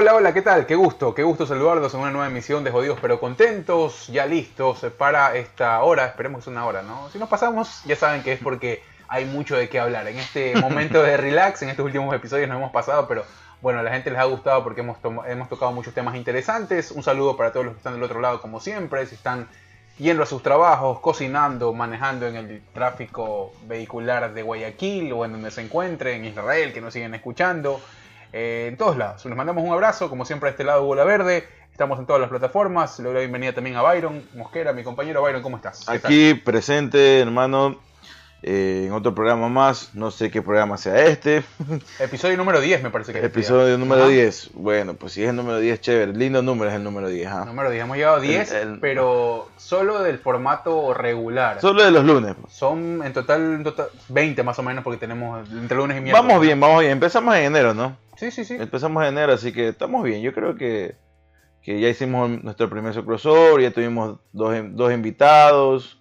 Hola, hola, ¿qué tal? Qué gusto, qué gusto saludarlos en una nueva emisión de Jodidos pero Contentos, ya listos para esta hora, esperemos que sea una hora, ¿no? Si nos pasamos, ya saben que es porque hay mucho de qué hablar. En este momento de relax, en estos últimos episodios nos hemos pasado, pero bueno, a la gente les ha gustado porque hemos, hemos tocado muchos temas interesantes. Un saludo para todos los que están del otro lado, como siempre, si están yendo a sus trabajos, cocinando, manejando en el tráfico vehicular de Guayaquil o en donde se encuentren, en Israel, que nos siguen escuchando eh, en todos lados. Les mandamos un abrazo, como siempre a este lado Bola Verde. Estamos en todas las plataformas. Le doy la bienvenida también a Byron Mosquera, mi compañero Byron, ¿cómo estás? Aquí presente, hermano, eh, en otro programa más. No sé qué programa sea este. Episodio número 10, me parece que es. Episodio número 10. Bueno, pues si es el número 10, chévere. Lindo número es el número 10. ¿ah? Número 10. Hemos llegado a 10, pero solo del formato regular. Solo de los lunes. Pues. Son en total, en total 20 más o menos, porque tenemos entre lunes y miércoles. Vamos bien, vamos bien. Empezamos en enero, ¿no? Sí, sí, sí. Empezamos en enero, así que estamos bien. Yo creo que, que ya hicimos nuestro primer crossover, ya tuvimos dos, dos invitados.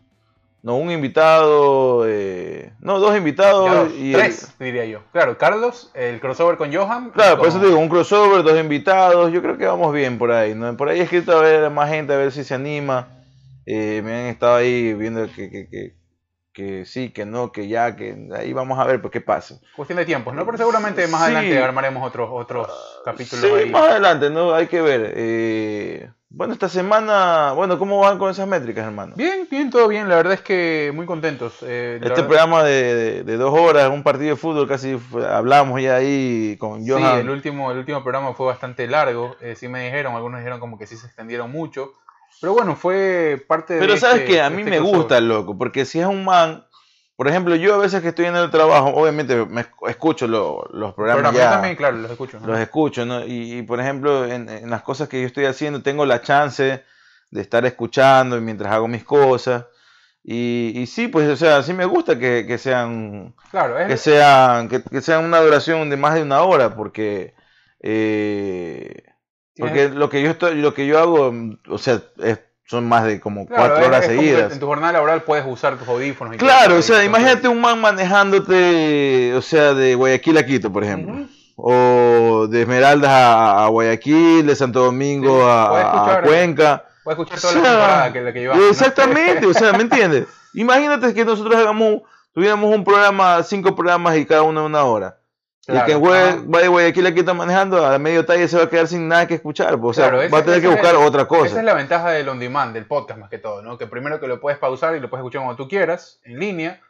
No, un invitado. Eh, no, dos invitados. y tres, diría yo. Claro, Carlos, el crossover con Johan. Claro, por eso te digo, un crossover, dos invitados. Yo creo que vamos bien por ahí. ¿no? Por ahí he escrito a ver a más gente, a ver si se anima. Eh, me han estado ahí viendo que, que, que sí, que no, que ya, que ahí vamos a ver pues qué pasa. Cuestión de tiempos, ¿no? Pero seguramente más adelante armaremos otros otros ah, capítulos. Sí, más adelante, ¿no? Hay que ver. Eh, bueno, esta semana, bueno, ¿cómo van con esas métricas, hermano? Bien, bien, todo bien. La verdad es que muy contentos. Eh, este programa de, de, dos horas, un partido de fútbol, casi hablamos ya ahí con Johan. Sí, el último, el último programa fue bastante largo. Eh, sí me dijeron, algunos dijeron como que sí se extendieron mucho. Pero bueno, fue parte de. Pero sabes este, que a mí este me gusta, loco, porque si es un man. Por ejemplo, yo a veces que estoy en el trabajo, obviamente me escucho los programas. Pero ya, también, claro, los escucho. Los escucho, ¿no? Y, por ejemplo, en, las cosas que yo estoy haciendo, tengo la chance de estar escuchando mientras hago mis cosas. Y, y sí, pues, o sea, sí me gusta que, que sean. Claro, que sean que, que, sean una duración de más de una hora, porque. Eh, porque lo que yo estoy, lo que yo hago, o sea, son más de como cuatro horas seguidas. En tu jornada laboral puedes usar tus audífonos. claro, o sea, imagínate un man manejándote, o sea, de Guayaquil a Quito, por ejemplo. O de Esmeraldas a, Guayaquil, de Santo Domingo a, Cuenca. Puedes escuchar toda la temporada que, que llevas. Exactamente, o sea, ¿me entiendes? Imagínate que nosotros hagamos, tuviéramos un programa, cinco programas y cada uno una hora. El que va de Guayaquil aquí está manejando, a medio talle se va a quedar sin nada que escuchar. Pues, o sea, va a tener que buscar otra cosa. Esa es la ventaja del on demand, del podcast más que todo, ¿no? Que primero que lo puedes pausar y lo puedes escuchar cuando tú quieras, en línea.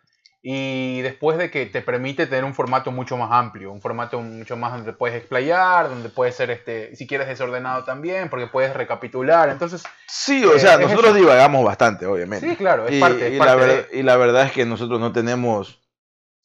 Y después de que te permite tener un formato mucho más amplio, un formato mucho más donde puedes explayar, donde puede ser, este, si quieres, desordenado también, porque puedes recapitular. Entonces. Sí, o sea, eh, nosotros divagamos bastante, obviamente. Sí, claro, es y, parte. la y la verdad es que nosotros no tenemos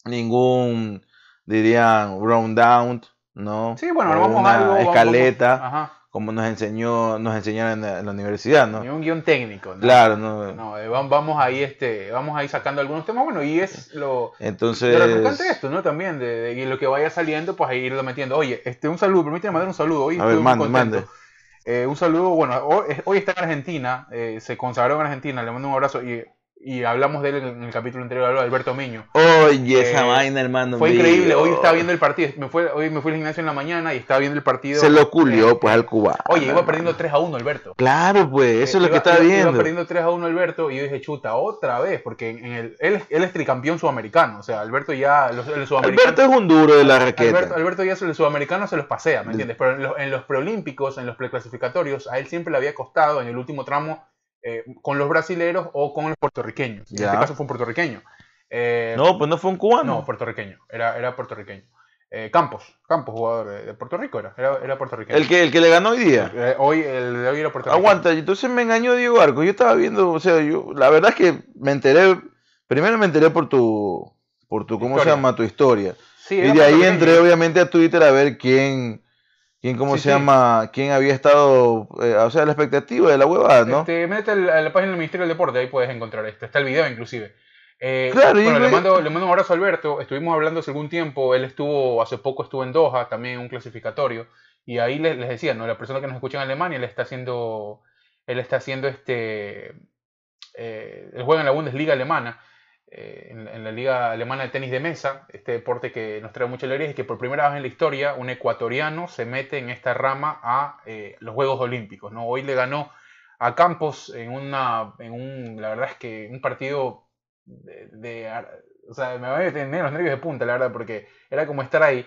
ningún dirían down, ¿no? Sí, bueno, vamos una algo, escaleta, como nos enseñó, nos enseñaron en la, universidad, ¿no? Y un guion técnico, ¿no? Claro, no. no eh, vamos ahí, este, vamos ahí sacando algunos temas, bueno, y es lo, Entonces, lo de esto, ¿no? También, de, de, lo que vaya saliendo, pues ahí irlo metiendo. Oye, este, un saludo, permíteme mandar un saludo. Hoy A ver, mande, mande. Eh, un saludo, bueno, hoy, hoy, está en Argentina, eh, se consagró en Argentina, le mando un abrazo y y hablamos de él en el capítulo anterior, habló de Alberto Miño. Oye, esa eh, vaina, hermano. Fue increíble, hoy estaba viendo el partido, me fue, hoy me fui al gimnasio en la mañana y estaba viendo el partido. Se lo culió, eh, pues, al cubano. Oye, iba perdiendo 3 a 1 Alberto. Claro, pues, eso es lo que estaba viendo. Iba perdiendo 3 a 1 Alberto y yo dije, chuta, otra vez, porque en el, él, él es tricampeón sudamericano, o sea, Alberto ya, los, el Alberto es un duro de la raqueta. Alberto, Alberto ya el sudamericano se los pasea, ¿me entiendes? Pero en los, en los preolímpicos, en los preclasificatorios, a él siempre le había costado en el último tramo eh, con los brasileros o con los puertorriqueños. En este caso fue un puertorriqueño. Eh, no, pues no fue un cubano. No, puertorriqueño. Era, era puertorriqueño. Eh, Campos, Campos, jugador de, Puerto Rico era, era, puertorriqueño. ¿El que, ¿El que le ganó hoy día? hoy, el de hoy era puertorriqueño. Aguanta, entonces me engañó Diego Arco. Yo estaba viendo, o sea, yo, la verdad es que me enteré, primero me enteré por tu, por tu, ¿cómo se llama? Tu historia. y de ahí entré obviamente a Twitter a ver quién, quién cómo se llama, quién había estado, eh, o sea, la expectativa de la huevada, ¿no? Este, métete a la página del Ministerio del Deporte, ahí puedes encontrar esto, está el video inclusive. Eh, claro, bueno, le, mando, le mando un abrazo a Alberto, estuvimos hablando hace algún tiempo, él estuvo, hace poco estuvo en Doha, también un clasificatorio, y ahí les, les decía, ¿no? La persona que nos escucha en Alemania, él está haciendo, él está haciendo este, eh, él juega en la Bundesliga alemana, en, la Liga Alemana de Tenis de Mesa, este deporte que nos trae mucha alegría, es que por primera vez en la historia un ecuatoriano se mete en esta rama a los Juegos Olímpicos. ¿no? Hoy le ganó a Campos en una, en un, la verdad es que un partido de, o sea, me va a tener los nervios de punta, la verdad, porque era como estar ahí.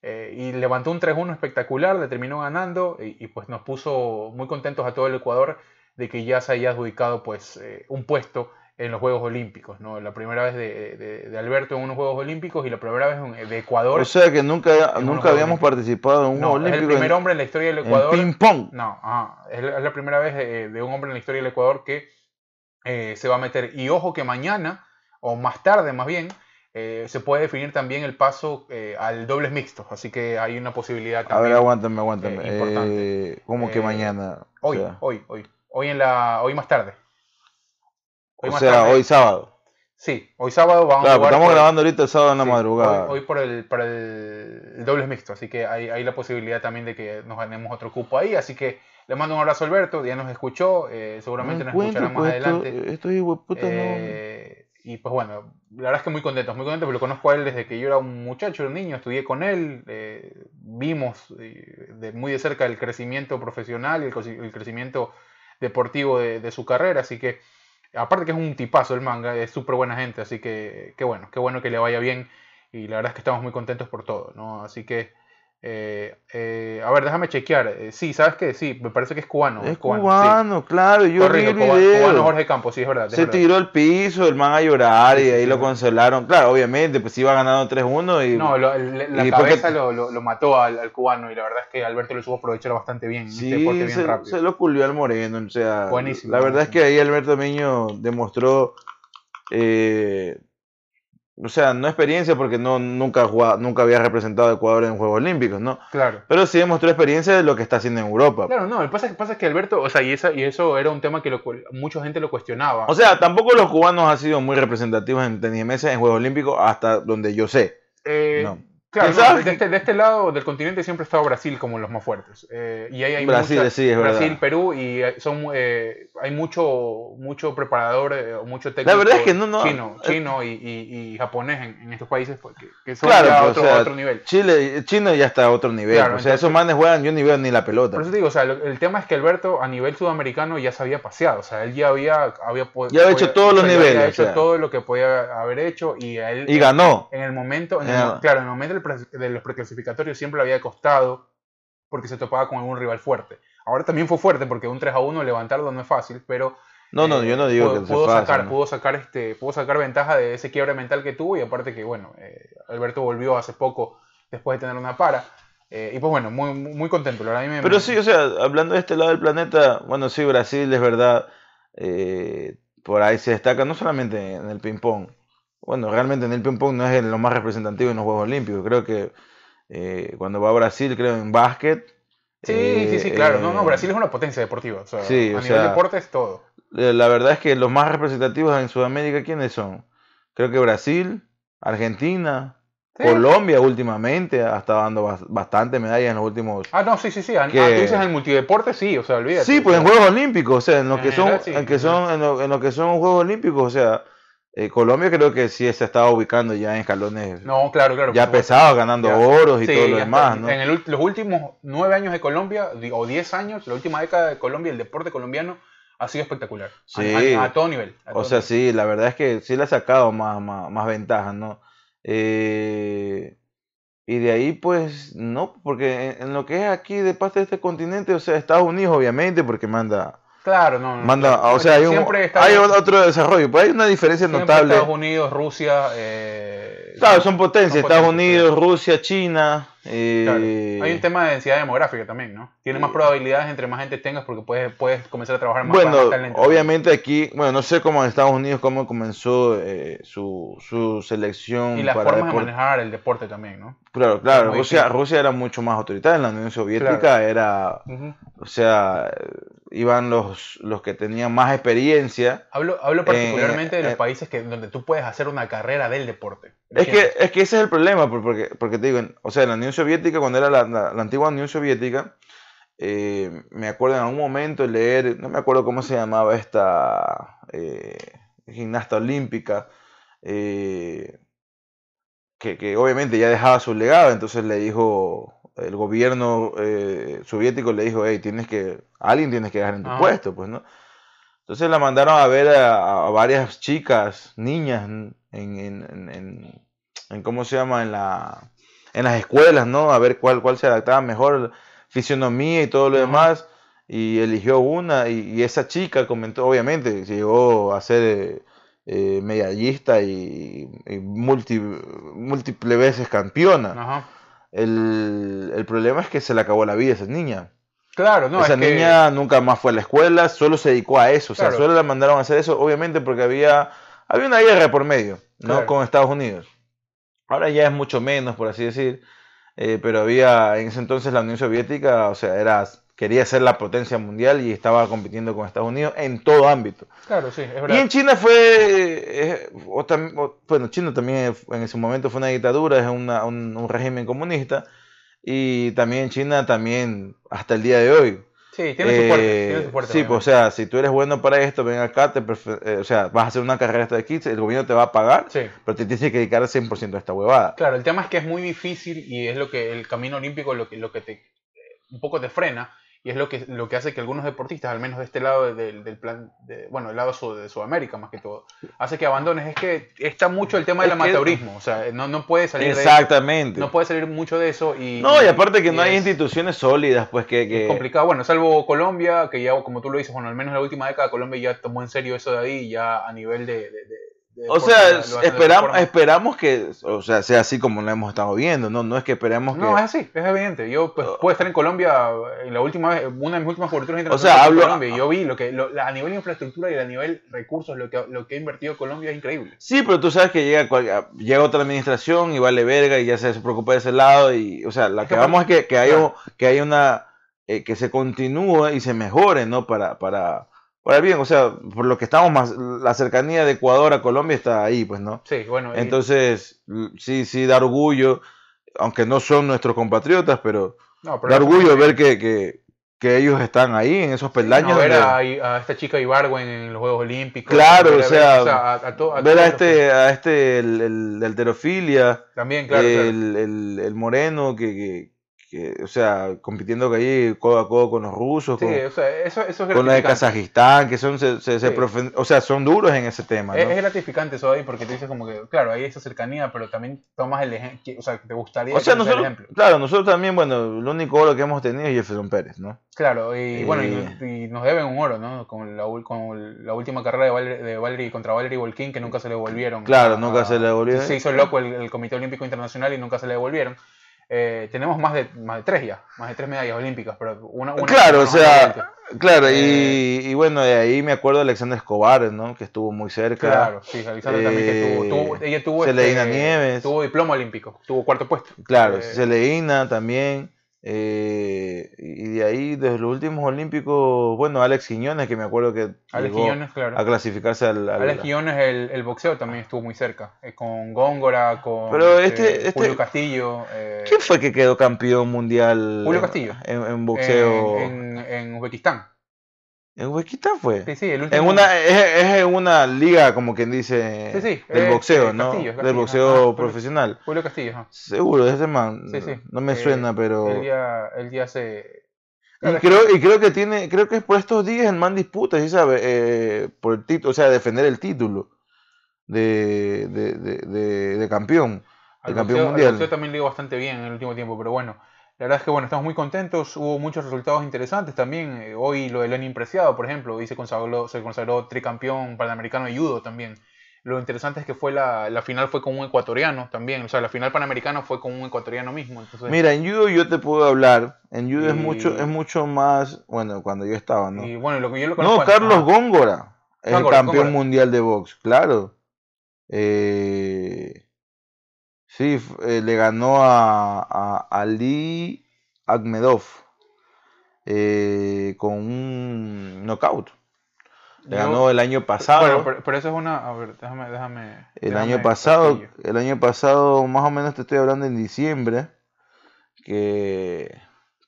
Eh, y levantó un 3-1 espectacular, le terminó ganando y, pues nos puso muy contentos a todo el Ecuador de que ya se haya adjudicado pues eh, un puesto en los Juegos Olímpicos, ¿no? La primera vez de, Alberto en unos Juegos Olímpicos y la primera vez de Ecuador. O sea que nunca, nunca habíamos participado en un no, Olímpico. Es el primer hombre en la historia del Ecuador. ping pong. No, es, la primera vez de, un hombre en la historia del Ecuador que eh, se va a meter. Y ojo que mañana, o más tarde más bien, eh, se puede definir también el paso eh, al dobles mixtos. Así que hay una posibilidad también. A ver, aguántame, aguántame. ¿Cómo que mañana? Hoy, hoy, hoy. Hoy, en la, hoy más tarde. O sea, hoy sábado. Sí, hoy sábado vamos a jugar estamos grabando ahorita el sábado en la madrugada. Hoy, por el, para el, dobles mixto, así que hay, hay, la posibilidad también de que nos ganemos otro cupo ahí. Así que le mando un abrazo a Alberto, ya nos escuchó, eh, seguramente nos escuchará más pues, adelante. Esto, puta, eh, Y pues bueno, la verdad es que muy contento, muy contento porque lo conozco a él desde que yo era un muchacho, un niño, estudié con él, eh, vimos de, muy de cerca el crecimiento profesional y el, crecimiento deportivo de, de su carrera, así que Aparte que es un tipazo el manga, es súper buena gente, así que qué bueno, qué bueno que le vaya bien y la verdad es que estamos muy contentos por todo, ¿no? Así que eh, eh, a ver, déjame chequear. Eh, sí, ¿sabes qué? Sí, me parece que es cubano. Es cubano, claro. Yo vi el video. Cubano Jorge Campos, sí, es verdad. Se tiró el piso, el man a llorar y ahí lo consolaron. Claro, obviamente, pues iba ganando 3-1 y... No, la cabeza lo, lo, mató al, cubano y la verdad es que Alberto lo supo aprovechar bastante bien. Sí, bien se, rápido. se, lo culió al moreno, o sea... Buenísimo. La verdad es que ahí Alberto Miño demostró... Eh, o sea, no experiencia porque no, nunca, nunca había representado a Ecuador en Juegos Olímpicos, ¿no? Claro. Pero sí demostró experiencia de lo que está haciendo en Europa. Claro, no, lo que pasa, pasa es que Alberto, o sea, y, esa, y eso era un tema que mucha gente lo cuestionaba. O sea, tampoco los cubanos han sido muy representativos en tenis mesa en Juegos Olímpicos hasta donde yo sé. Eh, no. Claro, este, de, este, lado del continente siempre ha estado Brasil como los más fuertes. Eh, y ahí hay Brasil, sí, es Brasil, Perú, y son, eh, hay mucho, mucho preparador, eh, mucho técnico La verdad es que no, no, chino, chino y, y, japonés en, estos países porque, que son ya otro, otro, nivel. Chile, Chino ya está a otro nivel. o sea, esos manes juegan, yo ni veo ni la pelota. Por eso digo, o sea, el tema es que Alberto a nivel sudamericano ya se había paseado. O sea, él ya había, había, ya había hecho todos los niveles. Ya había hecho todo lo que podía haber hecho y él. Y ganó. En el momento, claro, en el momento de los clasificatorio siempre le había costado porque se topaba con algún rival fuerte. Ahora también fue fuerte porque un 3 a 1 levantarlo no es fácil, pero no, no, yo no digo pudo, que pudo sacar, pudo sacar este, pudo sacar ventaja de ese quiebre mental que tuvo y aparte que bueno, eh, Alberto volvió hace poco después de tener una para. Eh, y pues bueno, muy, muy contento. La verdad, Pero sí, o sea, hablando de este lado del planeta, bueno, sí, Brasil es verdad, eh, por ahí se destaca no solamente en el ping-pong. Bueno, realmente en el ping-pong no es lo más representativo en los Juegos Olímpicos. Creo que eh, cuando va a Brasil, creo, en básquet. Sí, sí, sí, claro. no, no, eh, Brasil es una potencia deportiva. O sea, sí, a nivel deporte es todo. La verdad es que los más representativos en Sudamérica, ¿quiénes son? Creo que Brasil, Argentina, Colombia últimamente ha estado dando bastante medallas en los últimos. Ah, no, sí, sí, sí. Ah, tú dices en el multideporte, sí, o sea, olvídate. Sí, pues en Juegos Olímpicos, o sea, en lo que son, en que son, en lo, en lo que son Juegos Olímpicos, o sea, eh, Colombia creo que sí se estaba ubicando ya en escalones. No, claro, claro. Ya pesado, ganando oros y todo lo demás. ¿no? En los últimos nueve años de Colombia, o diez años, la última década de Colombia, el deporte colombiano ha sido espectacular. Sí. A, todo nivel. o sea, sí, la verdad es que sí le ha sacado más, más, ventajas, ¿no? Eh, y de ahí, pues, no, porque en, lo que es aquí de parte de este continente, o sea, Estados Unidos, obviamente, porque manda Claro, no. Manda, o sea, hay, un, hay otro desarrollo, pues hay una diferencia notable. Estados Unidos, Rusia. Eh, claro, son potencias. Estados Unidos, Rusia, China. Eh, hay un tema de densidad demográfica también, ¿no? Tiene más probabilidades entre más gente tengas porque puedes, puedes comenzar a trabajar más. Bueno, obviamente aquí, bueno, no sé cómo en Estados Unidos cómo comenzó eh, su, su selección. Y las formas de manejar el deporte también, ¿no? Claro, claro. Rusia, Rusia era mucho más autoritaria. En la Unión Soviética era, o sea, iban los, los que tenían más experiencia. Hablo, hablo particularmente de los países que, donde tú puedes hacer una carrera del deporte. Es que, es que ese es el problema, porque, porque te digo, o sea, en la Unión Soviética, cuando era la, la, antigua Unión Soviética, eh, me acuerdo en algún momento leer, no me acuerdo cómo se llamaba esta eh, gimnasta olímpica, eh, que, obviamente ya dejaba su legado, entonces le dijo, el gobierno soviético le dijo, hey, tienes que, alguien tienes que dejar en tu puesto, pues, ¿no? Entonces la mandaron a ver a, varias chicas, niñas, en, en, en, ¿cómo se llama? En, la, en las escuelas, ¿no? A ver cuál, cuál se adaptaba mejor, fisionomía y todo lo demás. Y eligió una y, esa chica comentó, obviamente, llegó a ser eh, medallista y, múltiple veces campeona. El, el, problema es que se le acabó la vida a esa niña. Claro, no. Esa niña nunca más fue a la escuela, solo se dedicó a eso. O sea, solo la mandaron a hacer eso, obviamente porque había, había una guerra por medio, ¿no? Con Estados Unidos. Ahora ya es mucho menos, por así decir. Eh, pero había, en ese entonces la Unión Soviética, o sea, era, quería ser la potencia mundial y estaba compitiendo con Estados Unidos en todo ámbito. Claro, sí, es verdad. Y en China fue, eh, bueno, China también en ese momento fue una dictadura, es un régimen comunista y también en China, también hasta el día de hoy. Sí, tiene su fuerte. Eh, sí, pues, o sea, si tú eres bueno para esto, ven acá, te eh, o sea, vas a hacer una carrera de aquí, el gobierno te va a pagar, pero te tienes que dedicar al 100% a esta huevada. Claro, el tema es que es muy difícil y es lo que el camino olímpico lo que, lo que te eh, un poco te frena y es lo que, lo que hace que algunos deportistas, al menos de este lado del, del plan, de, bueno, el lado de Sudamérica más que todo, hace que abandones. Es que está mucho el tema del amateurismo, o sea, no, no puede salir Exactamente. no puede salir mucho de eso. Y, no, y aparte que no hay instituciones sólidas, pues que, que... Es complicado, bueno, salvo Colombia, que ya, como tú lo dices, bueno, al menos en la última década Colombia ya tomó en serio eso de ahí, ya a nivel de o sea, esperamos, esperamos que o sea, sea así como lo hemos estado viendo, ¿no? No es que esperemos que... No, es así, es evidente. Yo pues, oh. puedo estar en Colombia, en la última vez, una de mis últimas coberturas internacionales o sea, hablo... en Colombia, y yo vi lo que, a nivel de infraestructura y a nivel recursos, lo que, lo que ha invertido Colombia es increíble. Sí, pero tú sabes que llega, llega otra administración y vale verga y ya se, preocupa de ese lado y, o sea, la que, vamos es que, que, haya, que haya una... Eh, que se continúe y se mejore, ¿no? Para... para Ahora bien, o sea, por lo que estamos más, la cercanía de Ecuador a Colombia está ahí, pues, ¿no? Sí, bueno. Entonces, sí, sí, da orgullo, aunque no son nuestros compatriotas, pero, da orgullo ver que, que, que, ellos están ahí en esos peldaños. ver a, esta chica Ibargo en, los Juegos Olímpicos. Claro, o sea, ver, a, a, ver a, este, a este, el, el, alterofilia. También, claro. El, el, el moreno que que, o sea, compitiendo ahí codo a codo con los rusos, con, o sea, eso, eso es con la de Kazajistán, que son, se, se, o sea, son duros en ese tema. Es, gratificante eso ahí porque te dices como que, claro, hay esa cercanía, pero también tomas el ejemplo, o sea, te gustaría o sea, nosotros, ejemplo. Claro, nosotros también, bueno, el único oro que hemos tenido es Jefferson Pérez, ¿no? Claro, y, bueno, y, nos deben un oro, ¿no? Con la, con la última carrera de, Val, de Valery contra Valery Volkin, que nunca se le devolvieron. Claro, nunca se le devolvieron. Se hizo loco el, el Comité Olímpico Internacional y nunca se le devolvieron. Eh, tenemos más de, más de tres ya, más de tres medallas olímpicas, pero una... claro, o sea, claro, y, eh, y, bueno, de ahí me acuerdo de Alexander Escobar, ¿no? Que estuvo muy cerca. Claro, sí, Alexander también que tuvo, tuvo eh, ella tuvo... Celeina este, Nieves. Tuvo diploma olímpico, tuvo cuarto puesto. Claro, Celeina también. Eh, y de ahí, desde los últimos olímpicos, bueno, Alex Quiñones, que me acuerdo que Alex claro. a clasificarse al... Alex Quiñones, el, el, boxeo también estuvo muy cerca, eh, con Góngora, con Pero este, este, Julio Castillo. Eh, ¿Quién fue que quedó campeón mundial Julio Castillo. En, boxeo. En, en Uzbekistán. ¿En Uzbekistán fue? Sí, sí, el último. En una, es, es en una liga, como quien dice, sí, sí, del boxeo, ¿no? del boxeo profesional. Julio Castillo. Seguro, ese man. Sí, sí. No me eh, suena, pero. Él ya, él ya se. Y creo, y creo que tiene, creo que es por estos días el man disputa, ¿sí sabe? Eh, por el título, o sea, defender el título de, de, de, de, campeón, el campeón mundial. El boxeo también le dio bastante bien en el último tiempo, pero bueno. La verdad es que bueno, estamos muy contentos, hubo muchos resultados interesantes también. Eh, hoy lo de Lenin Preciado, por ejemplo, hoy se consagró, se consagró tricampeón panamericano de judo también. Lo interesante es que fue la, la, final fue con un ecuatoriano también, o sea, la final panamericana fue con un ecuatoriano mismo. Entonces, Mira, en judo yo te puedo hablar, en judo es mucho es mucho más, bueno, cuando yo estaba, ¿no? Y bueno, lo que yo lo No, Carlos Góngora, es el campeón mundial de box, claro. Eh, Sí, eh, le ganó a, a Ali Agmedov eh, con un knockout. Le ganó el año pasado. Bueno, pero, eso es una. A ver, déjame. déjame el año pasado, el año pasado, más o menos te estoy hablando en diciembre, que,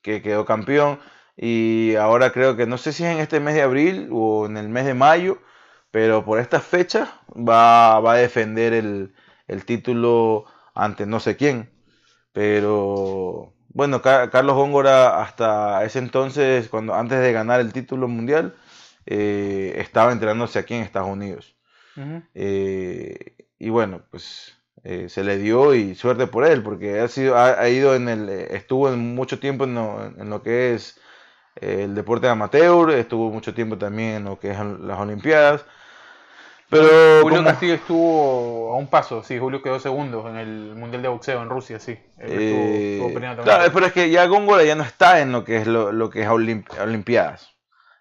que quedó campeón. Y ahora creo que no sé si es en este mes de abril o en el mes de mayo, pero por esta fecha va, va a defender el, el, título ante no sé quién. Pero bueno, Carlos Góngora hasta ese entonces, cuando antes de ganar el título mundial, eh, estaba entrenándose aquí en Estados Unidos. Eh, y bueno, pues eh, se le dio y suerte por él, porque ha, sido, ha, ido en el, estuvo en mucho tiempo en lo, que es el deporte amateur, estuvo mucho tiempo también en lo que es las Olimpiadas. Pero Julio Castillo estuvo a un paso, sí, Julio quedó segundo en el Mundial de Boxeo en Rusia, sí. claro, pero es que ya Góngora ya no está en lo que es lo, que es Olimpiadas.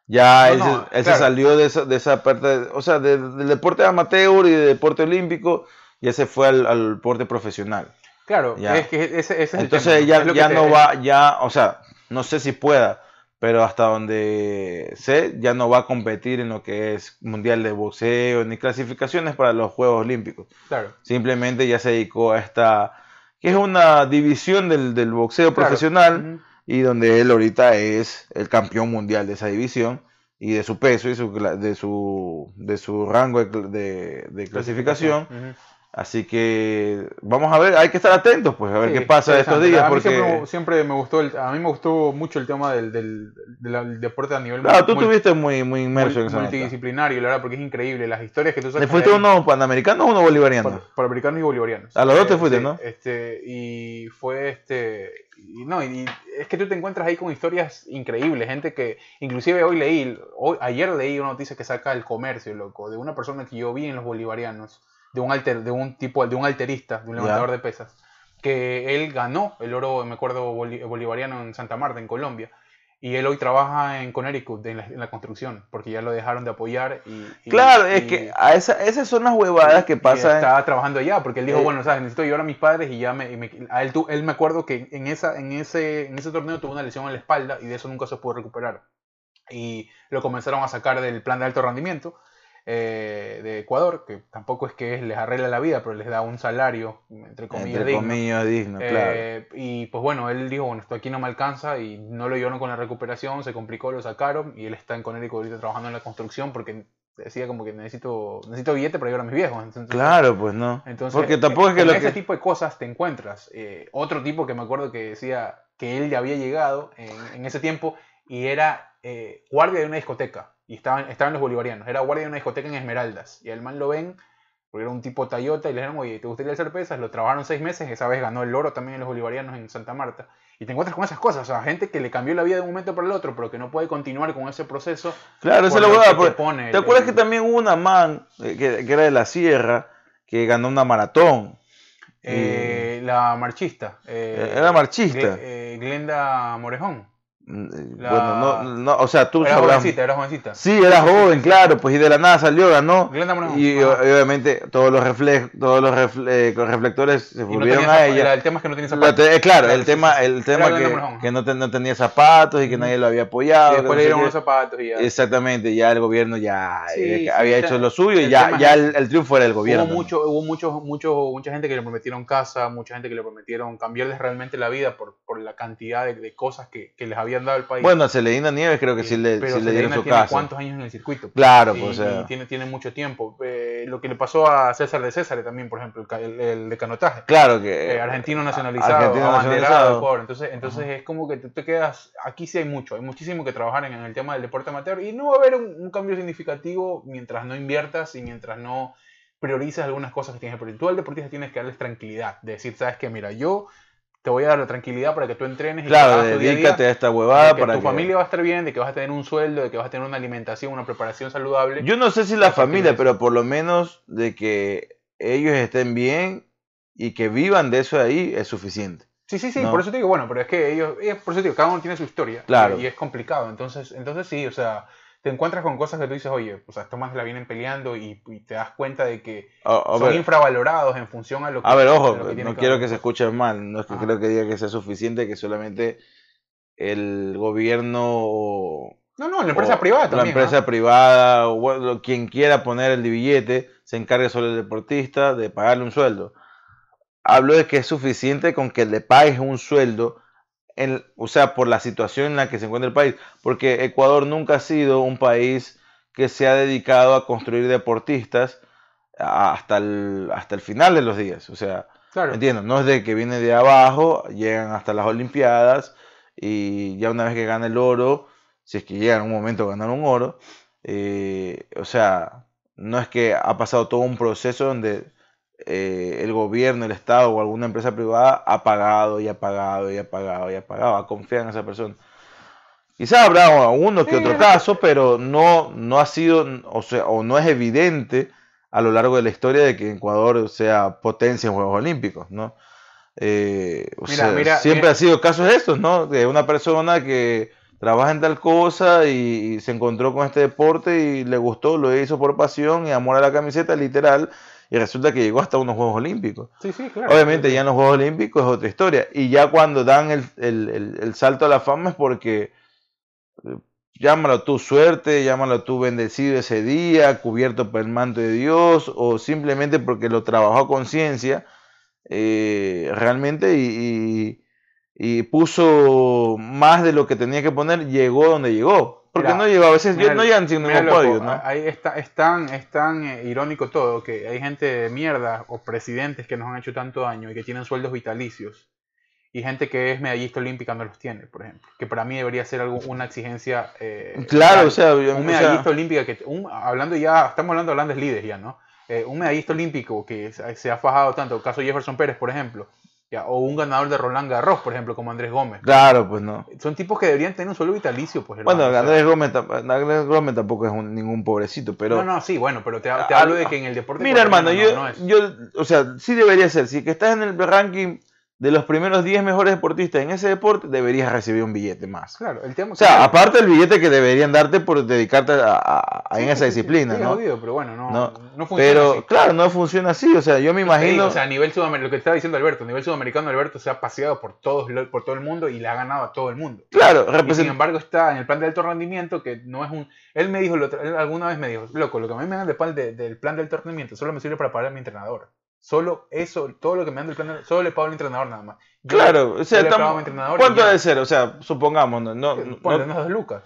Ya él, se, salió de esa, de esa parte, o sea, del deporte amateur y del deporte olímpico, ya se fue al, deporte profesional. Claro, es que ese, es Entonces ya, ya no va, ya, o sea, no sé si pueda, pero hasta donde sé, ya no va a competir en lo que es mundial de boxeo ni clasificaciones para los Juegos Olímpicos. Claro. Simplemente ya se dedicó a esta, que es una división del, del boxeo profesional y donde él ahorita es el campeón mundial de esa división y de su peso y su, de, su, de su rango de, de, clasificación. Así que vamos a ver, hay que estar atentos, pues, a ver qué pasa estos días. A mí siempre, me gustó, a mí me gustó mucho el tema del, del, deporte a nivel Claro, tú estuviste muy, muy inmerso en eso. Multidisciplinario, la verdad, porque es increíble. Las historias que tú sabes. ¿Te fuiste uno panamericano o uno bolivariano? Panamericanos y bolivarianos. A los dos te fuiste, ¿no? Este, y fue este. Y, no, y es que tú te encuentras ahí con historias increíbles, gente que inclusive hoy leí, hoy, ayer leí una noticia que saca el comercio, loco, de una persona que yo vi en los bolivarianos de un, alter, de un tipo, de un alterista, de un levantador de pesas, que él ganó el oro, me acuerdo, bolivariano en Santa Marta, en Colombia. Y él hoy trabaja en Connecticut, en la, construcción, porque ya lo dejaron de apoyar. Y, claro, es que a esa, esas son las huevadas que pasan. Estaba trabajando allá, porque él dijo, eh, bueno, sabes, necesito llevar a mis padres y ya me... a él, él me acuerdo que en, esa, en, ese, en ese torneo tuvo una lesión en la espalda y de eso nunca se pudo recuperar. Y lo comenzaron a sacar del plan de alto rendimiento eh, de Ecuador, que tampoco es que les arregla la vida, pero les da un salario, entre comillas, digno. Eh, y pues bueno, él dijo, bueno, esto aquí no me alcanza y no lo llevaron con la recuperación, se complicó, lo sacaron y él está en Conérico ahorita trabajando en la construcción porque decía como que necesito necesito billete para llevar a mis viejos. claro, pues no. Entonces, porque tampoco es que ese tipo de cosas te encuentras. Eh, otro tipo que me acuerdo que decía que él ya había llegado en, ese tiempo y era guardia de una discoteca y estaban, estaban los bolivarianos. Era guardia de una discoteca en Esmeraldas. Y al man lo ven, porque era un tipo Toyota, y le dijeron, oye, ¿te gustaría hacer pesas? Lo trabajaron seis meses, esa vez ganó el oro también en los bolivarianos en Santa Marta. Y te encuentras con esas cosas, o sea, gente que le cambió la vida de un momento para el otro, pero que no puede continuar con ese proceso. Claro, esa es la verdad. ¿Te, acuerdas que también hubo una man, eh, que, que, era de la sierra, que ganó una maratón? Eh, la marchista. Eh, era marchista. Glenda Morejón. Mm, bueno, no, no, o sea, tú era jovencita, era jovencita. Sí, era joven, claro, pues y de la nada salió, ganó. Y obviamente todos los todos los eh, reflectores se volvieron a ella. el tema es que no tenía zapatos. Eh, claro, el tema, el tema que, que no, no, tenía zapatos y que nadie lo había apoyado. Y después le dieron zapatos y ya. Exactamente, ya el gobierno ya eh, había hecho lo suyo y ya, ya el, triunfo era del gobierno. Hubo mucho, hubo mucho, mucho, mucha gente que le prometieron casa, mucha gente que le prometieron cambiarles realmente la vida por, por la cantidad de, de cosas que, que les dado el país. Bueno, a Celedina Nieves creo que sí, le, sí le dieron su tiene cuántos años en el circuito? Claro, pues, o sea. tiene, tiene mucho tiempo. Eh, lo que le pasó a César de César también, por ejemplo, el, el de canotaje. Claro que. Eh, argentino nacionalizado, argentino nacionalizado. Entonces, entonces es como que tú te quedas. Aquí sí hay mucho, hay muchísimo que trabajar en, el tema del deporte amateur y no va a haber un, cambio significativo mientras no inviertas y mientras no priorices algunas cosas que tienes que Tú al deportista tienes que darles tranquilidad, de decir, sabes que, mira, yo te voy a dar la tranquilidad para que tú entrenes y claro, dedícate a, esta huevada que tu familia va a estar bien, de que vas a tener un sueldo, de que vas a tener una alimentación, una preparación saludable. Yo no sé si la familia, pero por lo menos de que ellos estén bien y que vivan de eso ahí es suficiente. Sí, sí, sí, por eso te digo, bueno, pero es que ellos, por eso te digo, cada uno tiene su historia claro. y, y es complicado, entonces, entonces sí, o sea, te encuentras con cosas que tú dices, oye, o sea, estos más la vienen peleando y, te das cuenta de que son infravalorados en función a lo que A ver, ojo, no quiero que se escuche mal, no es que creo que diga que sea suficiente que solamente el gobierno... No, no, la empresa privada también. La empresa privada, o quien quiera poner el billete, se encargue solo el deportista de pagarle un sueldo. Hablo de que es suficiente con que le pagues un sueldo o sea, por la situación en la que se encuentra el país, porque Ecuador nunca ha sido un país que se ha dedicado a construir deportistas hasta el, hasta el final de los días. O sea, claro. No es de que viene de abajo, llegan hasta las Olimpiadas y ya una vez que gana el oro, si es que llega en un momento a ganar un oro, eh, o sea, no es que ha pasado todo un proceso donde eh, el gobierno, el Estado o alguna empresa privada ha pagado y ha pagado y ha pagado y ha pagado, ha confiado en esa persona. Quizás habrá uno que otro caso, pero no, no ha sido, o sea, o no es evidente a lo largo de la historia de que Ecuador sea potencia en Juegos Olímpicos, ¿no? Eh, o sea, siempre ha sido casos estos, ¿no? De una persona que trabaja en tal cosa y, se encontró con este deporte y le gustó, lo hizo por pasión y amor a la camiseta, literal, y resulta que llegó hasta unos Juegos Olímpicos. Sí, sí, claro. Obviamente ya en los Juegos Olímpicos es otra historia. Y ya cuando dan el, el, el, salto a la fama es porque, eh, llámalo tú suerte, llámalo tú bendecido ese día, cubierto por el manto de Dios, o simplemente porque lo trabajó a conciencia eh, realmente y y puso más de lo que tenía que poner, llegó donde llegó. Porque no llegó, a veces no llegan sin ningún podio, ¿no? Ahí está, es tan, es tan eh, irónico todo que hay gente de mierda o presidentes que nos han hecho tanto daño y que tienen sueldos vitalicios. Y gente que es medallista olímpica no los tiene, por ejemplo. Que para mí debería ser algo, una exigencia. Eh, claro, o sea. Un medallista olímpico que. hablando ya, estamos hablando de grandes líderes ya, ¿no? Eh, un medallista olímpico que se ha fajado tanto, el caso de Jefferson Pérez, por ejemplo, o un ganador de Roland Garros, por ejemplo, como Andrés Gómez. Claro, pues no. Son tipos que deberían tener un sueldo vitalicio, pues. bueno, Andrés, Gómez, Andrés Gómez tampoco es ningún pobrecito, pero... No, no, sí, bueno, pero te, hablo de que en el deporte... Mira, hermano, yo, yo, o sea, sí debería ser, si que estás en el ranking de los primeros 10 mejores deportistas en ese deporte, deberías recibir un billete más. Claro, el tema, o sea, aparte del billete que deberían darte por dedicarte a, en esa disciplina, ¿no? pero bueno, no, no, funciona Pero claro, no funciona así, o sea, yo me imagino... o sea, a nivel sudamericano, lo que estaba diciendo Alberto, a nivel sudamericano Alberto se ha paseado por, todos, por todo el mundo y le ha ganado a todo el mundo. Claro, y sin embargo está en el plan de alto rendimiento que no es un... Él me dijo, él alguna vez me dijo, loco, lo que a mí me dan del plan de alto rendimiento solo me sirve para pagar a mi entrenador. Solo eso, todo lo que me dan del plan, solo le pago al entrenador nada más. claro, o sea, ¿cuánto debe ser? O sea, supongamos, no, no, no, dos lucas.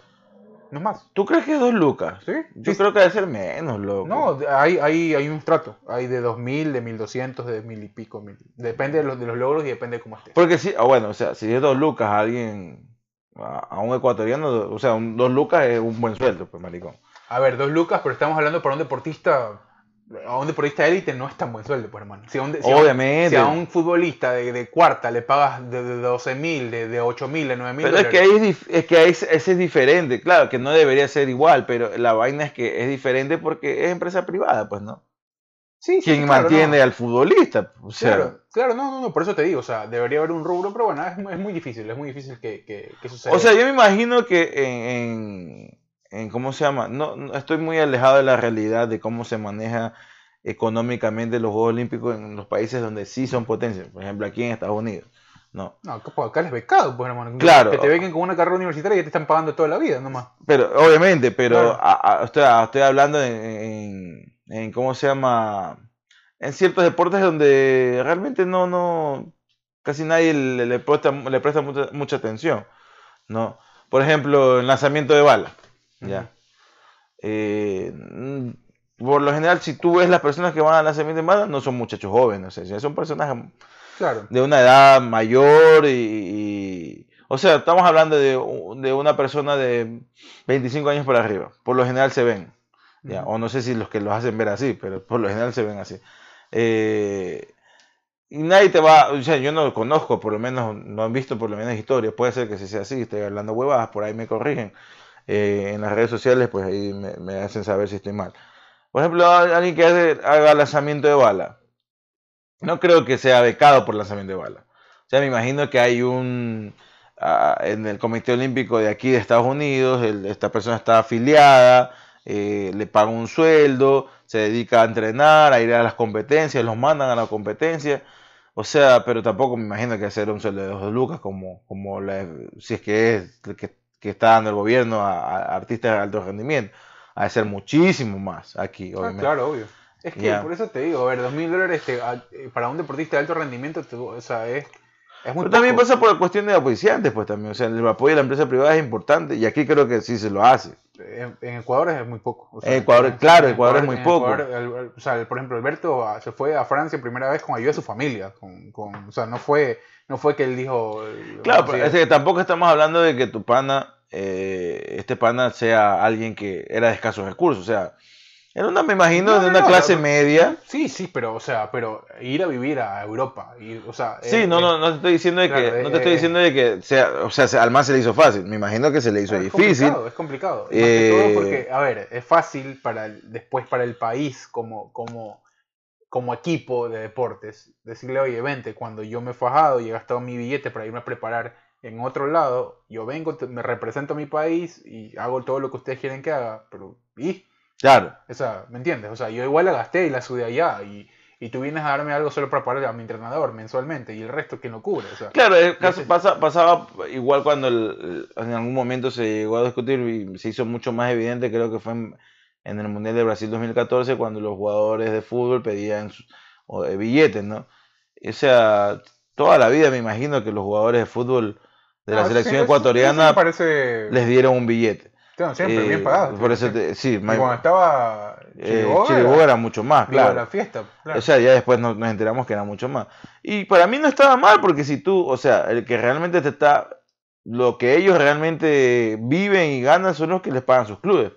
No más. ¿Tú crees que es dos lucas? Sí. Yo creo que debe ser menos, loco. No, hay, hay, hay un trato. Hay de 2000, de 1200, de mil y pico. Mil. Depende de los, de los logros y depende de cómo esté. Porque sí, ah, bueno, o sea, si es dos lucas a alguien, a, un ecuatoriano, o sea, dos lucas es un buen sueldo, pues, maricón. A ver, dos lucas, pero estamos hablando para un deportista a un deportista élite no es tan buen sueldo, pues hermano. Si a un, Obviamente. si a un futbolista de, de, cuarta le pagas de, de 12 mil, de, de 8 mil, de 9 mil. Pero es que ahí es, que ahí ese es diferente, claro, que no debería ser igual, pero la vaina es que es diferente porque es empresa privada, pues no. Sí, sí, Quien mantiene al futbolista. O sea, claro, claro, no, no, no, por eso te digo, o sea, debería haber un rubro, pero bueno, es, es muy difícil, es muy difícil que, que, que suceda. O sea, yo me imagino que en ¿cómo se llama? No, estoy muy alejado de la realidad de cómo se maneja económicamente los Juegos Olímpicos en los países donde sí son potencias, por ejemplo aquí en Estados Unidos. No, no acá les becado, pues hermano. Claro. Que te bequen con una carrera universitaria y ya te están pagando toda la vida nomás. Pero, obviamente, pero estoy, hablando en, ¿cómo se llama? En ciertos deportes donde realmente no, no, casi nadie le, presta, le presta mucha, mucha atención, ¿no? Por ejemplo, el lanzamiento de bala. ¿Ya? Eh, por lo general, si tú ves las personas que van a la semana no son muchachos jóvenes, son personas claro. de una edad mayor y, o sea, estamos hablando de, una persona de 25 años por arriba, por lo general se ven, ¿ya? o no sé si los que los hacen ver así, pero por lo general se ven así. Eh, y nadie te va, o sea, yo no lo conozco, por lo menos no han visto por lo menos historias, puede ser que sea así, estoy hablando huevadas, por ahí me corrigen. Eh, en las redes sociales, pues ahí me, hacen saber si estoy mal. Por ejemplo, alguien que hace, haga lanzamiento de bala. No creo que sea becado por lanzamiento de bala. O sea, me imagino que hay un... Ah, en el Comité Olímpico de aquí de Estados Unidos, esta persona está afiliada, eh, le paga un sueldo, se dedica a entrenar, a ir a las competencias, los mandan a la competencia. O sea, pero tampoco me imagino que hacer un sueldo de dos lucas como, como si es que es que que está dando el gobierno a, artistas de alto rendimiento. Ha de ser muchísimo más aquí, ah, obviamente. claro, obvio. Es que por eso te digo, a ver, dos mil dólares eh, para un deportista de alto rendimiento, o sea, es, es muy Pero también pasa por la cuestión de apoyantes, pues también. O sea, el apoyo de la empresa privada es importante y aquí creo que sí se lo hace. en, Ecuador es muy poco. Ecuador, claro, Ecuador, es muy poco. o sea, por ejemplo, Alberto se fue a Francia primera vez con ayuda de su familia. Con, con, o sea, no fue, no fue que él dijo... Claro, pero es que tampoco estamos hablando de que tu pana, eh, este pana sea alguien que era de escasos recursos. O sea, era una, me imagino, de una clase media. Sí, sí, pero, o sea, pero ir a vivir a Europa. Y, o sea, sí, no, no, no te estoy diciendo de que, no te estoy diciendo de que sea, o sea, al más se le hizo fácil. Me imagino que se le hizo difícil. Complicado, es complicado. Eh, porque, a ver, es fácil para después para el país como, como, como equipo de deportes decirle, oye, vente, cuando yo me he fajado y he gastado mi billete para irme a preparar en otro lado, yo vengo, me represento a mi país y hago todo lo que ustedes quieren que haga, pero ¿y? Claro. O sea, ¿me entiendes? O sea, yo igual la gasté y la subí allá y, y tú vienes a darme algo solo para pagar a mi entrenador mensualmente y el resto que no cubre. O sea, claro, pasa, pasaba igual cuando en algún momento se llegó a discutir y se hizo mucho más evidente, creo que fue en, el Mundial de Brasil 2014, cuando los jugadores de fútbol pedían billetes, ¿no? O sea, toda la vida me imagino que los jugadores de fútbol de la selección ecuatoriana les dieron un billete siempre bien eh, pagado. Por eso sí, cuando estaba eh, Chiriboga, era mucho más, claro. La fiesta, O sea, ya después nos, enteramos que era mucho más. Y para mí no estaba mal porque si tú, o sea, el que realmente te está, lo que ellos realmente viven y ganan son los que les pagan sus clubes.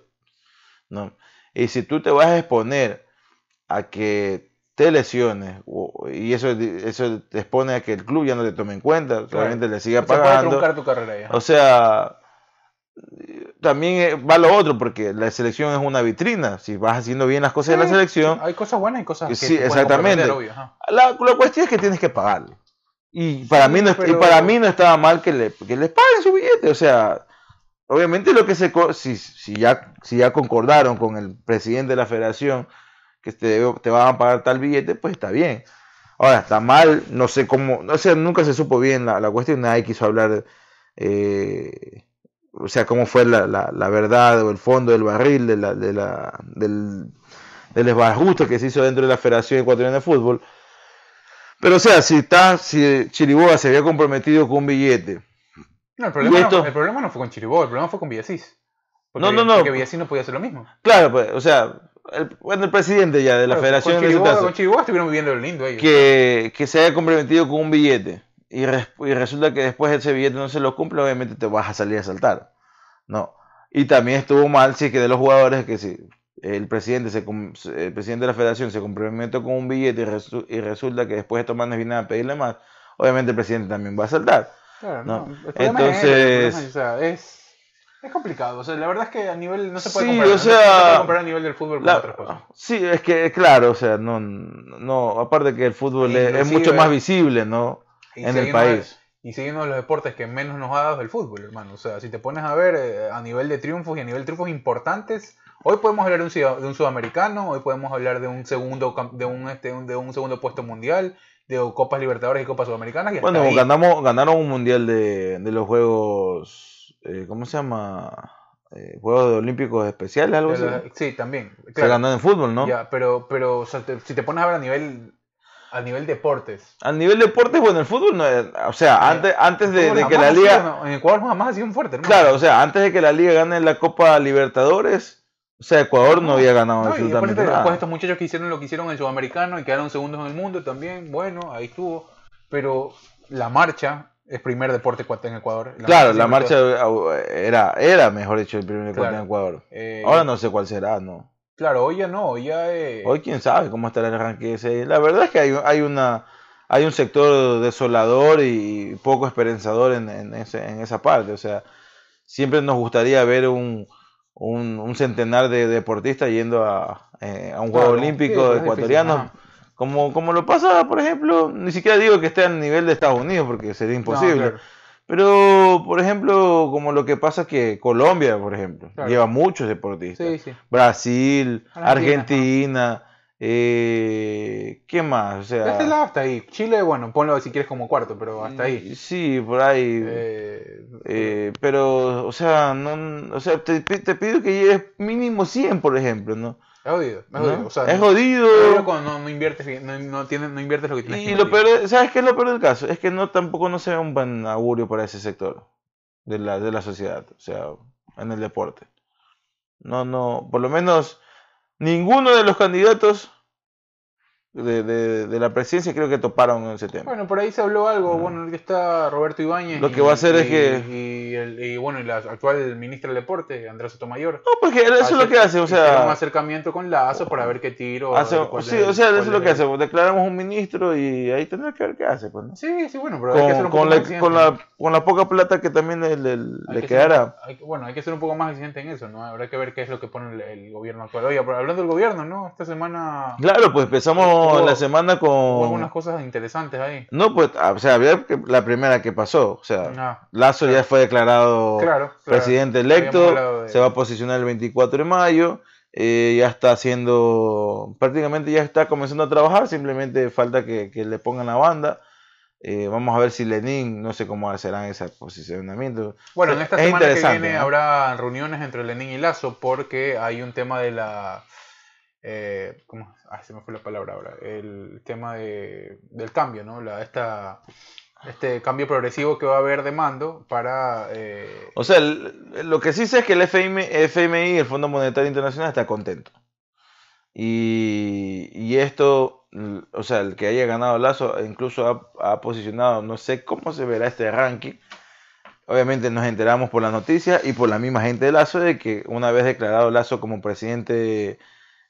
¿No? Y si tú te vas a exponer a que te lesiones y eso, eso te expone a que el club ya no te tome en cuenta, solamente le siga pagando. tu carrera O sea, también eh, va lo otro, porque la selección es una vitrina. Si vas haciendo bien las cosas de la selección. Hay cosas buenas y cosas que Sí, exactamente. la, la, cuestión es que tienes que pagarle. Y para, mí, no, y para mí no estaba mal que, le, que les paguen su billete. O sea, obviamente lo que se. Si, si, ya, si ya concordaron con el presidente de la federación que te, te van a pagar tal billete, pues está bien. Ahora, está mal, no sé cómo. O sea, nunca se supo bien la, la cuestión. Nadie quiso hablar. Eh, o sea, cómo fue la, la, verdad o el fondo del barril de la, de la, del, del que se hizo dentro de la Federación Ecuatoriana de Fútbol. Pero o sea, si está, si Chiriboga se había comprometido con un billete. No, el problema, no, el problema no fue con Chiriboga, el problema fue con Villasís. no, no, no. Porque Villasís no podía hacer lo mismo. Claro, pues, o sea, el, bueno, el presidente ya de la Federación con Chiriboga, con Chiriboga estuvieron viviendo lo lindo ellos. Que, que se haya comprometido con un billete y, resulta que después ese billete no se lo cumple, obviamente te vas a salir a saltar. No. Y también estuvo mal si que de los jugadores que si el presidente se, el presidente de la federación se comprometió con un billete y, resulta que después manes vienen a pedirle más, obviamente el presidente también va a saltar. ¿No? Entonces, es, es, complicado. O sea, la verdad es que a nivel no se puede, comparar, o sea, a nivel del fútbol con otras cosas. Sí, es que claro, o sea, no, no aparte que el fútbol es, mucho más visible, ¿no? en el país. y sigue uno de los deportes que menos nos ha dado el fútbol, hermano. O sea, si te pones a ver eh, a nivel de triunfos y a nivel de triunfos importantes, hoy podemos hablar de un, de un sudamericano, hoy podemos hablar de un segundo de un, este, de un segundo puesto mundial, de Copas Libertadores y Copas Sudamericanas. Y bueno, ganamos, ganaron un mundial de, de los Juegos, eh, ¿cómo se llama? Eh, Juegos Olímpicos Especiales, algo así. Sí, también. Se ganó en fútbol, ¿no? Ya, pero, pero si te pones a ver a nivel a nivel deportes. A nivel deportes, bueno, el fútbol no o sea, antes, antes de, que la liga... en Ecuador jamás ha sido un fuerte, Claro, o sea, antes de que la liga gane la Copa Libertadores, o sea, Ecuador no, había ganado no, absolutamente nada. Después estos muchachos que hicieron lo que hicieron en el Sudamericano y quedaron segundos en el mundo también, bueno, ahí estuvo. Pero la marcha es primer deporte en Ecuador. claro, la marcha era, era, mejor dicho, el primer deporte en Ecuador. Eh, Ahora no sé cuál será, ¿no? Claro, hoy ya no, hoy ya es... Hoy quién sabe cómo estará el arranque ese. La verdad es que hay, hay, una, hay un sector desolador y poco esperanzador en, en, ese, en esa parte. O sea, siempre nos gustaría ver un, un, centenar de deportistas yendo a, eh, a un Juego Olímpico ecuatoriano. Como, como lo pasa, por ejemplo, ni siquiera digo que esté a nivel de Estados Unidos porque sería imposible. Pero, por ejemplo, como lo que pasa que Colombia, por ejemplo, lleva muchos deportistas. Brasil, Argentina, eh, ¿qué más? O sea, este lado hasta ahí. Chile, bueno, ponlo si quieres como cuarto, pero hasta ahí. Sí, por ahí. Eh, eh, pero, o sea, no, o sea te, te pido que lleves mínimo 100, por ejemplo, ¿no? Es jodido, es jodido. O sea, es jodido. cuando no, inviertes, no, no, tienes, no inviertes lo que tienes y lo peor, ¿sabes qué es lo peor del caso? Es que no tampoco no se ve un buen augurio para ese sector de la, de la sociedad, o sea, en el deporte. No, no, por lo menos ninguno de los candidatos de, de, de, la presidencia creo que toparon ese tema. Bueno, por ahí se habló algo, bueno, bueno, está Roberto Ibáñez. Lo que va a hacer es que... Y, el, y, bueno, y la actual ministra del Deporte, Andrés Sotomayor. No, porque eso es lo que hace, o sea... Un acercamiento con Lazo para ver qué tiro... Hace, sí, o sea, eso es lo que hace, pues, declaramos un ministro y ahí tendrá que ver qué hace, pues, ¿no? Sí, sí, bueno, pero con, hay que hacer un con, poco la, más con, la, con la poca plata que también le, le, le quedará. Ser, hay, bueno, hay que ser un poco más exigente en eso, ¿no? Habrá que ver qué es lo que pone el, el gobierno actual. Oye, hablando del gobierno, ¿no? Esta semana... Claro, pues empezamos la semana con Hubo algunas cosas interesantes ahí. No, pues, o sea, había la primera que pasó. O sea, no, Lazo claro. ya fue declarado claro, presidente electo, de... se va a posicionar el 24 de mayo, eh, ya está haciendo, prácticamente ya está comenzando a trabajar, simplemente falta que, que le pongan la banda. Eh, vamos a ver si Lenin, no sé cómo serán ese posicionamiento. Bueno, en esta es semana que viene ¿no? habrá reuniones entre Lenin y Lazo porque hay un tema de la eh, ¿cómo? Ah, se me fue la palabra ahora, el tema de, del cambio, ¿no? Esta, este cambio progresivo que va a haber de mando para... Eh... O sea, lo que sí sé es que el FMI, el Fondo Monetario Internacional, está contento. Y, y, esto, o sea, el que haya ganado Lazo incluso ha, ha, posicionado, no sé cómo se verá este ranking. Obviamente nos enteramos por las noticias y por la misma gente de Lazo de que una vez declarado Lazo como presidente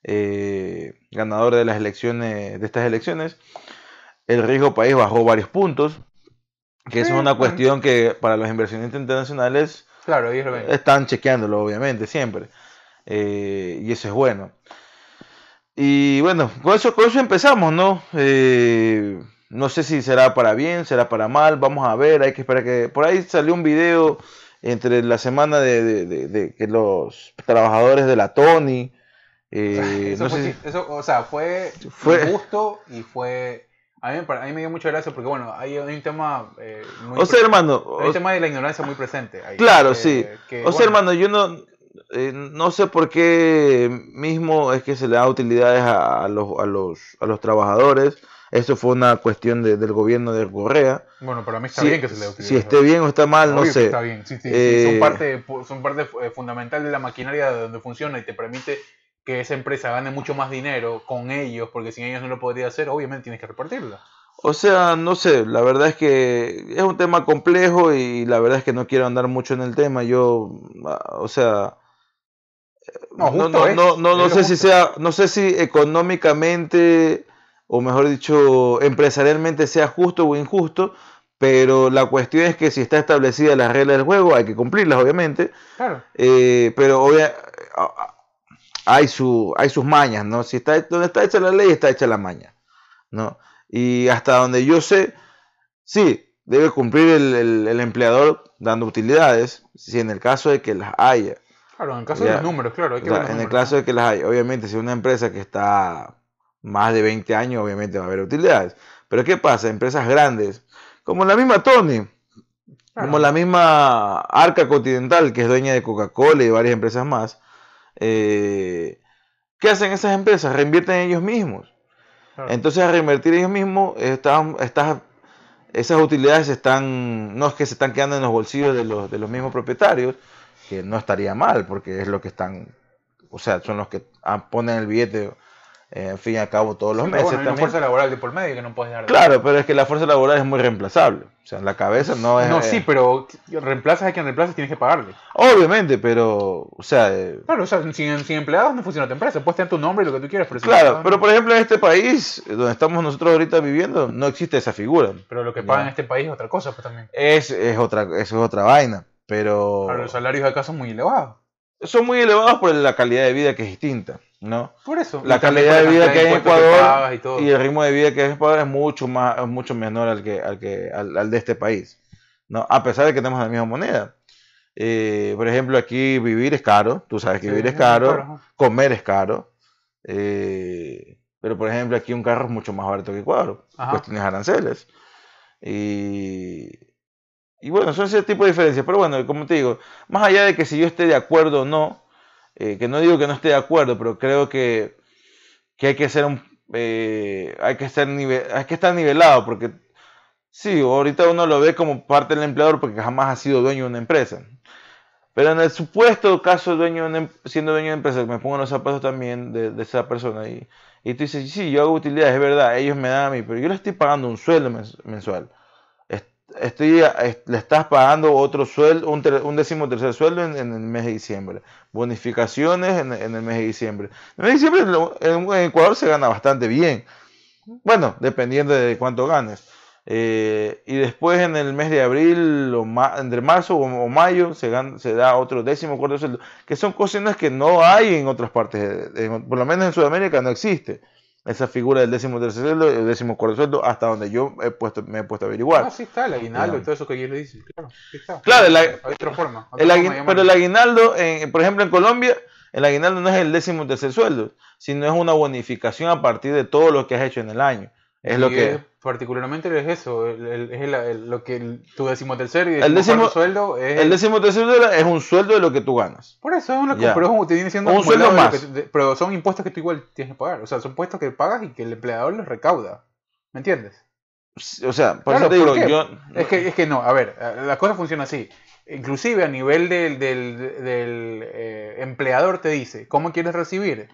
eh, ganador de las elecciones, de estas elecciones, el riesgo país bajó varios puntos, que sí, es una cuestión que para los inversionistas internacionales claro, están chequeándolo, obviamente, siempre. Eh, y eso es bueno. Y bueno, con eso, con eso empezamos, ¿no? Eh, no sé si será para bien, será para mal, vamos a ver, hay que esperar que... Por ahí salió un video entre la semana de, de, de, de que los trabajadores de la Tony eh, eso, no fue, si... eso, o sea, fue, Fue- justo y fue... A mí, a mí me dio mucha gracia porque, bueno, hay, un tema... eh, muy O sea, hermano, hay un o- tema de la ignorancia muy presente. ahí, Claro, que- sí. que, o sea, hermano, yo no, eh, no sé por qué mismo es que se le da utilidades a, a los, a, los, a los trabajadores. Eso fue una cuestión de- del gobierno de Correa. Bueno, para mí está Si, bien que se le dé utilidad. si esté bien o está mal, no Obvio sé. Está bien, sí, sí, sí, Eh, son parte, son parte eh, fundamental de la maquinaria de donde funciona y te permite que esa empresa gane mucho más dinero con ellos, porque sin ellos no lo podría hacer, obviamente tienes que repartirla. O sea, no sé, la verdad es que es un tema complejo y la verdad es que no quiero andar mucho en el tema. Yo, ah, o sea, No, no, no, es, no, no, sé si sea, no sé si económicamente o mejor dicho, empresarialmente sea justo o injusto, pero la cuestión es que si está establecida las reglas del juego, hay que cumplirlas, obviamente. Claro. Eh, pero obvia- hay, su, hay sus mañas, ¿no? Si está, donde está hecha la ley, está hecha la maña, ¿no? Y hasta donde yo sé, sí, debe cumplir el, el- el empleador dando utilidades, si en el caso de que las haya. Claro, en el caso Ya. de los números, claro. Hay O que sea, ver los en el caso de que las haya, obviamente, si una empresa que está más de 20 años, obviamente va a haber utilidades. Pero ¿qué pasa? Empresas grandes, como la misma Tony, como la misma Arca Continental, que es dueña de Coca-Cola y varias empresas más, eh, ¿qué hacen esas empresas? Reinvierten en ellos mismos. Entonces, al reinvertir ellos mismos, están, estas- esas utilidades están, no es que se están quedando en los bolsillos de los, de los mismos propietarios, que no estaría mal, porque es lo que están, o sea, son los que ah, ponen el billete, eh, en fin y al cabo, todos los Sí, meses bueno, hay una también. fuerza laboral de por medio que no puedes de Claro, pero es que la fuerza laboral es muy reemplazable. O sea, en la cabeza no es... No, eh, sí, pero reemplazas a quien reemplazas tienes que pagarle. Obviamente, pero, o sea, eh, Claro, o sea, sin, sin empleados no funciona tu empresa. Puedes tener tu nombre y lo que tú quieras, pero claro, pero por ejemplo en este país, donde estamos nosotros ahorita viviendo, no existe esa figura. Pero lo que pagan en este país es otra cosa, pues también. Es, es otra, eso es otra vaina, pero Claro, los salarios acá son muy elevados. son muy elevados por la calidad de vida que es distinta, ¿no? Por eso. La calidad de vida que hay en Ecuador y, y el ritmo de vida que hay en Ecuador es mucho más, es mucho menor al que, al que, al, al de este país, ¿no? A pesar de que tenemos la misma moneda. Eh, por ejemplo, aquí vivir es caro, tú sabes que Sí, vivir es caro, caro, comer es caro, eh, pero por ejemplo aquí un carro es mucho más barato que Ecuador, Ajá. cuestiones aranceles. Y, y bueno, son ese tipo de diferencias, pero bueno, como te digo, más allá de que si yo esté de acuerdo o no, eh, que no digo que no esté de acuerdo, pero creo que, que hay que ser un, eh, hay que estar nive- hay que estar nivelado, porque sí, ahorita uno lo ve como parte del empleador porque jamás ha sido dueño de una empresa. Pero en el supuesto caso, dueño em, siendo dueño de empresa, me pongo los zapatos también de, esa persona y, y tú dices, sí, yo hago utilidades, es verdad, ellos me dan a mí, pero yo le estoy pagando un sueldo mensual. Estoy, le estás pagando otro sueldo, un, décimo tercer sueldo en, el mes de diciembre. Bonificaciones en, el mes de diciembre. En el mes de diciembre en Ecuador se gana bastante bien. Bueno, dependiendo de cuánto ganes. Eh, y después en el mes de abril, o entre marzo o, mayo, se, se, da otro décimo cuarto sueldo, que son cosas que no hay en otras partes, por lo menos en Sudamérica no existe esa figura del décimo tercer sueldo, el décimo cuarto sueldo, hasta donde yo he puesto, me he puesto a averiguar. Ah, sí está, el aguinaldo y todo eso que ellos le dicen, claro, está. Claro, otra forma. pero el aguinaldo, por ejemplo en Colombia, el aguinaldo no es el décimo tercer sueldo, sino es una bonificación a partir de todo lo que has hecho en el año. Es lo que... particularmente es eso, es lo que tu decimotercer y el décimo sueldo es... El décimo sueldo es un sueldo de lo que tú ganas. Por eso, es una, pero te viene siendo un sueldo más. pero son impuestos que tú igual tienes que pagar. O sea, son impuestos que pagas y que el empleador los recauda. ¿Me entiendes? O sea, por eso te digo, yo... Es que, es que no, a ver, la cosa funciona así. Inclusive a nivel del, del, del eh, empleador te dice, ¿cómo quieres recibir?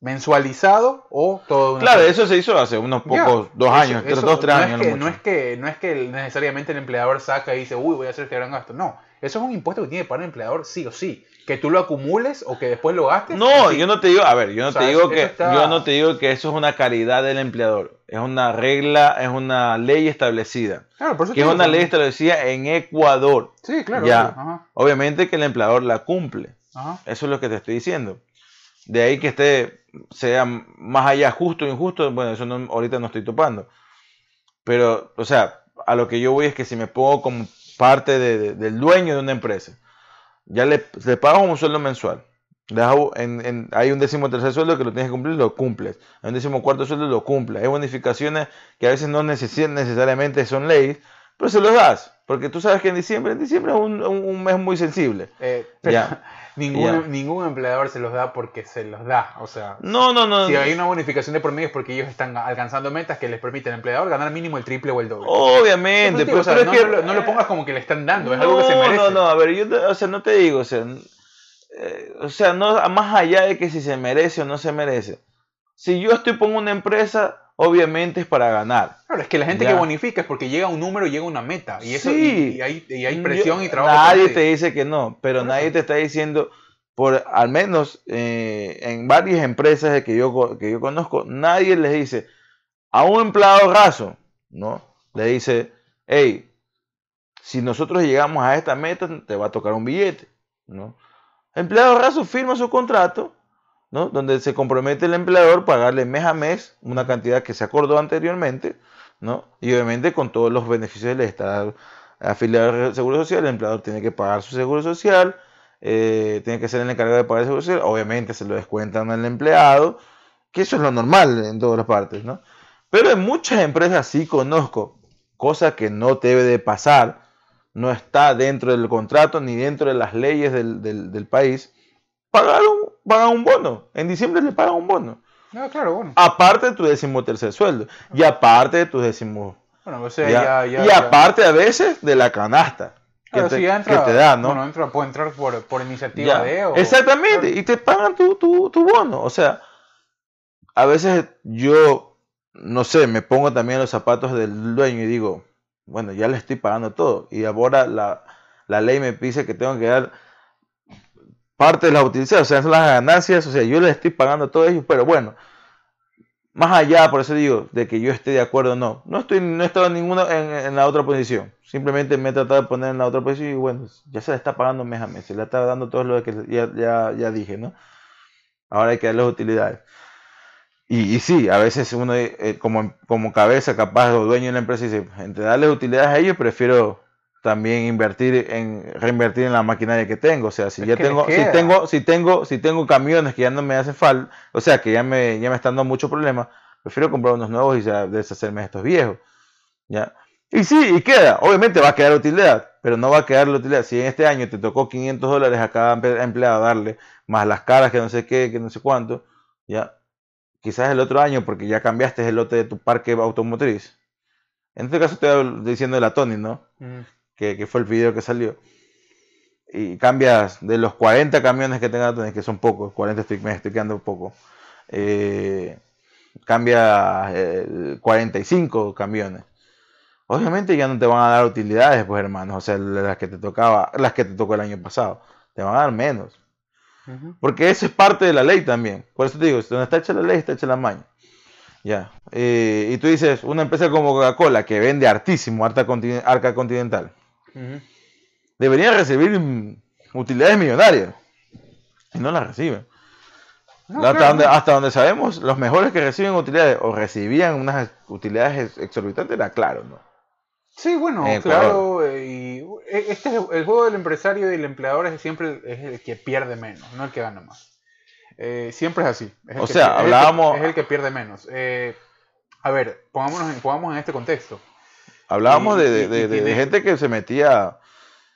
Mensualizado o todo Claro, eso se hizo hace unos pocos, dos años, dos, tres años. no, es que, no es que necesariamente el empleador saca y dice, uy, voy a hacer este gran gasto. No, eso es un impuesto que tiene que pagar el empleador sí o sí. Que tú lo acumules o que después lo gastes. No, yo no te digo, a ver, yo no te digo que yo no te digo que eso es una caridad del empleador. Es una regla, es una ley establecida. Claro, por eso que es una ley establecida en Ecuador. Sí, claro. Ya. Obviamente que el empleador la cumple. Eso es lo que te estoy diciendo. De ahí que esté, sea más allá justo o injusto, bueno, eso no, ahorita no estoy topando. Pero, o sea, a lo que yo voy es que si me pongo como parte del dueño de una empresa, ya le, le pago un sueldo mensual. hay un décimo tercer sueldo que lo tienes que cumplir, lo cumples. Hay un décimo cuarto sueldo, lo cumples. Hay bonificaciones que a veces no necesariamente son leyes, pero se los das. Porque tú sabes que en diciembre, en diciembre es un, mes muy sensible. Eh, ya. Ningún, ningún empleador se los da porque se los da. O sea, no, no, no. Si hay una bonificación de por medio es porque ellos están alcanzando metas que les permiten al empleador ganar mínimo el triple o el doble. Obviamente, pero, no, lo, pongas como que le están dando, es algo que se merece. No, no, a ver, yo o sea, no te digo, o sea, eh, o sea, no, más allá de que si se merece o no se merece. Si yo estoy por una empresa, obviamente es para ganar. Claro, es que la gente que bonifica es porque llega un número, llega una meta. Y, eso, y, hay, presión y trabajo. Nadie te dice que no, pero nadie te está diciendo, por al menos eh, en varias empresas que yo, que yo conozco, nadie les dice a un empleado raso, ¿no? Le dice, hey, si nosotros llegamos a esta meta, te va a tocar un billete, ¿no? empleado raso firma su contrato donde se compromete el empleador a pagarle mes a mes una cantidad que se acordó anteriormente, ¿no? Y obviamente con todos los beneficios del Estado afiliado al Seguro Social, el empleador tiene que pagar su Seguro Social, eh, tiene que ser el encargado de pagar el Seguro Social, obviamente se lo descuentan al empleado, que eso es lo normal en todas las partes, ¿no? Pero en muchas empresas sí conozco, cosa que no debe de pasar, no está dentro del contrato ni dentro de las leyes del, del, del país, pagaron, pagan un bono. En diciembre le pagan un bono. Ah, claro, bueno. Aparte de tu décimo tercer sueldo. Y aparte de tu décimo. Bueno, o sea, ya, y aparte a veces de la canasta. que, te, entra, que te da, ¿no? Bueno, entra, puede entrar por, por iniciativa de. O, Exactamente, y te pagan tu, tu, tu bono. O sea, a veces yo, no sé, me pongo también los zapatos del dueño y digo, bueno, ya le estoy pagando todo. Y ahora la, la ley me dice que tengo que dar parte de las utilidades, o sea, son las ganancias, o sea, yo les estoy pagando a todos ellos, pero bueno, más allá, por eso digo, de que yo esté de acuerdo o no, no estoy, no he estado en ninguna, en, la otra posición, simplemente me he tratado de poner en la otra posición y bueno, ya se le está pagando mes a mes, se le está dando todo lo que ya, ya, ya dije, ¿no? Ahora hay que darles utilidades. Y, y, sí, a veces uno eh, como, como cabeza capaz o dueño de la empresa dice, entre darles utilidades a ellos, prefiero también invertir en reinvertir en la maquinaria que tengo, o sea, si ya tengo si tengo si tengo si tengo camiones que ya no me hacen falta, o sea, que ya me ya me están dando mucho problema, prefiero comprar unos nuevos y deshacerme de estos viejos. ¿Ya? Y sí, y queda, obviamente va a quedar utilidad, pero no va a quedar la utilidad. Si en este año te tocó 500 dólares a cada empleado darle, más las caras que no sé qué, que no sé cuánto, ya, quizás el otro año, porque ya cambiaste el lote de tu parque automotriz. En este caso estoy diciendo de la Tony, ¿no? Que, fue el video que salió. y cambias de los 40 camiones que tengas, que son pocos, 40 estoy, me estoy quedando poco, eh, cambia 45 camiones. Obviamente ya no te van a dar utilidades, pues hermanos, o sea, las que te tocaba, las que te tocó el año pasado, te van a dar menos. Porque eso es parte de la ley también. Por eso te digo, donde está hecha la ley, está hecha la maña. Ya. Eh, y tú dices, una empresa como Coca-Cola que vende hartísimo, arca, continental, debería recibir utilidades millonarias. Y no las reciben. hasta, donde, sabemos, los mejores que reciben utilidades o recibían unas utilidades exorbitantes era claro, ¿no? Sí, bueno, claro. Eh, y eh, este el juego del empresario y el empleador es siempre es el que pierde menos, no el que gana más. Eh, siempre es así. o sea, hablábamos... Es el, que, pierde menos. Eh, a ver, pongámonos en, pongamos en este contexto. Hablábamos de, gente que se metía...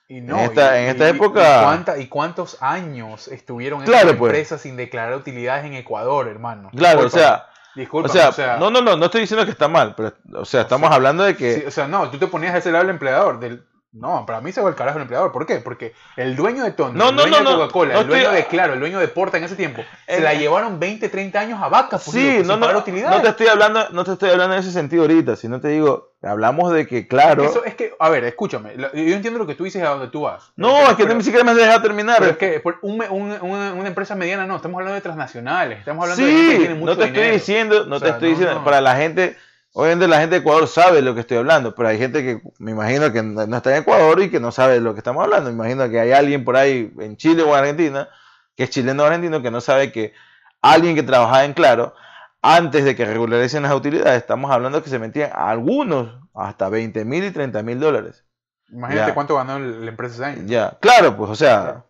en esta, en esta época... ¿Y cuántos años estuvieron en pues. empresas sin declarar utilidades en Ecuador, hermano? Claro, o sea... Disculpa, o, sea, no, no, no, no estoy diciendo que está mal, pero, o sea, estamos hablando de que... o sea, no, tú te ponías a ese lado del empleador, del, no, para mí se va el carajo el empleador. ¿Por qué? Porque el dueño de Tonto, el dueño de Coca-Cola, el dueño de Claro, el dueño de Porta en ese tiempo, se la llevaron 20, 30 años a vaca. sí, no, no, no te estoy hablando, no te estoy hablando en ese sentido ahorita, sino te digo, hablamos de que, claro. Eso es que, a ver, escúchame, yo entiendo lo que tú dices a donde tú vas. No, es que, ni siquiera me has dejado terminar. Pero es que una empresa mediana no, estamos hablando de transnacionales, estamos hablando de gente que tiene mucho no te estoy diciendo, no te estoy diciendo, para la gente Obviamente la gente de Ecuador sabe de lo que estoy hablando, pero hay gente que me imagino que no está en Ecuador y que no sabe de lo que estamos hablando. Me imagino que hay alguien por ahí en Chile o Argentina, que es chileno o argentino, que no sabe que alguien que trabajaba en Claro, antes de que regularicen las utilidades, estamos hablando que se metían algunos hasta 20 mil y 30 mil dólares. Imagínate cuánto ganó la empresa ese año. Ya, claro, pues, o sea,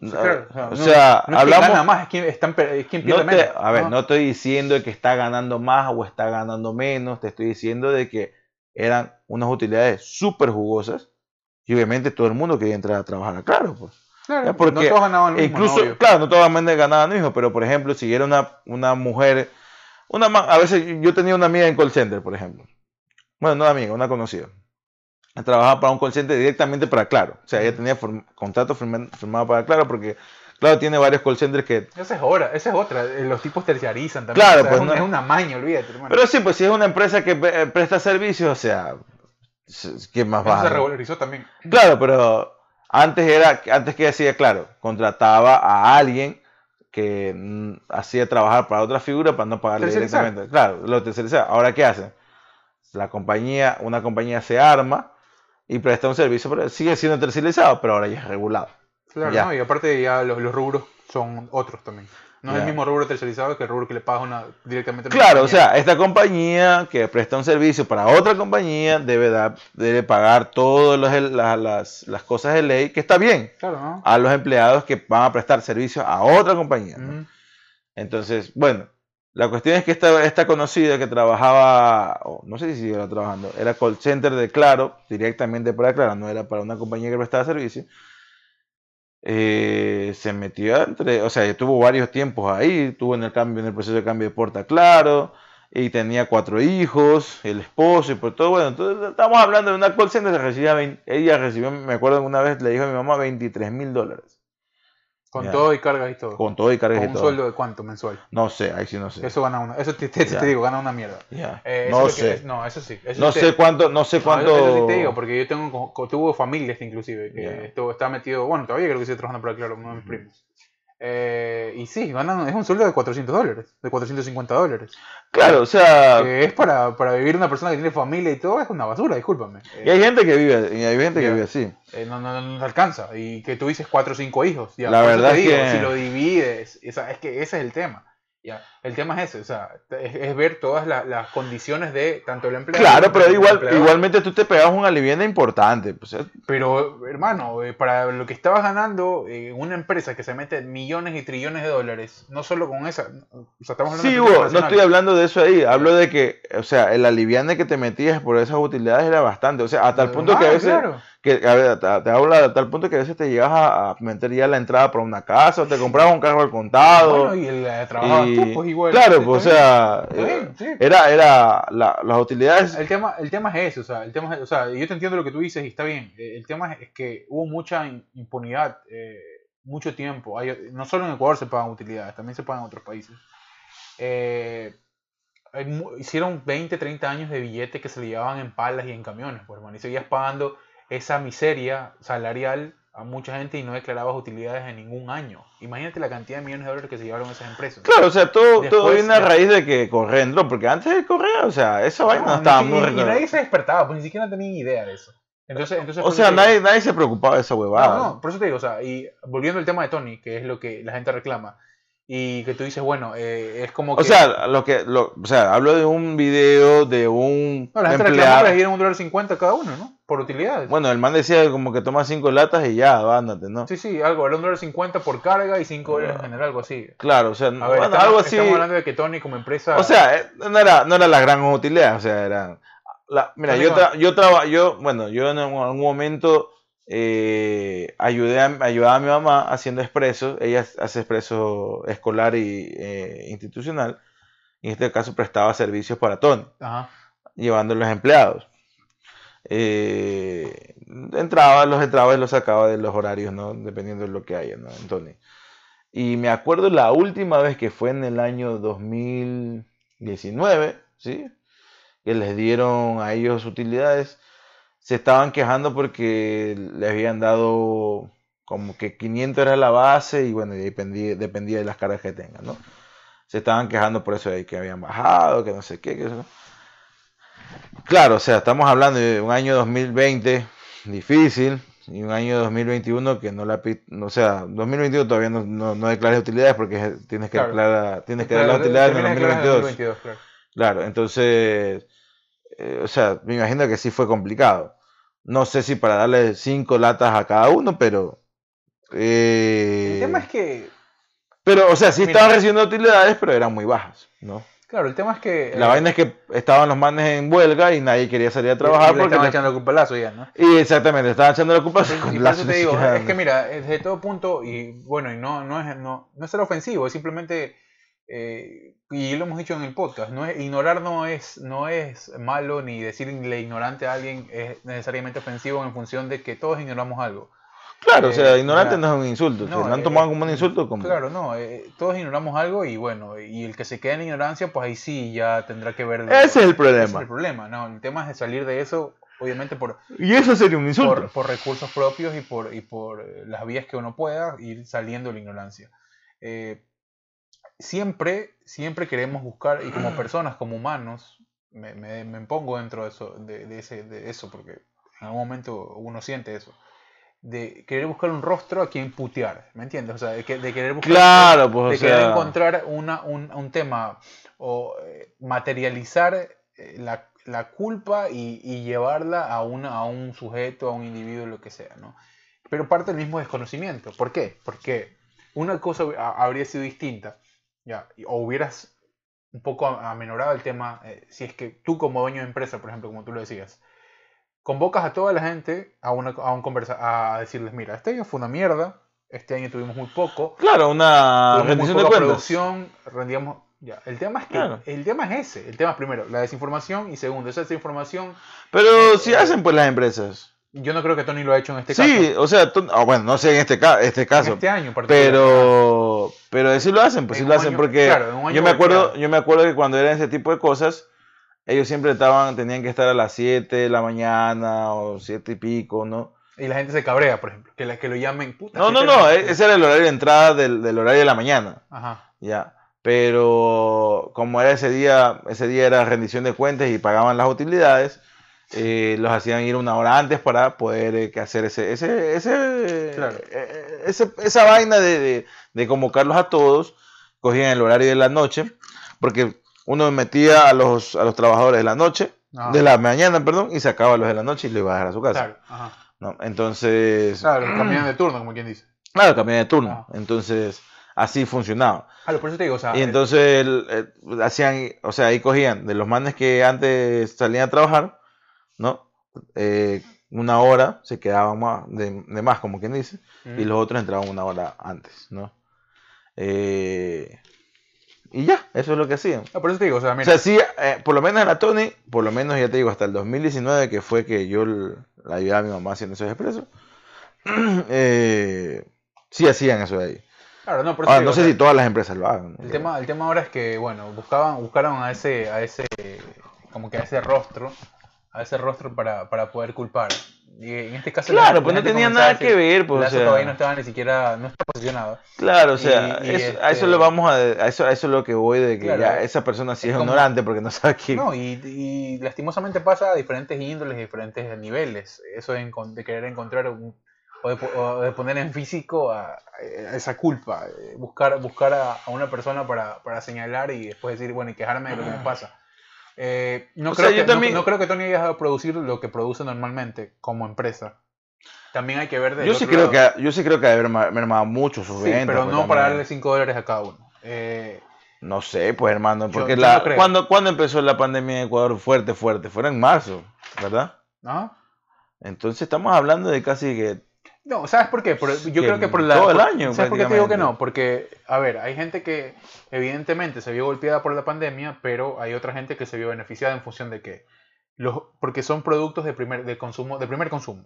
o sea, hablamos. más, es quien, pierde menos. A ver, no. estoy diciendo que está ganando más o está ganando menos, te estoy diciendo de que eran unas utilidades súper jugosas y obviamente todo el mundo quería entrar a trabajar, claro, pues. Claro, porque no todos ganaban lo mismo. Incluso, claro, no todos ganaban lo mismo, pero por ejemplo, si era una, una mujer, una a veces yo tenía una amiga en call center, por ejemplo. Bueno, no una amiga, una conocida trabajaba para un call center directamente para Claro. O sea, ella tenía contrato firmado para Claro porque Claro tiene varios call centers que... Esa es otra, esa es otra. Eh, los tipos terciarizan también. Claro, pues es, una maña, olvídate, hermano. Pero sí, pues si es una empresa que eh, presta servicios, o sea, ¿qué más va? se regularizó también. Claro, pero antes era, antes que decía, claro, contrataba a alguien que mm, hacía trabajar para otra figura para no pagarle directamente. Claro, lo tercerizaba. Ahora, ¿qué hacen? La compañía, una compañía se arma y presta un servicio, pero sigue siendo tercerizado, pero ahora ya es regulado. Claro, y aparte ya los, rubros son otros también. No es el mismo rubro tercerizado que el rubro que le paga una, directamente Claro, o sea, esta compañía que presta un servicio para otra compañía debe, dar, debe pagar todas las, las, cosas de ley, que está bien, a los empleados que van a prestar servicio a otra compañía. Entonces, bueno, la cuestión es que esta, esta conocida que trabajaba, no sé si sigue trabajando, era call center de Claro, directamente para Claro, no era para una compañía que prestaba servicio. Eh, se metió entre, o sea, tuvo varios tiempos ahí, tuvo en el cambio, en el proceso de cambio de puerta Claro, y tenía cuatro hijos, el esposo y por todo. Bueno, entonces estamos hablando de una call center, recibía ella recibió, me acuerdo una vez le dijo a mi mamá 23 mil dólares. Con todo y cargas y todo. Con todo y cargas y todo. ¿Un sueldo de cuánto mensual? No sé, ahí sí no sé. Eso gana una. Eso te, digo, gana una mierda. Eh, no sé. no, eso sí. no sé cuánto, no sé cuánto. eso, sí te digo, porque yo tengo, tuve familia este inclusive, que estuvo, está metido, bueno, todavía creo que sigue trabajando para Claro, uno de mis primos. Eh, y sí, ganan, es un sueldo de 400 dólares, de 450 dólares. Claro, o sea. Que es para, para vivir una persona que tiene familia y todo, es una basura, discúlpame. Y hay gente que vive, y hay gente que vive así. Eh, no, no, no, alcanza. Y que tú dices 4 o 5 hijos. Ya, La verdad es que. Si lo divides, es que ese es el tema. Ya, el tema es ese, o sea, es, ver todas las condiciones de tanto el empleado. Claro, pero igual, igualmente tú te pegas una alivienda importante. Pues, ¿eh? pero, hermano, eh, para lo que estabas ganando en una empresa que se mete millones y trillones de dólares, no solo con esa. O sea, estamos hablando sí, Hugo, no estoy hablando de eso ahí. Hablo de que, o sea, el aliviande que te metías por esas utilidades era bastante. O sea, hasta el punto que a veces que a ver, te, hablo a tal punto que a veces te llegas a, meter ya la entrada para una casa, o te comprabas un carro al contado. Bueno, y el eh, trabajo pues igual. Claro, pues, o sea, eh, era, era las utilidades. El tema, el tema es eso, o sea, el tema o sea, yo te entiendo lo que tú dices y está bien. Eh, el tema es que hubo mucha impunidad, mucho tiempo. Hay, no solo en Ecuador se pagan utilidades, también se pagan en otros países. hicieron 20, 30 años de billetes que se le llevaban en palas y en camiones, pues, hermano, y seguías pagando esa miseria salarial a mucha gente y no declarabas utilidades en ningún año. Imagínate la cantidad de millones de dólares que se llevaron esas empresas. Claro, o sea, todo, todo viene a raíz de que corren, porque antes de correr, o sea, esa vaina no, estaba muy... Y, nadie se despertaba, pues ni siquiera tenía idea de eso. Entonces, entonces o sea, nadie, nadie se preocupaba de esa huevada. No, no, por eso te digo, o sea, y volviendo al tema de Tony, que es lo que la gente reclama, y que tú dices, bueno, eh, es como que... O sea, lo que, lo, o sea, hablo de un video de un No, la gente empleado... dieron un dólar cincuenta cada uno, ¿no? Por utilidades. Bueno, el man decía como que toma cinco latas y ya, ándate, ¿no? Sí, sí, algo, era un dólar cincuenta por carga y cinco dólares en general, algo así. Claro, o sea, algo así... Estamos hablando de que Tony como empresa... O sea, eh, no era, no era la gran utilidad, o sea, era... La, mira, yo, yo, traba, yo, bueno, yo en algún momento eh, ayudé a, ayudaba a mi mamá haciendo expreso. Ella hace expreso escolar y eh, institucional. En este caso prestaba servicios para Tony, llevando a los empleados. Eh, entraba, los entraba y los sacaba de los horarios, ¿no? Dependiendo de lo que haya, ¿no? Tony. Y me acuerdo la última vez que fue en el año 2019, ¿sí? Que les dieron a ellos utilidades se estaban quejando porque le habían dado como que 500 era la base y bueno, dependía, dependía de las cargas que tengan, ¿no? Se estaban quejando por eso de que habían bajado, que no sé qué, que eso. Claro, o sea, estamos hablando de un año 2020 difícil y un año 2021 que no la o sea, 2021 todavía no, no, no declaras utilidades porque tienes que declarar, tienes que dar las utilidades en 2022. claro. claro, entonces eh, o sea, me imagino que sí fue complicado. No sé si para darle cinco latas a cada uno, pero... Eh, el tema es que... Pero, o sea, sí estaban recibiendo utilidades, pero eran muy bajas, ¿no? Claro, el tema es que... La vaina es que estaban los manes en huelga y nadie quería salir a trabajar. porque estaban echando la culpa lazo ya, ¿no? Y exactamente, estaban echando la culpa y, por eso te digo, es que mira, desde todo punto, y bueno, y no, no, es, no, no es ser ofensivo, es simplemente eh, y lo hemos dicho en el podcast, no es, ignorar no es, no es malo ni decirle ignorante a alguien es necesariamente ofensivo en función de que todos ignoramos algo. Claro, o sea, eh, ignorante no es un insulto, no, han tomado como un insulto. Como... Claro, no, todos ignoramos algo y bueno, y el que se quede en ignorancia, pues ahí sí ya tendrá que ver. Ese es el problema. Ese es el problema, no, el tema es de salir de eso, obviamente por... Y eso sería un insulto. Por, recursos propios y por, y por las vías que uno pueda ir saliendo de la ignorancia. Eh, siempre, siempre queremos buscar, y como personas, como humanos, me, me, me pongo dentro de eso, de, ese, de eso, porque en algún momento uno siente eso. De querer buscar un rostro a quien putear, ¿me entiendes? O sea, de, querer buscar. Claro, pues, de querer encontrar una, un, un, tema o eh, materializar eh, la, la culpa y, y, llevarla a, una, a un sujeto, a un individuo, lo que sea, ¿no? Pero parte del mismo desconocimiento. ¿Por qué? Porque una cosa habría sido distinta ya, o hubieras un poco amenorado el tema, eh, si es que tú como dueño de empresa, por ejemplo, como tú lo decías, convocas a toda la gente a, una, a, un conversa, a decirles, mira, este año fue una mierda, este año tuvimos muy poco. Claro, una rendición de producción, rendíamos... Ya, el tema es que el tema es ese, el tema es primero la desinformación y segundo esa desinformación. Pero si hacen pues las empresas. Yo no creo que Tony lo ha hecho en este caso. Sí, o sea, ah, bueno, no sé en este, este caso. este año, pero, pero sí lo hacen, pues sí lo hacen, porque yo me acuerdo, yo me acuerdo que cuando eran ese tipo de cosas, ellos siempre estaban, tenían que estar a las 7 de la mañana o 7 y pico, ¿no? Y la gente se cabrea, por ejemplo, que, la, que lo llamen puta. No, no, no, e, ese era el horario de entrada del, del horario de la mañana. Ajá. Ya. Pero como era ese día, ese día era rendición de cuentas y pagaban las utilidades, eh, los hacían ir una hora antes para poder eh, hacer ese, ese, ese, eh, ese esa vaina de, de, convocarlos a todos, cogían el horario de la noche, porque uno metía a los, a los trabajadores de la noche, ah. de la mañana, perdón, y sacaba a los de la noche y le iba a dejar a su casa. ¿no? Entonces... Claro, de turno, como quien dice. Claro, cambian de turno. Ah. Entonces, así funcionaba. por eso te digo, o sea, y entonces hacían, o sea, ahí cogían de los manes que antes salían a trabajar, ¿no? Eh, una hora se quedaban más, de, más, como quien dice, y los otros entraban una hora antes, ¿no? Eh, y ya, eso es lo que hacían. Ah, por eso te digo, o sea, mira. sí, eh, por lo menos en la Tony, por lo menos ya te digo, hasta el 2019, que fue que yo la ayudaba a mi mamá haciendo esos expresos, eh, sí hacían eso de ahí. Claro, no, pero no sé si todas las empresas lo hagan. El tema, el tema ahora es que, bueno, buscaban, buscaron a ese, a ese, como que a ese rostro, a ese rostro para, para poder culpar. Y en este caso, claro, pues no tenía nada que ver, pues. o sea, todavía no estaba ni siquiera, no está posicionado. Clalo, o sea, a eso este lo vamos a, a eso, a eso es lo que voy de que ya esa persona sí es, ignorante porque no sabe qué. No, y, y, lastimosamente pasa a diferentes índoles, diferentes niveles. Eso de, de querer encontrar un, o de, poner en físico a, esa culpa, eh, buscar, buscar a, una persona para, para, señalar y después decir, bueno, y quejarme de lo que me pasa. Eh, no, creo que, también... no, creo que Tony haya dejado de producir lo que produce normalmente como empresa. También hay que ver de yo sí creo que Yo sí creo que haber mermado mucho sus sí, pero pues, no para darle 5 dólares a cada uno. Eh, no sé, pues hermano, porque la, cuando, cuando empezó la pandemia en Ecuador fuerte, fuerte, fue en marzo, ¿verdad? ¿Ah? Entonces estamos hablando de casi que no, ¿sabes por qué? yo creo que por la... Todo el año, ¿Sabes por qué te digo que no? Porque, a ver, hay gente que evidentemente se vio golpeada por la pandemia, pero hay otra gente que se vio beneficiada en función de que... Los, porque son productos de primer, de consumo, de primer consumo.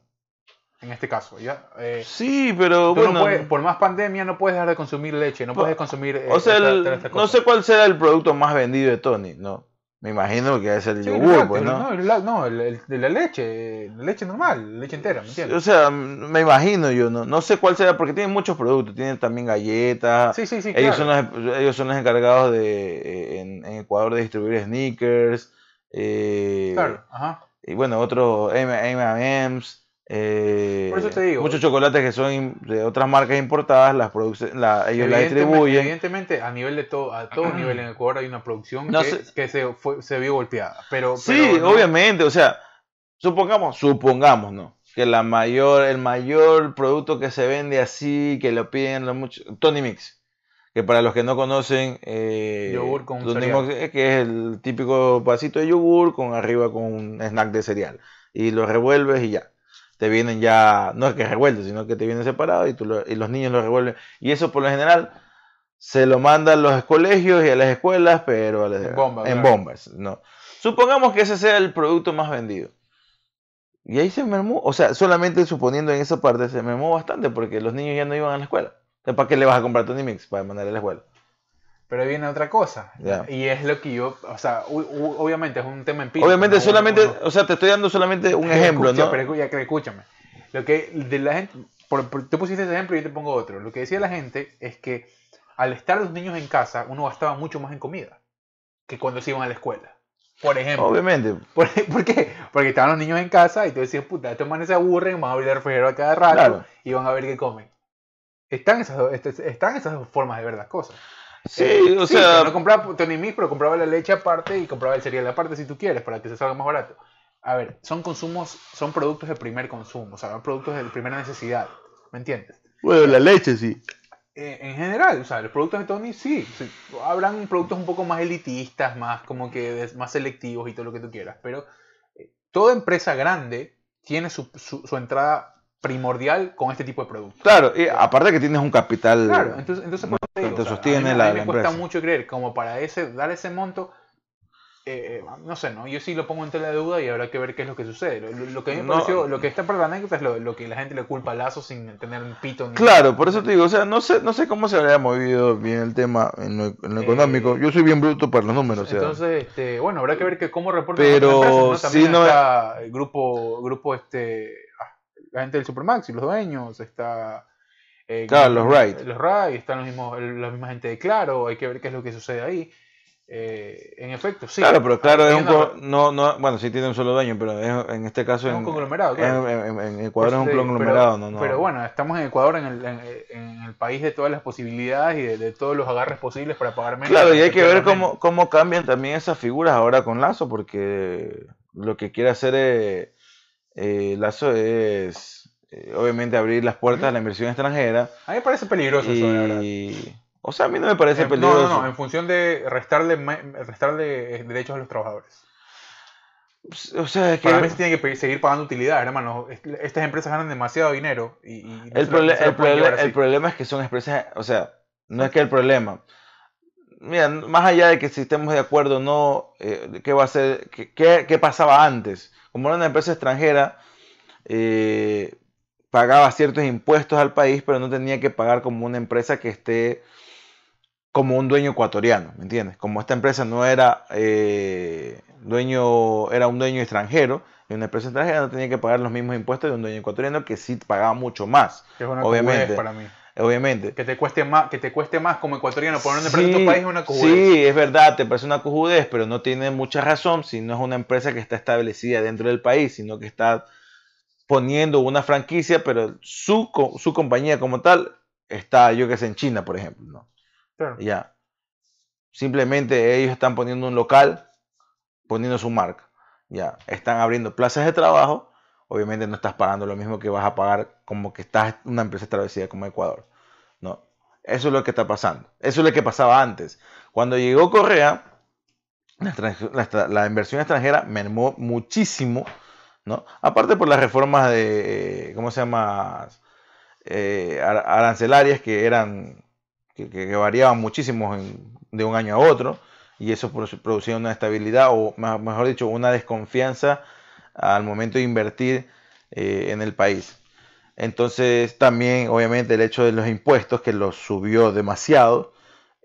En este caso, ¿ya? Eh, sí, pero bueno... por más pandemia no puedes dejar de consumir leche, no puedes consumir... Eh, o sea, no sé cuál será el producto más vendido de Tony, ¿no? Me imagino que es el yogur, pues, ¿no? No, el, de la leche, la leche normal, leche entera, ¿me entiendes? O sea, me imagino yo, no, no sé cuál será, porque tienen muchos productos, tienen también galletas. Sí, sí, sí. Ellos, son, los, ellos son los encargados de, eh, en, Ecuador de distribuir sneakers. Eh, claro, ajá. Y bueno, otros MMs. Eh, Por eso te digo. Muchos chocolates que son de otras marcas importadas, las la, ellos las distribuyen. Evidentemente, a nivel de todo, a todo nivel en Ecuador hay una producción que, se, fue, se vio golpeada. Pero, sí, obviamente, o sea, supongamos, supongamos, ¿no? Que la mayor, el mayor producto que se vende así, que lo piden los muchos, Tony Mix. Que para los que no conocen, eh, yogur con Mix, que es el típico vasito de yogur con arriba con un snack de cereal. Y lo revuelves y ya te vienen ya, no es que revueltos, sino que te vienen separados y, tú y los niños lo revuelven. Y eso por lo general se lo mandan a los colegios y a las escuelas, pero en, bombas, no. Supongamos que ese sea el producto más vendido. Y ahí se mermó, o sea, solamente suponiendo en esa parte se mermó bastante porque los niños ya no iban a la escuela. ¿para qué le vas a comprar Tony Mix? Para mandar a la escuela. Pero viene otra cosa. Y es lo que yo, o sea, obviamente es un tema empírico. Obviamente solamente, o sea, te estoy dando solamente un ejemplo, ¿no? Pero escúchame. Lo que de la gente, por, tú pusiste ese ejemplo y yo te pongo otro. Lo que decía la gente es que al estar los niños en casa, uno gastaba mucho más en comida que cuando se iban a la escuela. Por ejemplo. Obviamente. ¿Por, qué? Porque estaban los niños en casa y tú decías, puta, estos manes se aburren, van a abrir el refrigerador a cada rato y van a ver qué comen. Están esas, están esas dos formas de ver las cosas. Sí, eh, o sea. No compraba Tony Mix, pero compraba la leche aparte y compraba el cereal aparte si tú quieres, para que se salga más barato. A ver, son consumos, son productos de primer consumo, o sea, son productos de primera necesidad. ¿Me entiendes? Bueno, la leche sí. Eh, en general, o sea, los productos de Tony sí, Habrán productos un poco más elitistas, más como que más selectivos y todo lo que tú quieras, pero eh, toda empresa grande tiene su, su entrada primordial con este tipo de productos. Claro, y aparte que tienes un capital. Claro, entonces, entonces te, sostiene la, me cuesta mucho creer, como para ese, dar ese monto, eh, eh, no sé, ¿no? Yo sí lo pongo entre la duda y habrá que ver qué es lo que sucede. Lo, que a mí me pareció, lo que está para la anécdota es lo, que la gente le culpa a Lazo sin tener un pito. Ni claro, por eso te digo, o sea, no sé, no sé cómo se habría movido bien el tema en lo, económico. Eh, Yo soy bien bruto para los números. Entonces, este, bueno, habrá que ver que cómo reporta Pero También no está el grupo, grupo este la gente del Supermax y los dueños, está... Eh, claro, los Wright. Los Wright, están los mismos, la misma gente de Claro, hay que ver qué es lo que sucede ahí. Eh, en efecto, sí. Claro, pero claro, es un no, no, bueno, sí tiene un solo dueño, pero en este caso es un conglomerado. Claro. En, Ecuador es un conglomerado, no, no. Pero bueno, estamos en Ecuador, en el, en, el país de todas las posibilidades y de, todos los agarres posibles para pagar menos. Claro, y hay que ver cómo, cómo cambian también esas figuras ahora con Lazo, porque lo que quiere hacer es, eh, Lazo es eh, obviamente abrir las puertas a la inversión extranjera. A mí me parece peligroso eso, verdad. O sea, a mí no me parece peligroso. No, no, no, en función de restarle, restarle eh, derechos a los trabajadores. O sea, es que... Para mí se tiene que seguir pagando utilidades, hermano. Estas empresas ganan demasiado dinero y... el, el, problema es que son empresas, o sea, no es que el problema. Mira, más allá de que si estemos de acuerdo o no, eh, ¿qué va a ser? Qué, qué, pasaba antes? Como era una empresa extranjera, eh, pagaba ciertos impuestos al país, pero no tenía que pagar como una empresa que esté como un dueño ecuatoriano, ¿me entiendes? Como esta empresa no era eh, dueño, era un dueño extranjero, y una empresa extranjera no tenía que pagar los mismos impuestos de un dueño ecuatoriano que sí pagaba mucho más. obviamente. Para mí. Obviamente. Que te cueste más, que te cueste más como ecuatoriano poner una empresa en tu país es una cojudez. Sí, es verdad, te parece una cojudez, pero no tiene mucha razón si no es una empresa que está establecida dentro del país, sino que está poniendo una franquicia, pero su, su compañía como tal está, yo que sé, en China, por ejemplo. ¿no? Ya. Simplemente ellos están poniendo un local, poniendo su marca. Ya. Están abriendo plazas de trabajo. Obviamente no estás pagando lo mismo que vas a pagar como que estás en una empresa establecida como Ecuador. No. Eso es lo que está pasando. Eso es lo que pasaba antes. Cuando llegó Correa, la, inversión extranjera mermó muchísimo, Aparte por las reformas de, ¿cómo se llama? Eh, arancelarias que eran que, variaban muchísimo de un año a otro y eso producía una estabilidad o mejor dicho una desconfianza al momento de invertir eh, en el país. Entonces también obviamente el hecho de los impuestos que los subió demasiado,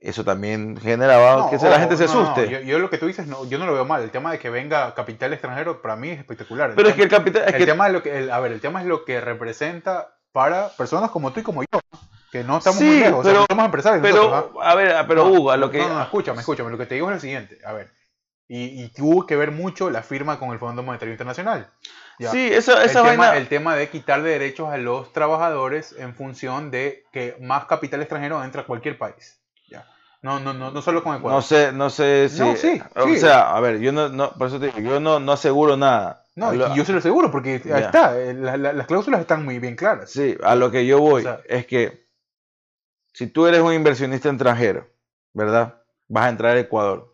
eso también generaba que la gente se asuste. yo, lo que tú dices, no, yo no lo veo mal. El tema de que venga capital extranjero para mí es espectacular. Pero es que el capital... el tema es lo que, a ver, el tema es lo que representa para personas como tú y como yo que no estamos muy lejos, pero, somos empresarios. Pero, ¿ah? a ver, pero Hugo, a lo que. No, no, escúchame, escúchame. Lo que te digo es lo siguiente. A ver. Y, y tuvo que ver mucho la firma con el Fondo Monetario Internacional. Sí, eso, esa el vaina... Tema, el tema de quitar derechos a los trabajadores en función de que más capital extranjero entra a cualquier país. No, no, no, no solo con Ecuador. No sé, no sé si. No, sí, o sea, a ver, yo no, no por eso te digo, yo no, no aseguro nada. No, yo se lo aseguro porque ahí está, eh, las cláusulas están muy bien claras. Sí, a lo que yo voy es que si tú eres un inversionista extranjero, ¿verdad? Vas a entrar a Ecuador.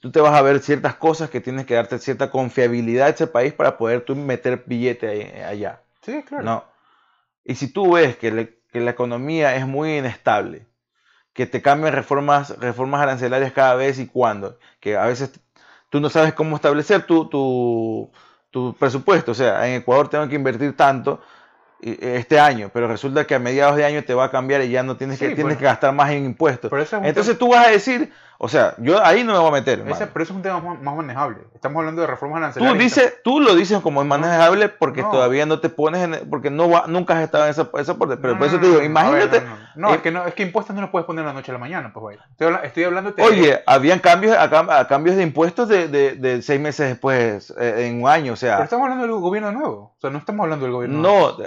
Tú te vas a ver ciertas cosas que tienes que darte cierta confiabilidad a ese país para poder tú meter billete allá. Sí, claro. No. Y si tú ves que, la economía es muy inestable, que te cambian reformas, reformas arancelarias cada vez y cuando, que a veces tú no sabes cómo establecer tu, tu, tu presupuesto. O sea, en Ecuador tengo que invertir tanto, este año, pero resulta que a mediados de año te va a cambiar y ya no tienes que, tienes que gastar más en impuestos. Entonces tú vas a decir, o sea, yo ahí no me voy a meter. pero eso es un tema más, manejable. Estamos hablando de reformas arancelarias. Tú, dices, tú lo dices como es manejable porque todavía no te pones en. porque no va, nunca has estado en esa, esa parte. Pero por eso te digo, imagínate. no, es que no, es que impuestos no los puedes poner de la noche a la mañana, pues Estoy, estoy hablando. De, Oye, habían cambios a, cambios de impuestos de, de, de, seis meses después, eh, en un año, o sea. Pero estamos hablando del gobierno nuevo. O sea, no estamos hablando del gobierno no, nuevo.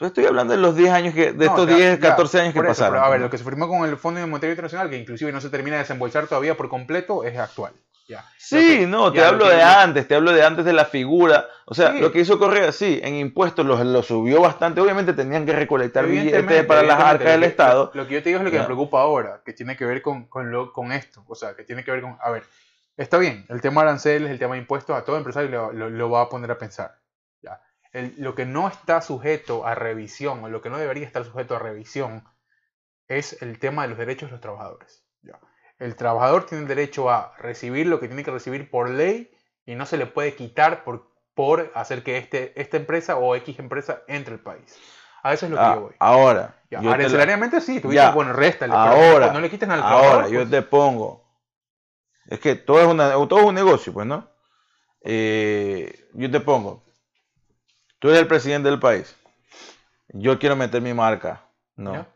No, estoy hablando de los 10 años que. de estos 10, 14 años que pasaron. a ver, lo que se firmó con el Fondo Monetario Internacional, que inclusive no se termina de desembolsar todavía por completo es actual. Ya. Sí, no, te hablo de antes, te hablo de antes de la figura. O sea, lo que hizo Correa, sí, en impuestos lo, subió bastante. Obviamente tenían que recolectar billetes para las arcas del Estado. Lo, que yo te digo es lo que me preocupa ahora, que tiene que ver con, con, lo, con esto. O sea, que tiene que ver con. A ver, está bien, el tema aranceles, el tema de impuestos, a todo empresario lo, lo, va a poner a pensar. ¿ya? lo que no está sujeto a revisión, o lo que no debería estar sujeto a revisión, es el tema de los derechos de los trabajadores. ¿Ya? El trabajador tiene el derecho a recibir lo que tiene que recibir por ley y no se le puede quitar por, por hacer que este, esta empresa o X empresa entre al país. A eso es lo que ah, yo voy. Ahora. Ya, sí, tú dices, bueno, réstale. Ahora. no le quiten al trabajador. Ahora, yo pues. te pongo. Es que todo es, una, todo es un negocio, pues, ¿no? Eh, yo te pongo. Tú eres el presidente del país. Yo quiero meter mi marca. No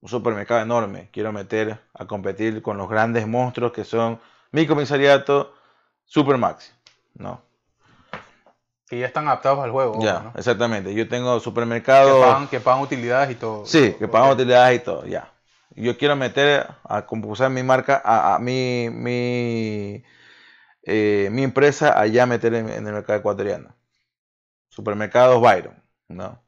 un supermercado enorme, quiero meter a competir con los grandes monstruos que son mi comisariato, Supermax, ¿no? Que ya están adaptados al juego. Ya, exactamente. Yo tengo supermercados... Que pagan, utilidades y todo. Sí, que pagan utilidades y todo, ya. Yo quiero meter a compulsar mi marca, a, mi, mi, eh, mi empresa allá meter en, en el mercado ecuatoriano. Supermercados Byron, ¿no?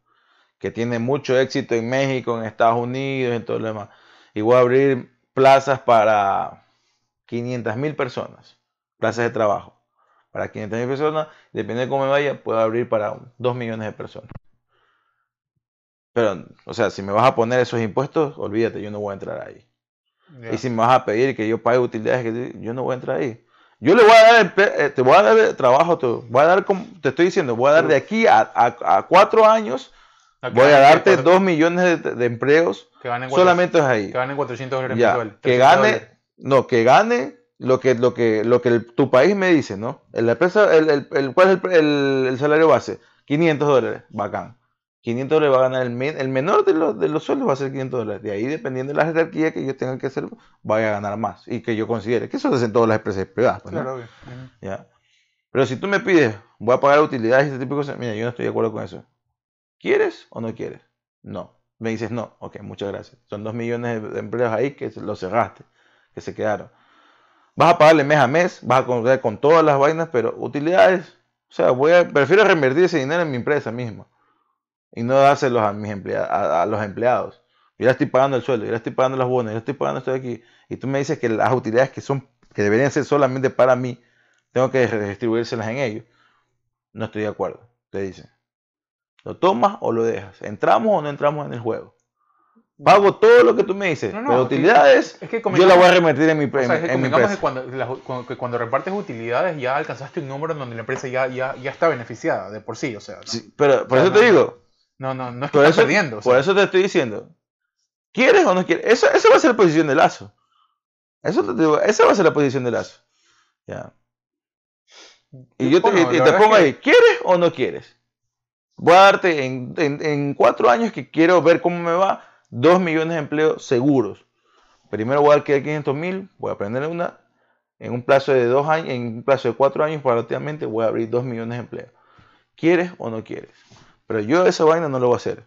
Que tiene mucho éxito en México, en Estados Unidos, en todo lo demás. Y voy a abrir plazas para 500 mil personas, plazas de trabajo. para 500 mil personas, depende de cómo me vaya, puedo abrir para 2 millones de personas. Pero, o sea, si me vas a poner esos impuestos, olvídate, yo no voy a entrar ahí. Y si me vas a pedir que yo pague utilidades, yo no voy a entrar ahí. Yo le voy a dar, eh, te voy a dar trabajo, te voy a dar, te estoy diciendo, voy a dar de aquí a, a, cuatro años, voy a darte dos millones de, empleos, que solamente es ahí. Que gane 400 dólares ya, Que gane, no, que gane lo que, lo que, lo que tu país me dice, ¿no? El, el, el, ¿Cuál es el, salario base? 500 dólares, bacán. 500 dólares va a ganar el, el menor de los, de los sueldos va a ser 500 dólares. De ahí, dependiendo de la jerarquía que yo tenga que hacer, vaya a ganar más. Y que yo considere que eso es en todas las empresas privadas. Pues, claro, ¿Ya? Pero si tú me pides, voy a pagar utilidades y este tipo de cosas, mira, yo no estoy de acuerdo con eso. ¿Quieres o no quieres? No. Me dices no. Ok, muchas gracias. Son dos millones de empleos ahí que los cerraste, que se quedaron. Vas a pagarle mes a mes, vas a contar con todas las vainas, pero utilidades, o sea, voy a, prefiero reinvertir ese dinero en mi empresa misma y no dárselos a, mis a, los empleados. Yo ya estoy pagando el sueldo, yo ya estoy pagando los bonos, yo estoy pagando esto de aquí. Y tú me dices que las utilidades que son que deberían ser solamente para mí, tengo que distribuírselas en ellos. No estoy de acuerdo, te dicen. ¿Lo tomas o lo dejas? ¿Entramos o no entramos en el juego? Pago todo lo que tú me dices, pero utilidades yo la voy a remitir en mi, empresa. Que cuando, repartes utilidades ya alcanzaste un número en donde la empresa ya, ya, ya está beneficiada de por sí, o sea. pero por eso te digo, no, no, no es que eso, perdiendo. Por eso te estoy diciendo. ¿Quieres o no quieres? Eso, va a ser la posición de Lazo. Eso te digo, esa va a ser la posición de Lazo. Ya. Y yo te, pongo ahí, ¿quieres o no quieres? Voy a darte en, en, cuatro años que quiero ver cómo me va, dos millones de empleos seguros. Primero voy a dar 500 mil, voy a aprender una. En un plazo de dos años, en un plazo de cuatro años, relativamente voy a abrir dos millones de empleos. ¿Quieres o no quieres? Pero yo esa vaina no lo voy a hacer.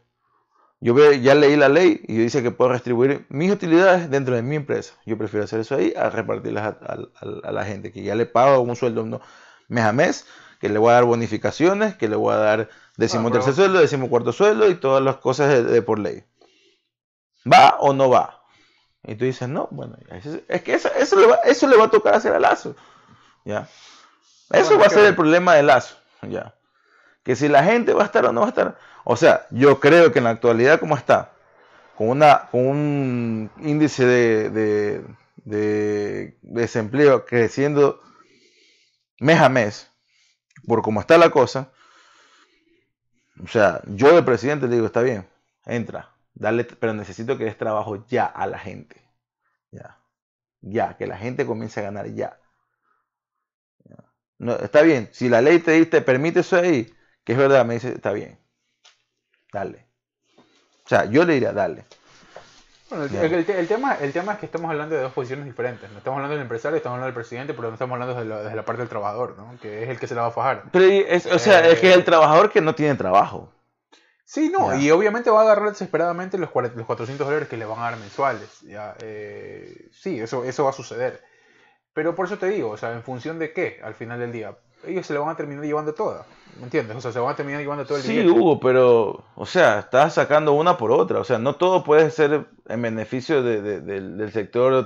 Yo ya leí la ley y dice que puedo distribuir mis utilidades dentro de mi empresa. Yo prefiero hacer eso ahí a repartirlas a, la gente, que ya le pago un sueldo no, mes a mes, que le voy a dar bonificaciones, que le voy a dar décimo ah, tercer sueldo, décimo cuarto sueldo y todas las cosas de, por ley. ¿Va o no va? Y tú dices, no, bueno, es que eso, eso, le, va, eso le va a tocar hacer a Lazo. ¿ya? Eso va a ser el problema de Lazo. ¿ya? que si la gente va a estar o no va a estar. O sea, yo creo que en la actualidad como está, con, una, con un índice de, desempleo creciendo mes a mes, por cómo está la cosa, o sea, yo de presidente le digo, está bien, entra, dale, pero necesito que des trabajo ya a la gente. Ya. Ya, que la gente comience a ganar ya. No, está bien, si la ley te, te permite eso ahí, que es verdad, me dice, está bien, dale. O sea, yo le diría, dale. Bueno, el, tema, el tema es que estamos hablando de dos posiciones diferentes. No estamos hablando del empresario, estamos hablando del presidente, pero no estamos hablando desde la, parte del trabajador, ¿no? que es el que se la va a fajar. Pero o sea, es que es el trabajador que no tiene trabajo. Sí, no, y obviamente va a agarrar desesperadamente los, los 400 dólares que le van a dar mensuales. ¿ya? Eh, sí, eso, eso va a suceder. Pero por eso te digo, o sea, ¿en función de qué al final del día? Ellos se lo van a terminar llevando toda. ¿Me entiendes? O sea, se van a terminar llevando todo el Sí, Hugo, pero, o sea, estás sacando una por otra. O sea, no todo puede ser en beneficio del sector del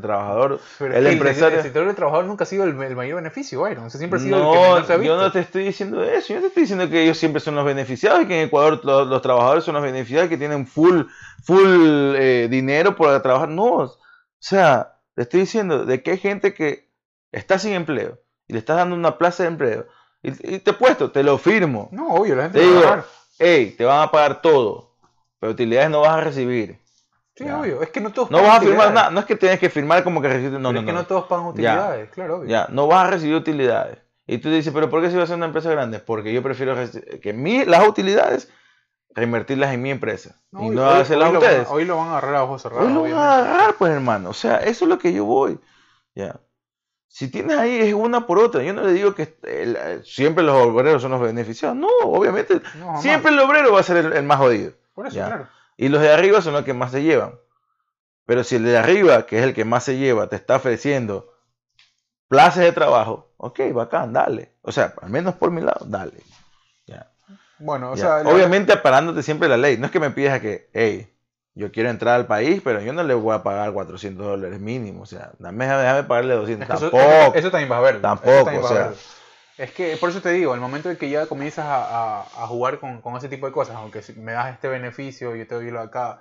trabajador. el, empresario. El, sector del trabajador nunca ha sido el, mayor beneficio, Byron. O sea, siempre ha sido el que Yo no te estoy diciendo eso. Yo te estoy diciendo que ellos siempre son los beneficiados y que en Ecuador los, trabajadores son los beneficiados que tienen full, full eh, dinero por trabajar. No, o sea, te estoy diciendo de que hay gente que está sin empleo y le estás dando una plaza de empleo, y, te he puesto, te lo firmo. No, obvio, la gente te digo, a hey, te van a pagar todo, pero utilidades no vas a recibir. Sí, obvio, es que no todos No vas a firmar nada, no es que tienes que firmar como que recibes, no, no, es que no. todos pagan utilidades, claro, obvio. Ya, no vas a recibir utilidades. Y tú dices, pero ¿por qué si vas a ser una empresa grande? Porque yo prefiero que mi, las utilidades reinvertirlas en mi empresa. y no hacerlas hoy ustedes. hoy lo van a agarrar a ojos cerrados. Hoy lo van a agarrar, pues hermano. O sea, eso es lo que yo voy. Ya. Si tienes ahí es una por otra. Yo no le digo que siempre los obreros son los beneficiados. No, obviamente. siempre el obrero va a ser el, más jodido. Por eso, claro. Y los de arriba son los que más se llevan. Pero si el de arriba, que es el que más se lleva, te está ofreciendo plazas de trabajo, ok, bacán, dale. O sea, al menos por mi lado, dale. Bueno, o sea. Obviamente parándote siempre la ley. No es que me pidas a que, hey, yo quiero entrar al país, pero yo no le voy a pagar 400 dólares mínimo. O sea, déjame, déjame pagarle 200. tampoco. Eso, también va a ver. Tampoco, o sea. Es que por eso te digo, el momento en que ya comienzas a, a, jugar con, con, ese tipo de cosas, aunque si me das este beneficio, yo te doy lo acá,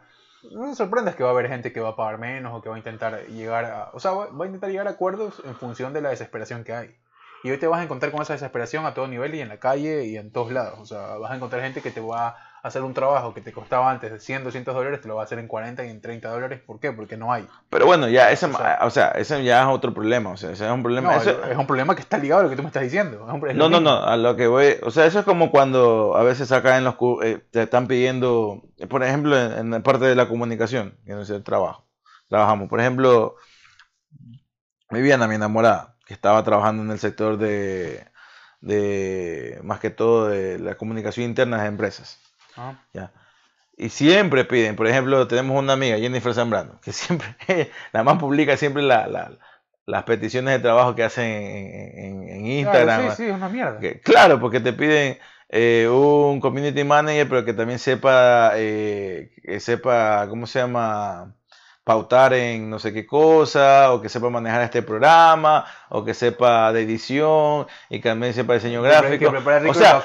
no te sorprendas que va a haber gente que va a pagar menos o que va a intentar llegar a... O sea, va, a intentar llegar a acuerdos en función de la desesperación que hay. Y hoy te vas a encontrar con esa desesperación a todo nivel y en la calle y en todos lados. O sea, vas a encontrar gente que te va hacer un trabajo que te costaba antes de 100, 200 dólares, te lo va a hacer en 40 y en 30 dólares. ¿Por qué? Porque no hay. Pero bueno, ya ese, o sea, ese ya es otro problema. O sea, ese es un problema. es un problema que está ligado a lo que tú me estás diciendo. no, no, no, a lo que voy. O sea, eso es como cuando a veces acá en los. Eh, te están pidiendo, por ejemplo, en, la parte de la comunicación, en el trabajo. Trabajamos. Por ejemplo, Viviana, mi enamorada, que estaba trabajando en el sector de, de más que todo de la comunicación interna de empresas. Ah. Ya. Y siempre piden, por ejemplo, tenemos una amiga, Jennifer Zambrano, que siempre, nada más publica siempre las peticiones de trabajo que hacen en, Instagram. Claro, sí, sí, es una mierda. claro, porque te piden eh, un community manager, pero que también sepa, eh, que sepa, ¿cómo se llama? Pautar en no sé qué cosa, o que sepa manejar este programa, o que sepa de edición, y que también sepa diseño gráfico. o sea,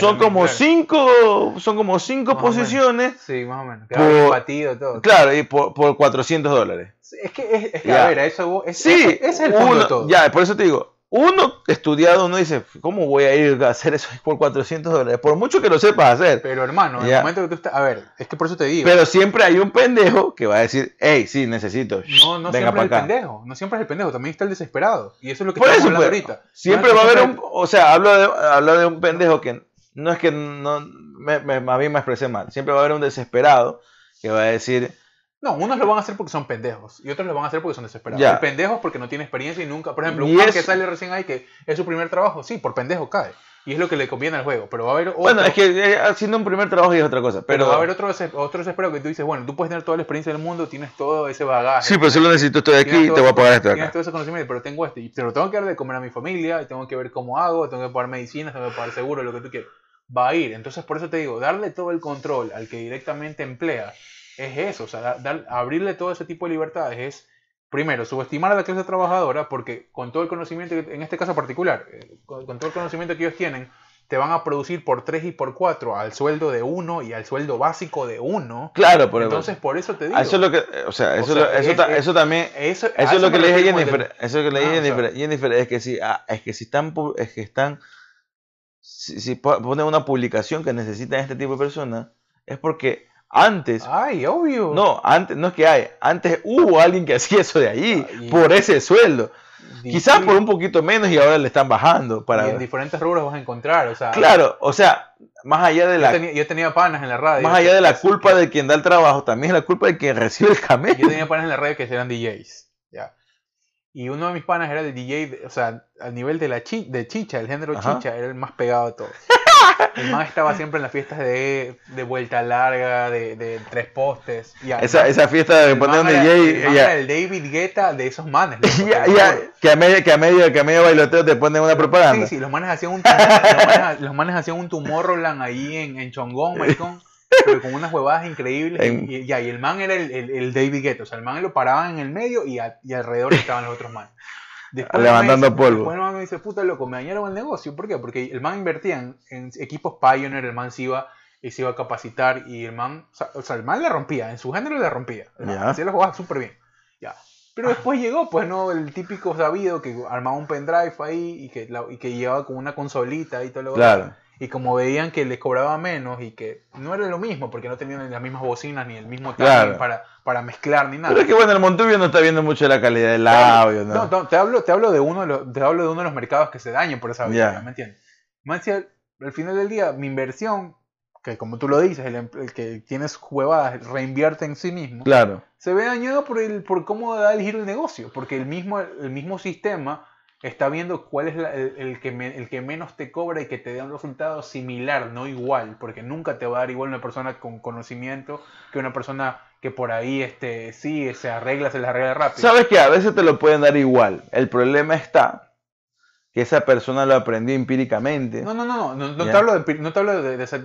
son como cinco, son como cinco posiciones. Sí, más o menos. Por, batido, todo. Claro, y por, por 400 dólares. Es que, es, que a ver, a eso es, sí, es el fondo todo. Ya, por eso te digo, uno estudiado, uno dice, ¿cómo voy a ir a hacer eso por 400 dólares? Por mucho que lo sepas hacer. Pero hermano, en el momento que tú estás, a ver, es que por eso te digo. Pero siempre hay un pendejo que va a decir, hey, sí, necesito. No, no siempre es el pendejo, no siempre es el pendejo, también está el desesperado. Y eso es lo que estamos hablando pues, ahorita. Siempre va a haber un, o sea, hablo de, hablo de un pendejo que no es que no, me, me, a mí me expresé mal, siempre va a haber un desesperado que va a decir, no, unos lo van a hacer porque son pendejos y otros lo van a hacer porque son desesperados. Pendejos porque no tiene experiencia y nunca. Por ejemplo, un que sale recién ahí que es su primer trabajo, sí, por pendejo cae. Y es lo que le conviene al juego. Pero va a haber Bueno, es que eh, haciendo un primer trabajo es otra cosa. Pero... va a haber otro, otro desesperado que tú dices, bueno, tú puedes tener toda la experiencia del mundo, tienes todo ese bagaje. Sí, pero si lo necesito, estoy aquí y te voy a pagar esto. Tienes todo ese conocimiento, pero tengo este. Y pero tengo que dar de comer a mi familia, y tengo que ver cómo hago, tengo que pagar medicinas, tengo que pagar seguro, lo que tú quieras. Va a ir. Entonces, por eso te digo, darle todo el control al que directamente emplea es eso, o sea, abrirle todo ese tipo de libertades es, primero, subestimar a la clase trabajadora, porque con todo el conocimiento, en este caso particular, eh, con, todo el conocimiento que ellos tienen, te van a producir por 3 y por 4 al sueldo de uno y al sueldo básico de uno. Claro, por Entonces, por eso te digo. Eso es lo que, o sea, eso, eso, también, eso, es lo que le dije a Jennifer, eso es lo que le dije a Jennifer, Jennifer, es que si, ah, es que si están, es que están, si, si ponen una publicación que necesitan este tipo de personas, es porque antes. Ay, obvio. No, antes, no es que hay. Antes hubo alguien que hacía eso de ahí, por ese sueldo. Quizás por un poquito menos y ahora le están bajando. Para... Y en diferentes rubros vas a encontrar, o sea. Claro, o sea, más allá de la. Yo tenía, panas en la radio. Más allá de la culpa de quien da el trabajo, también es la culpa de quien recibe el camello. Yo tenía panas en la radio que eran DJs. Ya. Y uno de mis panas era el DJ, o sea, al nivel de la de chicha, el género chicha, era el más pegado de todos. El man estaba siempre en las fiestas de, de vuelta larga, de, de tres postes. esa, esa fiesta de poner un DJ. El, el David Guetta de esos manes. que, a medio, que, a medio, que a medio bailoteo te ponen una propaganda. Sí, sí, los manes hacían un, los los manes hacían un Tomorrowland ahí en, en Chongón, maricón. pero con unas huevadas increíbles. Y, y, el man era el, el, el, David Guetta. O sea, el man lo paraban en el medio y, y alrededor estaban los otros manes. Levantando polvo. Después el man me dice, puta loco, me dañaron el negocio. ¿Por qué? Porque el man invertía en, equipos Pioneer, el man se iba y se iba a capacitar y el man, o sea, el man le rompía, en su género le rompía. Hacía las jugadas súper bien. Ya. Pero después llegó, pues, ¿no? El típico sabido que armaba un pendrive ahí y que, y que llevaba con una consolita y todo lo Claro y como veían que les cobraba menos y que no era lo mismo porque no tenían las mismas bocinas ni el mismo timing para, para mezclar ni nada. Pero es que bueno, el Montubio no está viendo mucho la calidad del audio. ¿no? No, te hablo, te hablo de uno de los, te hablo de uno de los mercados que se dañan por esa vida, ¿me entiendes? al final del día, mi inversión, que como tú lo dices, el, el que tienes juevadas reinvierte en sí mismo, claro. se ve dañado por el, por cómo da el giro el negocio, porque el mismo, el mismo sistema está viendo cuál es el, que el que menos te cobra y que te dé un resultado similar, no igual, porque nunca te va a dar igual una persona con conocimiento que una persona que por ahí este, sí se arregla, se la arregla rápido. Sabes que a veces te lo pueden dar igual. El problema está que esa persona lo aprendió empíricamente. No, no, no, no, no, te hablo de, no te hablo de, ser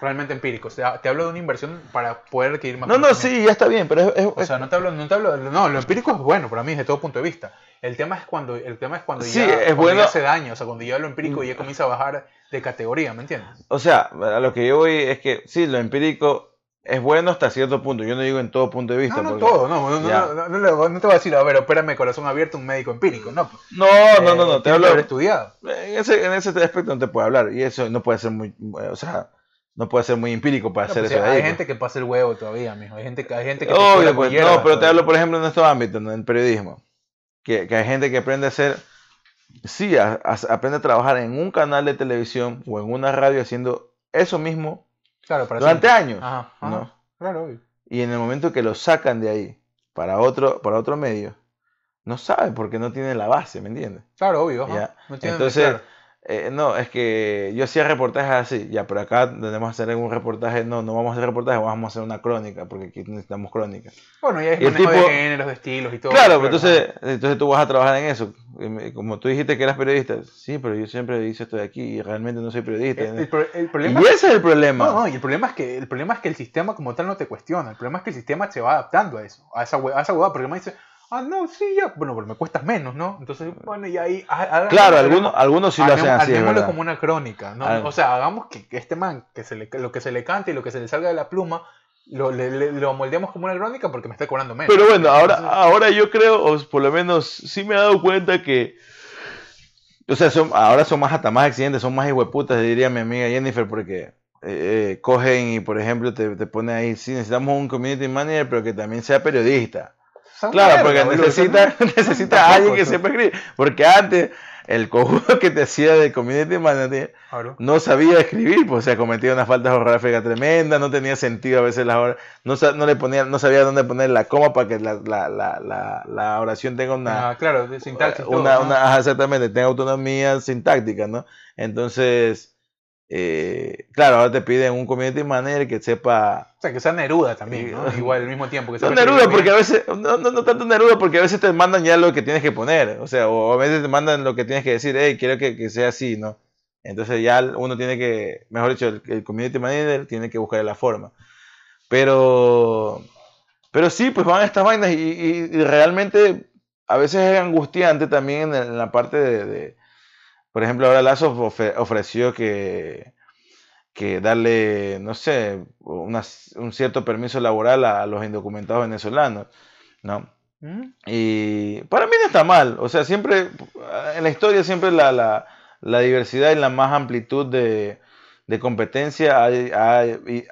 realmente empírico, o sea, te hablo de una inversión para poder adquirir más. No, no, sí, ya está bien, pero es, O sea, no te hablo, no te hablo, no, lo empírico es bueno para mí desde todo punto de vista. El tema es cuando, el tema es cuando sí, ya, es bueno. hace daño, o sea, cuando ya lo empírico ya comienza a bajar de categoría, ¿me entiendes? O sea, a lo que yo voy es que sí, lo empírico es bueno hasta cierto punto. Yo no digo en todo punto de vista. No, no todo, no no, no, no, te voy a decir, a ver, espérame, corazón abierto, un médico empírico, no. No, no, no, no, te hablo. Haber estudiado. En ese, en ese aspecto no te puedo hablar. Y eso no puede ser muy, o sea, no puede ser muy empírico para hacer pues, eso. Hay gente que pasa el huevo todavía, mijo. Hay gente, hay gente que. Obvio, pues, no, pero te hablo, por ejemplo, en estos ámbitos, en el periodismo. Que, que hay gente que aprende a hacer. Sí, aprende a trabajar en un canal de televisión o en una radio haciendo eso mismo claro, para durante años. Ajá, ¿no? Claro, obvio. Y en el momento que lo sacan de ahí para otro, para otro medio, no saben porque no tienen la base, ¿me entiendes? Claro, obvio. Entonces, eh, no, es que yo hacía reportajes así, ya, pero acá tenemos que hacer un reportaje, no, no vamos a hacer reportaje, vamos a hacer una crónica, porque aquí necesitamos crónica. Bueno, ya es el tipo, de géneros, de estilos y todo. Claro, pero entonces, entonces tú vas a trabajar en eso. Como tú dijiste que eras periodista, sí, pero yo siempre hice esto de aquí y realmente no soy periodista. El, problema, y ese es el problema. No, no, y el problema es que el problema es que el sistema como tal no te cuestiona. El problema es que el sistema se va adaptando a eso, a esa, a esa hueá, porque me dice Ah, no, sí, ya. Bueno, pero me cuestas menos, ¿no? Entonces, bueno, y ahí. Claro, algunos, algunos sí lo hacen así. Hagámoslo como una crónica, ¿no? O sea, hagamos que, este man, que se le, lo que se le cante y lo que se le salga de la pluma, lo, le, lo moldeamos como una crónica porque me está cobrando menos. Pero bueno, ahora, ahora yo creo, o por lo menos sí me he dado cuenta que. O sea, son, ahora son más hasta más accidentes, son más hueputas, diría mi amiga Jennifer, porque eh, eh, cogen y, por ejemplo, te, te pone ahí, sí, necesitamos un community manager, pero que también sea periodista claro, porque necesita, necesita alguien que sepa escribir. Porque antes, el cojudo que te hacía de community manager no sabía escribir, pues, o sea, cometía una falta ortográfica tremenda, no tenía sentido a veces las horas, no, no, le ponía, no sabía dónde poner la coma para que la, la, la, la oración tenga una. Ah, claro, de sintaxis. Una, una, exactamente, tenga autonomía sintáctica, ¿no? Entonces eh, claro, ahora te piden un community manager que sepa. O sea, que sea Neruda también, ¿no? Igual al mismo tiempo. Que no Neruda, porque a veces. No, no, tanto Neruda, porque a veces te mandan ya lo que tienes que poner. O sea, o a veces te mandan lo que tienes que decir, hey, quiero que, que sea así, ¿no? Entonces ya uno tiene que. Mejor dicho, el, community manager tiene que buscar la forma. Pero. Pero sí, pues van estas vainas y, y, realmente a veces es angustiante también en, la parte de por ejemplo, ahora Lazo ofreció que, que darle, no sé, un cierto permiso laboral a, los indocumentados venezolanos, ¿no? ¿Mm? Y para mí no está mal, o sea, siempre, en la historia siempre la, la, la diversidad y la más amplitud de, de competencia ha,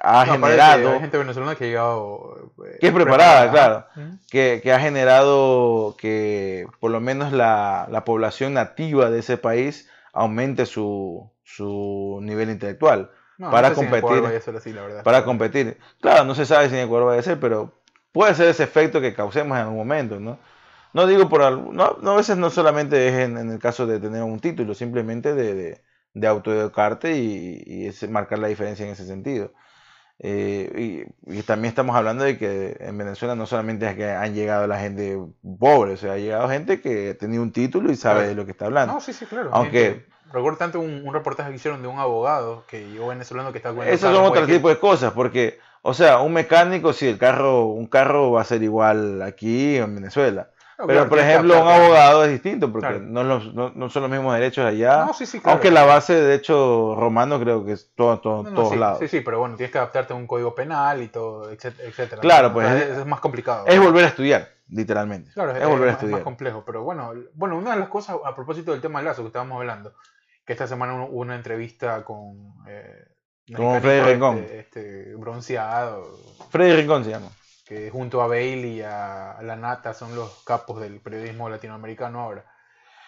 ha, generado... Hay gente venezolana que ha llegado... Eh, que es preparada, claro. Que, que, ha generado que por lo menos la, la población nativa de ese país aumente su, su nivel intelectual para competir. para competir. Claro, no se sabe si en Ecuador va a ser, pero puede ser ese efecto que causemos en algún momento, ¿no? No digo por no, no a veces no solamente es en, el caso de tener un título, simplemente de, de, autoeducarte y, y marcar la diferencia en ese sentido. Eh, y, también estamos hablando de que en Venezuela no solamente es que han llegado la gente pobre, o sea, ha llegado gente que ha tenido un título y sabe de lo que está hablando. No, sí, sí, claro. Aunque... Recuerdo tanto un, reportaje que hicieron de un abogado que llegó venezolano que está con Esos son otro tipo de cosas, porque, o sea, un mecánico, sí, el carro, un carro va a ser igual aquí en Venezuela. Pero, por ejemplo, un abogado es distinto porque no, no, son los mismos derechos allá. aunque la base de derecho romano creo que es todo, todo todos lados. Sí, sí, pero bueno, tienes que adaptarte a un código penal y todo, etcétera. Claro, pues es, más complicado. Es volver a estudiar, literalmente. Claro, es, volver a estudiar. Es más complejo, pero bueno, bueno, una de las cosas a propósito del tema del lazo que estábamos hablando, que esta semana hubo una entrevista con... Eh, con Freddy Rincón. Este, este, bronceado. Freddy Rincón se llama que junto a Bailey y a, La Nata son los capos del periodismo latinoamericano ahora.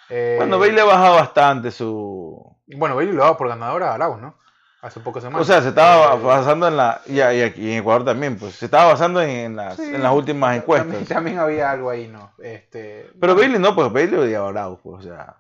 Eh, bueno, Bailey ha bajado bastante su... Bueno, Bailey lo ha dado por ganadora a Lagos, ¿no? Hace pocas semanas. O sea, se estaba eh, basando en la... Y, aquí en Ecuador también, pues. Se estaba basando en las, en las últimas encuestas. También, había algo ahí, ¿no? Este, Pero Bailey no, pues Bailey odiaba a Lagos, pues, o sea...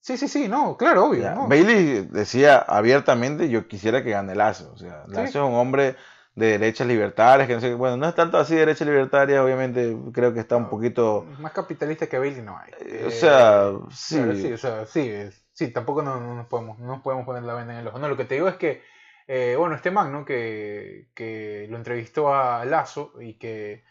Sí, sí, sí, no, claro, obvio. Bailey decía abiertamente, yo quisiera que gane Lazo. O sea, Lazo es un hombre de derechas libertarias, que no sé, bueno, no es tanto así derechas libertarias, obviamente creo que está un poquito... Más capitalista que Bailey no hay. Eh, o sea, sí. sí, o sea, sí, Sí, tampoco no, nos podemos, no podemos poner la venda en el ojo. No, lo que te digo es que, eh, bueno, este man, ¿no? Que, que lo entrevistó a Lazo y que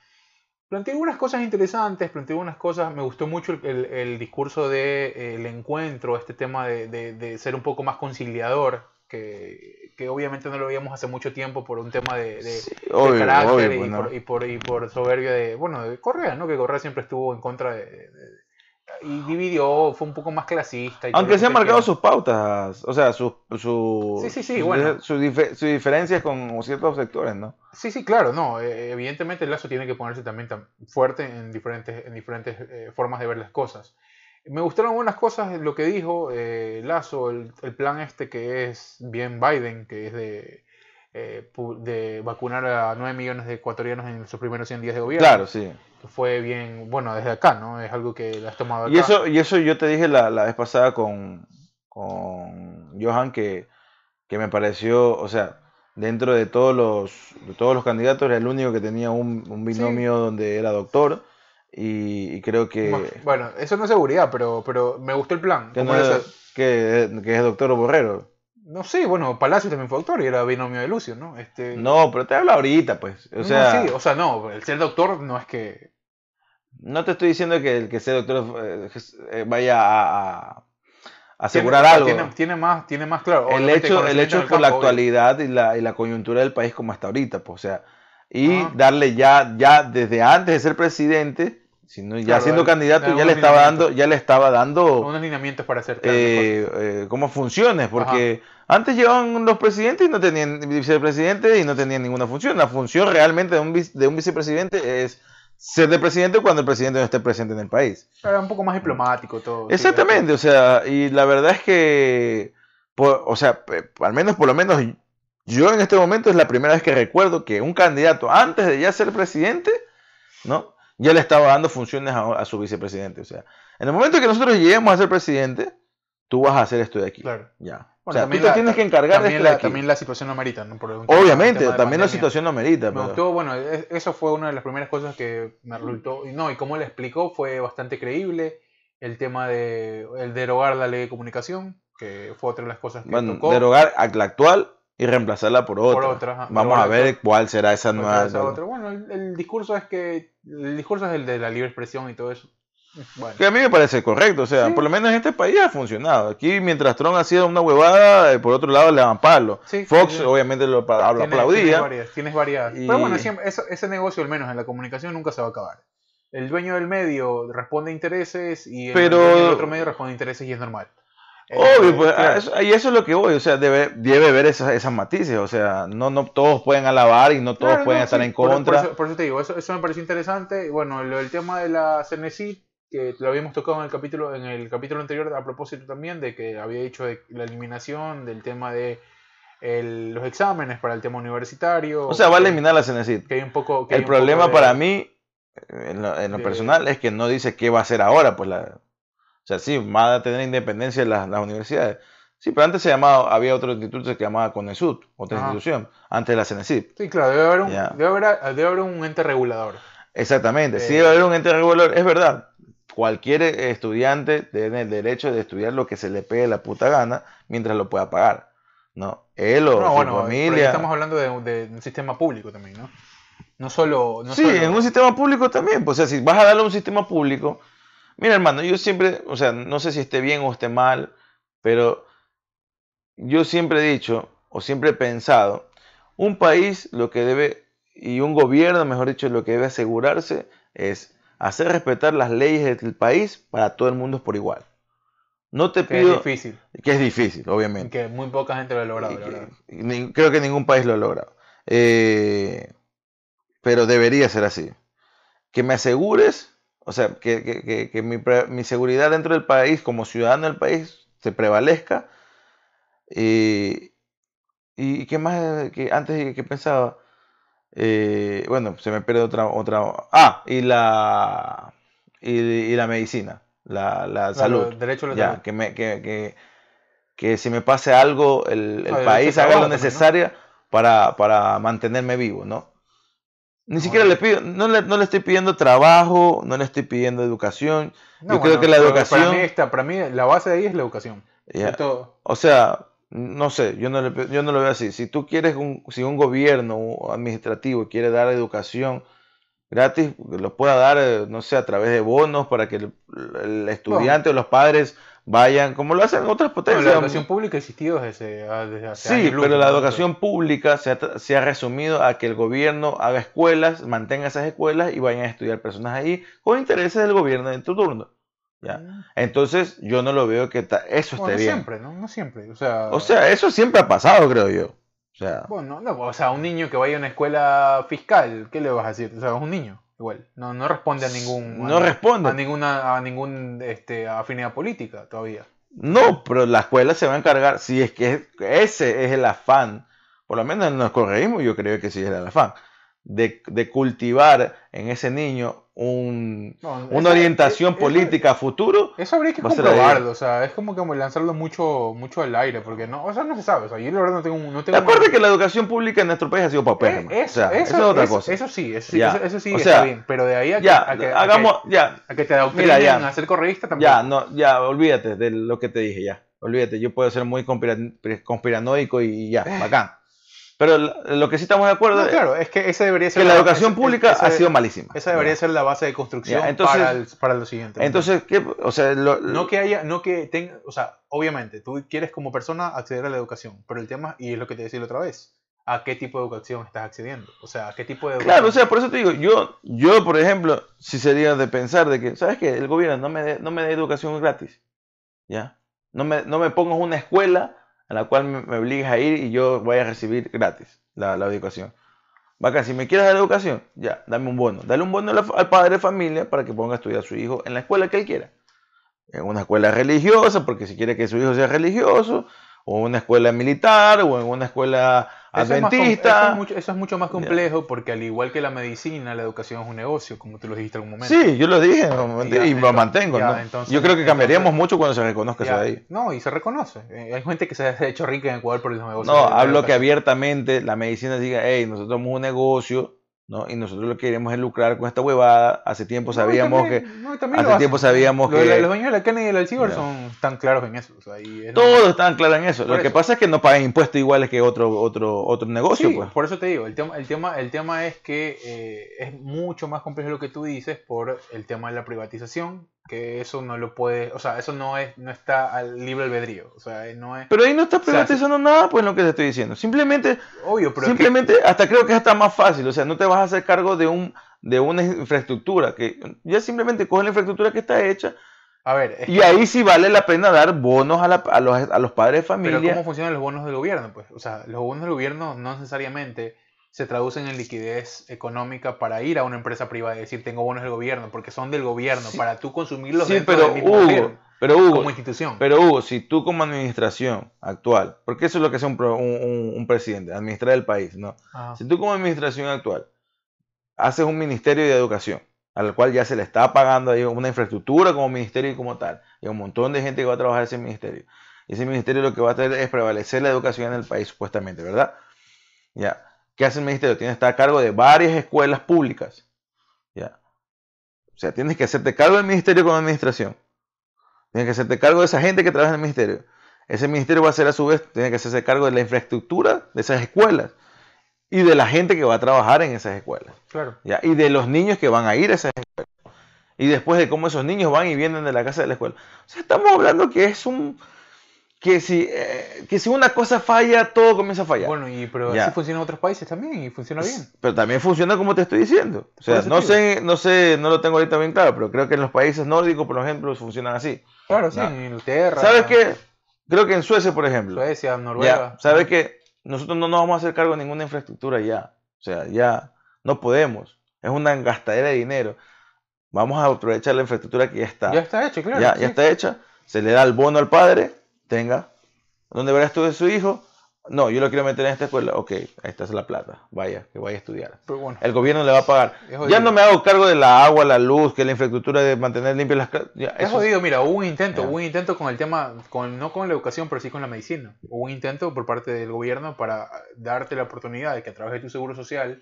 planteó unas cosas interesantes, planteó unas cosas, me gustó mucho el, el, discurso del de, el encuentro, este tema de, de, ser un poco más conciliador, que, que, obviamente no lo veíamos hace mucho tiempo por un tema de, carácter y, por, y, por, y, por, soberbia de, bueno, de Correa, ¿no? Que Correa siempre estuvo en contra de, y dividió, fue un poco más clasista. Aunque se han marcado sus pautas, o sea, sus su, su, diferencias con ciertos sectores, ¿no? Sí, sí, claro, no. Eh, evidentemente el Lazo tiene que ponerse también tan fuerte en diferentes, en diferentes eh, formas de ver las cosas. Me gustaron algunas cosas lo que dijo eh, Lazo, el, el, plan este que es bien Biden, que es de, de vacunar a 9 millones de ecuatorianos en sus primeros 100 días de gobierno. Claro, sí fue bien, bueno, desde acá, ¿no? Es algo que has tomado acá. Y eso, y eso yo te dije la, la vez pasada con, con Johan que, que, me pareció, o sea, dentro de todos los, de todos los candidatos era el único que tenía un, un binomio donde era doctor. Y, creo que... Bueno, eso no es seguridad, pero, pero me gustó el plan. Que, que, que es doctor borrero. No sé, bueno, Palacio también fue doctor y era binomio de Lucio, ¿no? Este... No, pero te hablo ahorita, pues. O sea, no, sí, o sea, no, el ser doctor no es que... No te estoy diciendo que el que sea doctor eh, eh, vaya a, asegurar algo. Tiene, más, tiene más claro. El hecho, el hecho es por la actualidad y la, y la coyuntura del país como hasta ahorita, pues, o sea, y darle ya, ya desde antes de ser presidente, Sino ya siendo candidato ya le estaba dando ya le estaba dando unos lineamientos para hacer eh, eh, como funciones porque antes llegaban los presidentes y no tenían vicepresidente y no tenían ninguna función. La función realmente de un, de un vicepresidente es ser de presidente cuando el presidente no esté presente en el país. Era un poco más diplomático todo exactamente o sea y la verdad es que o sea al menos por lo menos yo en este momento es la primera vez que recuerdo que un candidato antes de ya ser presidente no ya le estaba dando funciones a, su vicepresidente. O sea, en el momento que nosotros lleguemos a ser presidente, tú vas a hacer esto de aquí. Claro. Ya. o sea, tú te tienes que encargar de esto la, También la situación lo amerita, ¿no? Obviamente, también la situación lo amerita. Me gustó, bueno, eso fue una de las primeras cosas que me resultó. No, y como le explicó, fue bastante creíble. El tema de el derogar la ley de comunicación, que fue otra de las cosas que bueno, derogar la actual y reemplazarla por otra. Vamos a ver cuál será esa nueva. Bueno, el, discurso es que el discurso es el de la libre expresión y todo eso. Que a mí me parece correcto, o sea, por lo menos en este país ha funcionado. Aquí, mientras Trump hacía una huevada, eh, por otro lado le daban palo. Fox, obviamente, lo, aplaudía. Tienes varias. Pero bueno, ese negocio, al menos en la comunicación, nunca se va a acabar. El dueño del medio responde a intereses y el, Pero... del otro medio responde a intereses y es normal. Obvio, pues, y eso es lo que voy, o sea, debe, debe ver esas, esas matices, o sea, no, no todos pueden alabar y no todos pueden estar en contra. Por, eso, te digo, eso, eso me pareció interesante. Bueno, el tema de la CNC, que lo habíamos tocado en el capítulo, en el capítulo anterior a propósito también de que había dicho de la eliminación del tema de los exámenes para el tema universitario. O sea, va a eliminar la CNC. Que hay un poco, el problema para mí, en lo, en lo personal, es que no dice qué va a hacer ahora, pues la o sea, sí, van a tener independencia las, las universidades. Sí, pero antes se llamaba, había otro instituto que se llamaba CONESUD, otra institución, antes de la CENESID. Sí, claro, debe haber un, debe haber, debe haber un ente regulador. Exactamente, sí debe haber un ente regulador, es verdad. Cualquier estudiante tiene el derecho de estudiar lo que se le pegue la puta gana mientras lo pueda pagar. ¿no? Él o no, bueno, familia. Estamos hablando de, un sistema público también, ¿no? No solo. sí, en un sistema público también. Pues, o sea, si vas a darle a un sistema público, Mira, hermano, yo siempre, o sea, no sé si esté bien o esté mal, pero yo siempre he dicho, o siempre he pensado, un país lo que debe, y un gobierno, mejor dicho, lo que debe asegurarse es hacer respetar las leyes del país para todo el mundo por igual. No te pido. Que es difícil. Que es difícil, obviamente. Que muy poca gente lo ha logrado. creo que ningún país lo ha logrado. Eh, pero debería ser así. Que me asegures o sea, que, mi, seguridad dentro del país, como ciudadano del país, se prevalezca. Y, y qué más, que antes que pensaba, eh, bueno, se me pierde otra, otra, ah, y la, y, la medicina, la, la salud. Derecho a la ya, salud. Que, me, que, que, si me pase algo, el, el país haga lo necesario para, para mantenerme vivo, ¿no? Ni siquiera le pido, no le, no le estoy pidiendo trabajo, no le estoy pidiendo educación. Yo creo que la educación. Para mí, para mí, la base de ahí es la educación. O sea, no sé, yo no, yo no lo veo así. Si tú quieres, un, si un gobierno administrativo quiere dar educación gratis, lo pueda dar, eh, no sé, a través de bonos para que el, estudiante o los padres vayan, como lo hacen otras potencias. la educación pública ha existido desde, hace Sí, pero la educación pública se ha, se ha, resumido a que el gobierno haga escuelas, mantenga esas escuelas y vayan a estudiar personas ahí con intereses del gobierno en tu turno. ¿ya? Mm. Entonces, yo no lo veo que eso esté bien. Siempre, ¿no? No siempre. O sea, o sea, eso siempre ha pasado, creo yo. O sea, bueno, no, o sea, un niño que vaya a una escuela fiscal, ¿qué le vas a decir? O sea, es un niño, igual. No, no responde a ningún. No responde. A ninguna, a ningún este, afinidad política todavía. No, pero la escuela se va a encargar, si es que ese es el afán, por lo menos nos corregimos, yo creo que sí es el afán, de, de cultivar en ese niño un, una orientación política a futuro. Eso habría que comprobarlo, o sea, es como que lanzarlo mucho, mucho al aire, porque no, o sea, no se sabe, o sea, yo la verdad no tengo, no tengo Acuérdate que la educación pública en nuestro país ha sido papel. Eh, eso, es otra cosa. Eso sí, eso, eso, sí está bien, pero de ahí a que, a que, hagamos, ya, a que te adoctrinen ya, a ser correísta también. Ya, no, ya, olvídate de lo que te dije, ya, olvídate, yo puedo ser muy conspiranoico y ya, bacán. Pero lo que sí estamos de acuerdo claro, es que esa debería ser que la, educación pública ha sido malísima. Esa debería ser la base de construcción entonces, para, lo siguiente. Entonces, ¿qué? O sea, no que haya, no que tenga, o sea, obviamente, tú quieres como persona acceder a la educación, pero el tema, y es lo que te decía la otra vez, ¿a qué tipo de educación estás accediendo? O sea, ¿a qué tipo de educación? Claro, o sea, por eso te digo, yo, yo por ejemplo, si sería de pensar de que, ¿sabes qué? El gobierno no me dé no me educación gratis, ¿ya? No me, no me pongas una escuela a la cual me, obligas a ir y yo voy a recibir gratis la, la educación. Bacán, si me quieres dar educación, ya, dame un bono. Dale un bono al padre de familia para que ponga a estudiar a su hijo en la escuela que él quiera. En una escuela religiosa, porque si quiere que su hijo sea religioso, o en una escuela militar, o en una escuela adventista. Eso es, mucho, más complejo porque al igual que la medicina, la educación es un negocio, como tú lo dijiste en algún momento. Sí, yo lo dije y, lo mantengo. yo creo que cambiaríamos mucho cuando se reconozca eso de ahí. No, y se reconoce. Eh, hay gente que se ha hecho rica en Ecuador por los negocios. No, hablo que abiertamente la medicina diga, hey, nosotros somos un negocio ¿no? Y nosotros lo que queremos es lucrar con esta huevada. Hace tiempo sabíamos que. hace tiempo sabíamos que. Los dueños de la Kennedy y del Ciber son tan claros en eso. Todos están claros en eso. lo que pasa es que no pagan impuestos iguales que otro, otro, otro negocio. pues. Por eso te digo, el tema, el tema, el tema es que eh, es mucho más complejo lo que tú dices por el tema de la privatización que eso no lo puede, o sea, eso no es, no está al libre albedrío, o sea, no es... Pero ahí no estás privatizando nada, pues lo que te estoy diciendo. Simplemente, Obvio, pero simplemente, hasta creo que es hasta más fácil, o sea, no te vas a hacer cargo de un de una infraestructura, que ya simplemente coge la infraestructura que está hecha. A ver, y ahí sí vale la pena dar bonos a, a, los, a los padres de familia. Pero ¿cómo funcionan los bonos del gobierno? Pues, o sea, los bonos del gobierno no necesariamente se traducen en liquidez económica para ir a una empresa privada y decir tengo bonos del gobierno, porque son del gobierno, para tú consumirlos sí, pero, Hugo, pero Hugo, como institución. Pero Hugo, si tú como administración actual, porque eso es lo que hace un, un, presidente, administrar el país, ¿no? Si tú como administración actual haces un ministerio de educación, al cual ya se le está pagando ahí una infraestructura como ministerio y como tal, y un montón de gente que va a trabajar en ese ministerio. Y ese ministerio lo que va a hacer es prevalecer la educación en el país, supuestamente, ¿verdad? Ya. ¿Qué hace el ministerio? Tienes que estar a cargo de varias escuelas públicas. ¿ya? O sea, tienes que hacerte cargo del ministerio como administración. Tienes que hacerte cargo de esa gente que trabaja en el ministerio. Ese ministerio va a ser a su vez, tiene que hacerse cargo de la infraestructura de esas escuelas y de la gente que va a trabajar en esas escuelas. Claro. ¿ya? Y de los niños que van a ir a esas escuelas. Y después de cómo esos niños van y vienen de la casa de la escuela. O sea, estamos hablando que es un, que si, eh, que si una cosa falla, todo comienza a fallar. Bueno, y, pero así funciona en otros países también y funciona bien. Pero también funciona como te estoy diciendo. O sea, no sé, no sé, no lo tengo ahorita bien claro, pero creo que en los países nórdicos, por ejemplo, funcionan así. Claro, sí, en Inglaterra. ¿Sabes qué? Creo que en Suecia, por ejemplo. Suecia, Noruega. ¿Sabes qué? Nosotros no nos vamos a hacer cargo de ninguna infraestructura ya. O sea, ya no podemos. Es una gastadera de dinero. Vamos a aprovechar la infraestructura que ya está. Ya está hecha, claro. Ya, ya está hecha. Se le da el bono al padre tenga. ¿Dónde verás tú de su hijo? No, yo lo quiero meter en esta escuela. Ok, esta es la plata. Vaya, que vaya a estudiar. el gobierno le va a pagar. Ya no me hago cargo de la agua, la luz, que la infraestructura de mantener limpias las casas. Es jodido, mira, hubo un intento, hubo un intento con el tema, con, no con la educación, pero sí con la medicina. Hubo un intento por parte del gobierno para darte la oportunidad de que a través de tu seguro social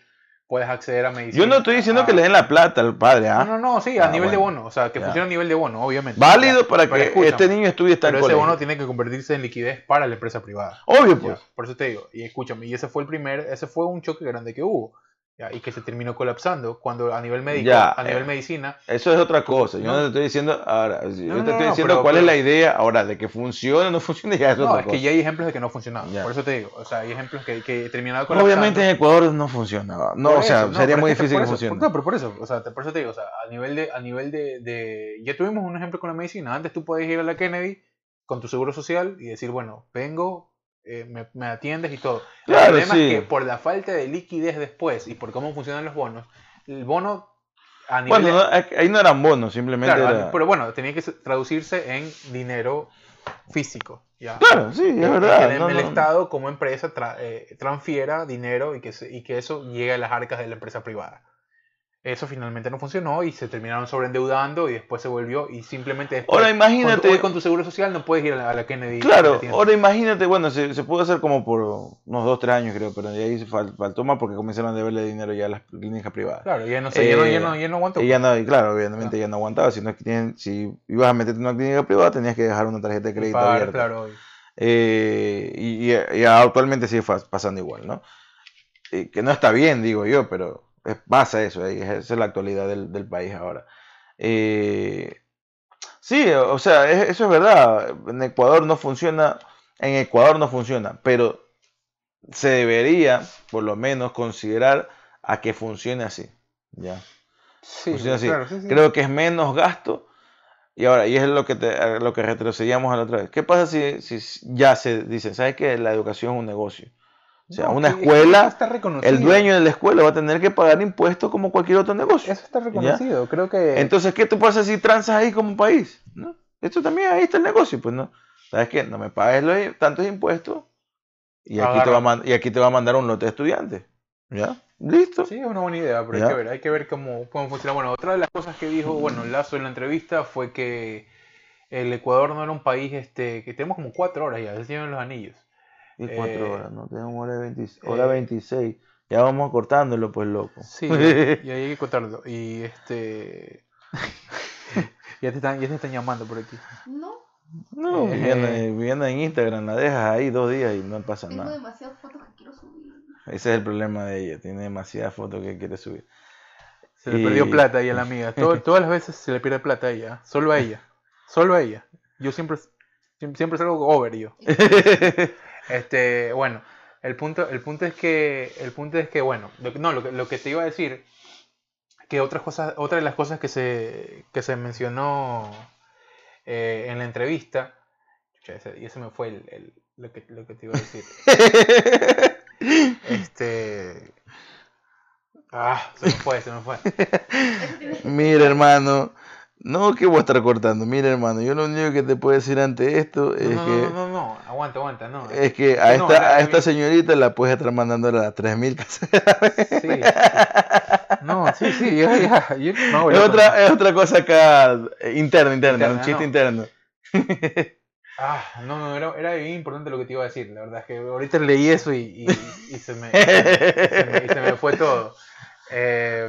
puedes acceder a medicina. Yo no estoy diciendo que le den la plata al padre, ¿ah? No, no, no, sí, a ah, nivel de bono, o sea, que funcione a nivel de bono, obviamente. Válido para que este niño estudie esta Pero ese bono tiene que convertirse en liquidez para la empresa privada. Obvio, pues. por eso te digo, y escúchame, y ese fue el primer, ese fue un choque grande que hubo y que se terminó colapsando cuando a nivel médico, a nivel eh, medicina. Eso es otra cosa. Yo no, te estoy diciendo ahora, yo te estoy diciendo cuál es la idea ahora de que funciona o no funciona ya es No, es que ya hay ejemplos de que no funcionaba. Por eso te digo, o sea, hay ejemplos que, que terminaron colapsando. Obviamente en Ecuador no funcionaba. No, o sea, sería muy difícil que funcione. No, pero por eso, o sea, por eso te digo, o sea, a nivel de a nivel de, de ya tuvimos un ejemplo con la medicina. Antes tú podías ir a la Kennedy con tu seguro social y decir, bueno, vengo eh, me, atiendes y todo. el problema es que por la falta de liquidez después y por cómo funcionan los bonos, el bono a nivel Bueno, ahí no eran bonos, simplemente Pero bueno, tenía que traducirse en dinero físico. ¿ya? Claro, sí, es verdad. Que el Estado como empresa eh, transfiera dinero y que, y que eso llegue a las arcas de la empresa privada. Eso finalmente no funcionó y se terminaron sobreendeudando y después se volvió y simplemente después, ahora imagínate con tu, con tu seguro social no puedes ir a la, Kennedy. Claro, ahora imagínate, bueno, se, se, pudo hacer como por unos 2, 3 años creo, pero de ahí faltó más porque comenzaron a deberle dinero ya a las clínicas privadas. Claro, ya no, sé, ya, no, ya, no, ya no aguantó. Y ya no, y claro, obviamente ya no aguantaba, si, no, si ibas a meterte en una clínica privada tenías que dejar una tarjeta de crédito abierta. Claro, eh, y, y, actualmente sigue pasando igual, ¿no? que no está bien, digo yo, pero pasa eso, esa es la actualidad del, país ahora. Eh, sí, o sea, eso es verdad. En Ecuador no funciona, en Ecuador no funciona, pero se debería, por lo menos, considerar a que funcione así. ¿ya? Sí, Creo que es menos gasto. Y ahora, y es lo que, lo que retrocedíamos a la otra vez. ¿Qué pasa si, si ya se dice, ¿sabes que la educación es un negocio? O sea, una escuela, el dueño de la escuela va a tener que pagar impuestos como cualquier otro negocio. Eso está reconocido, creo que... Entonces, ¿qué tú pasa si transas ahí como país? ¿No? Esto también, ahí está el negocio, pues no. ¿Sabes qué? No me pagues los, tantos impuestos y aquí, te va a y aquí te va a mandar un lote de estudiantes. ¿Ya? ¿Listo? Sí, es una buena idea, pero hay que ver, hay que ver cómo, cómo funciona. Bueno, otra de las cosas que dijo, bueno, Lazo en la entrevista fue que el Ecuador no era un país, este, que tenemos como cuatro horas ya, se tienen los anillos. Y cuatro eh, horas, ¿no? Tenemos hora, 20, hora 26. Eh, ya vamos cortándolo, pues loco. Sí, y ahí hay que cortarlo. Y este. ya, te están, ya te están llamando por aquí. No. No, eh, viendo, en Instagram, la dejas ahí dos días y no pasa nada. Tengo demasiadas fotos que quiero subir. Ese es el problema de ella, tiene demasiadas fotos que quiere subir. Se le perdió plata ahí a la amiga. todas las veces se le pierde plata a ella, solo a ella. Solo a ella. Yo siempre, siempre salgo over yo. Este, bueno, el punto, el punto es que, el punto es que, bueno, lo, no, lo, lo, que te iba a decir, que otras cosas, otra de las cosas que se, que se mencionó eh, en la entrevista, y ese me fue el, lo, que, lo que te iba a decir. este, ah, se me fue, se me fue. Mira, hermano. No que voy a estar cortando. Mira, hermano, yo lo único que te puedo decir ante esto es que. No, no, no, aguanta, aguanta, no. Es que a, esta, a esta señorita la puedes estar mandando a las 3000 casas. Sí. No, sí, sí, ya, ya. es, otra, es otra cosa acá, interna, interna, un chiste interno. Ah, no, no, era, era, bien importante lo que te iba a decir. La verdad es que ahorita leí eso y, y, y se, me, se, me, y se me fue todo. Eh,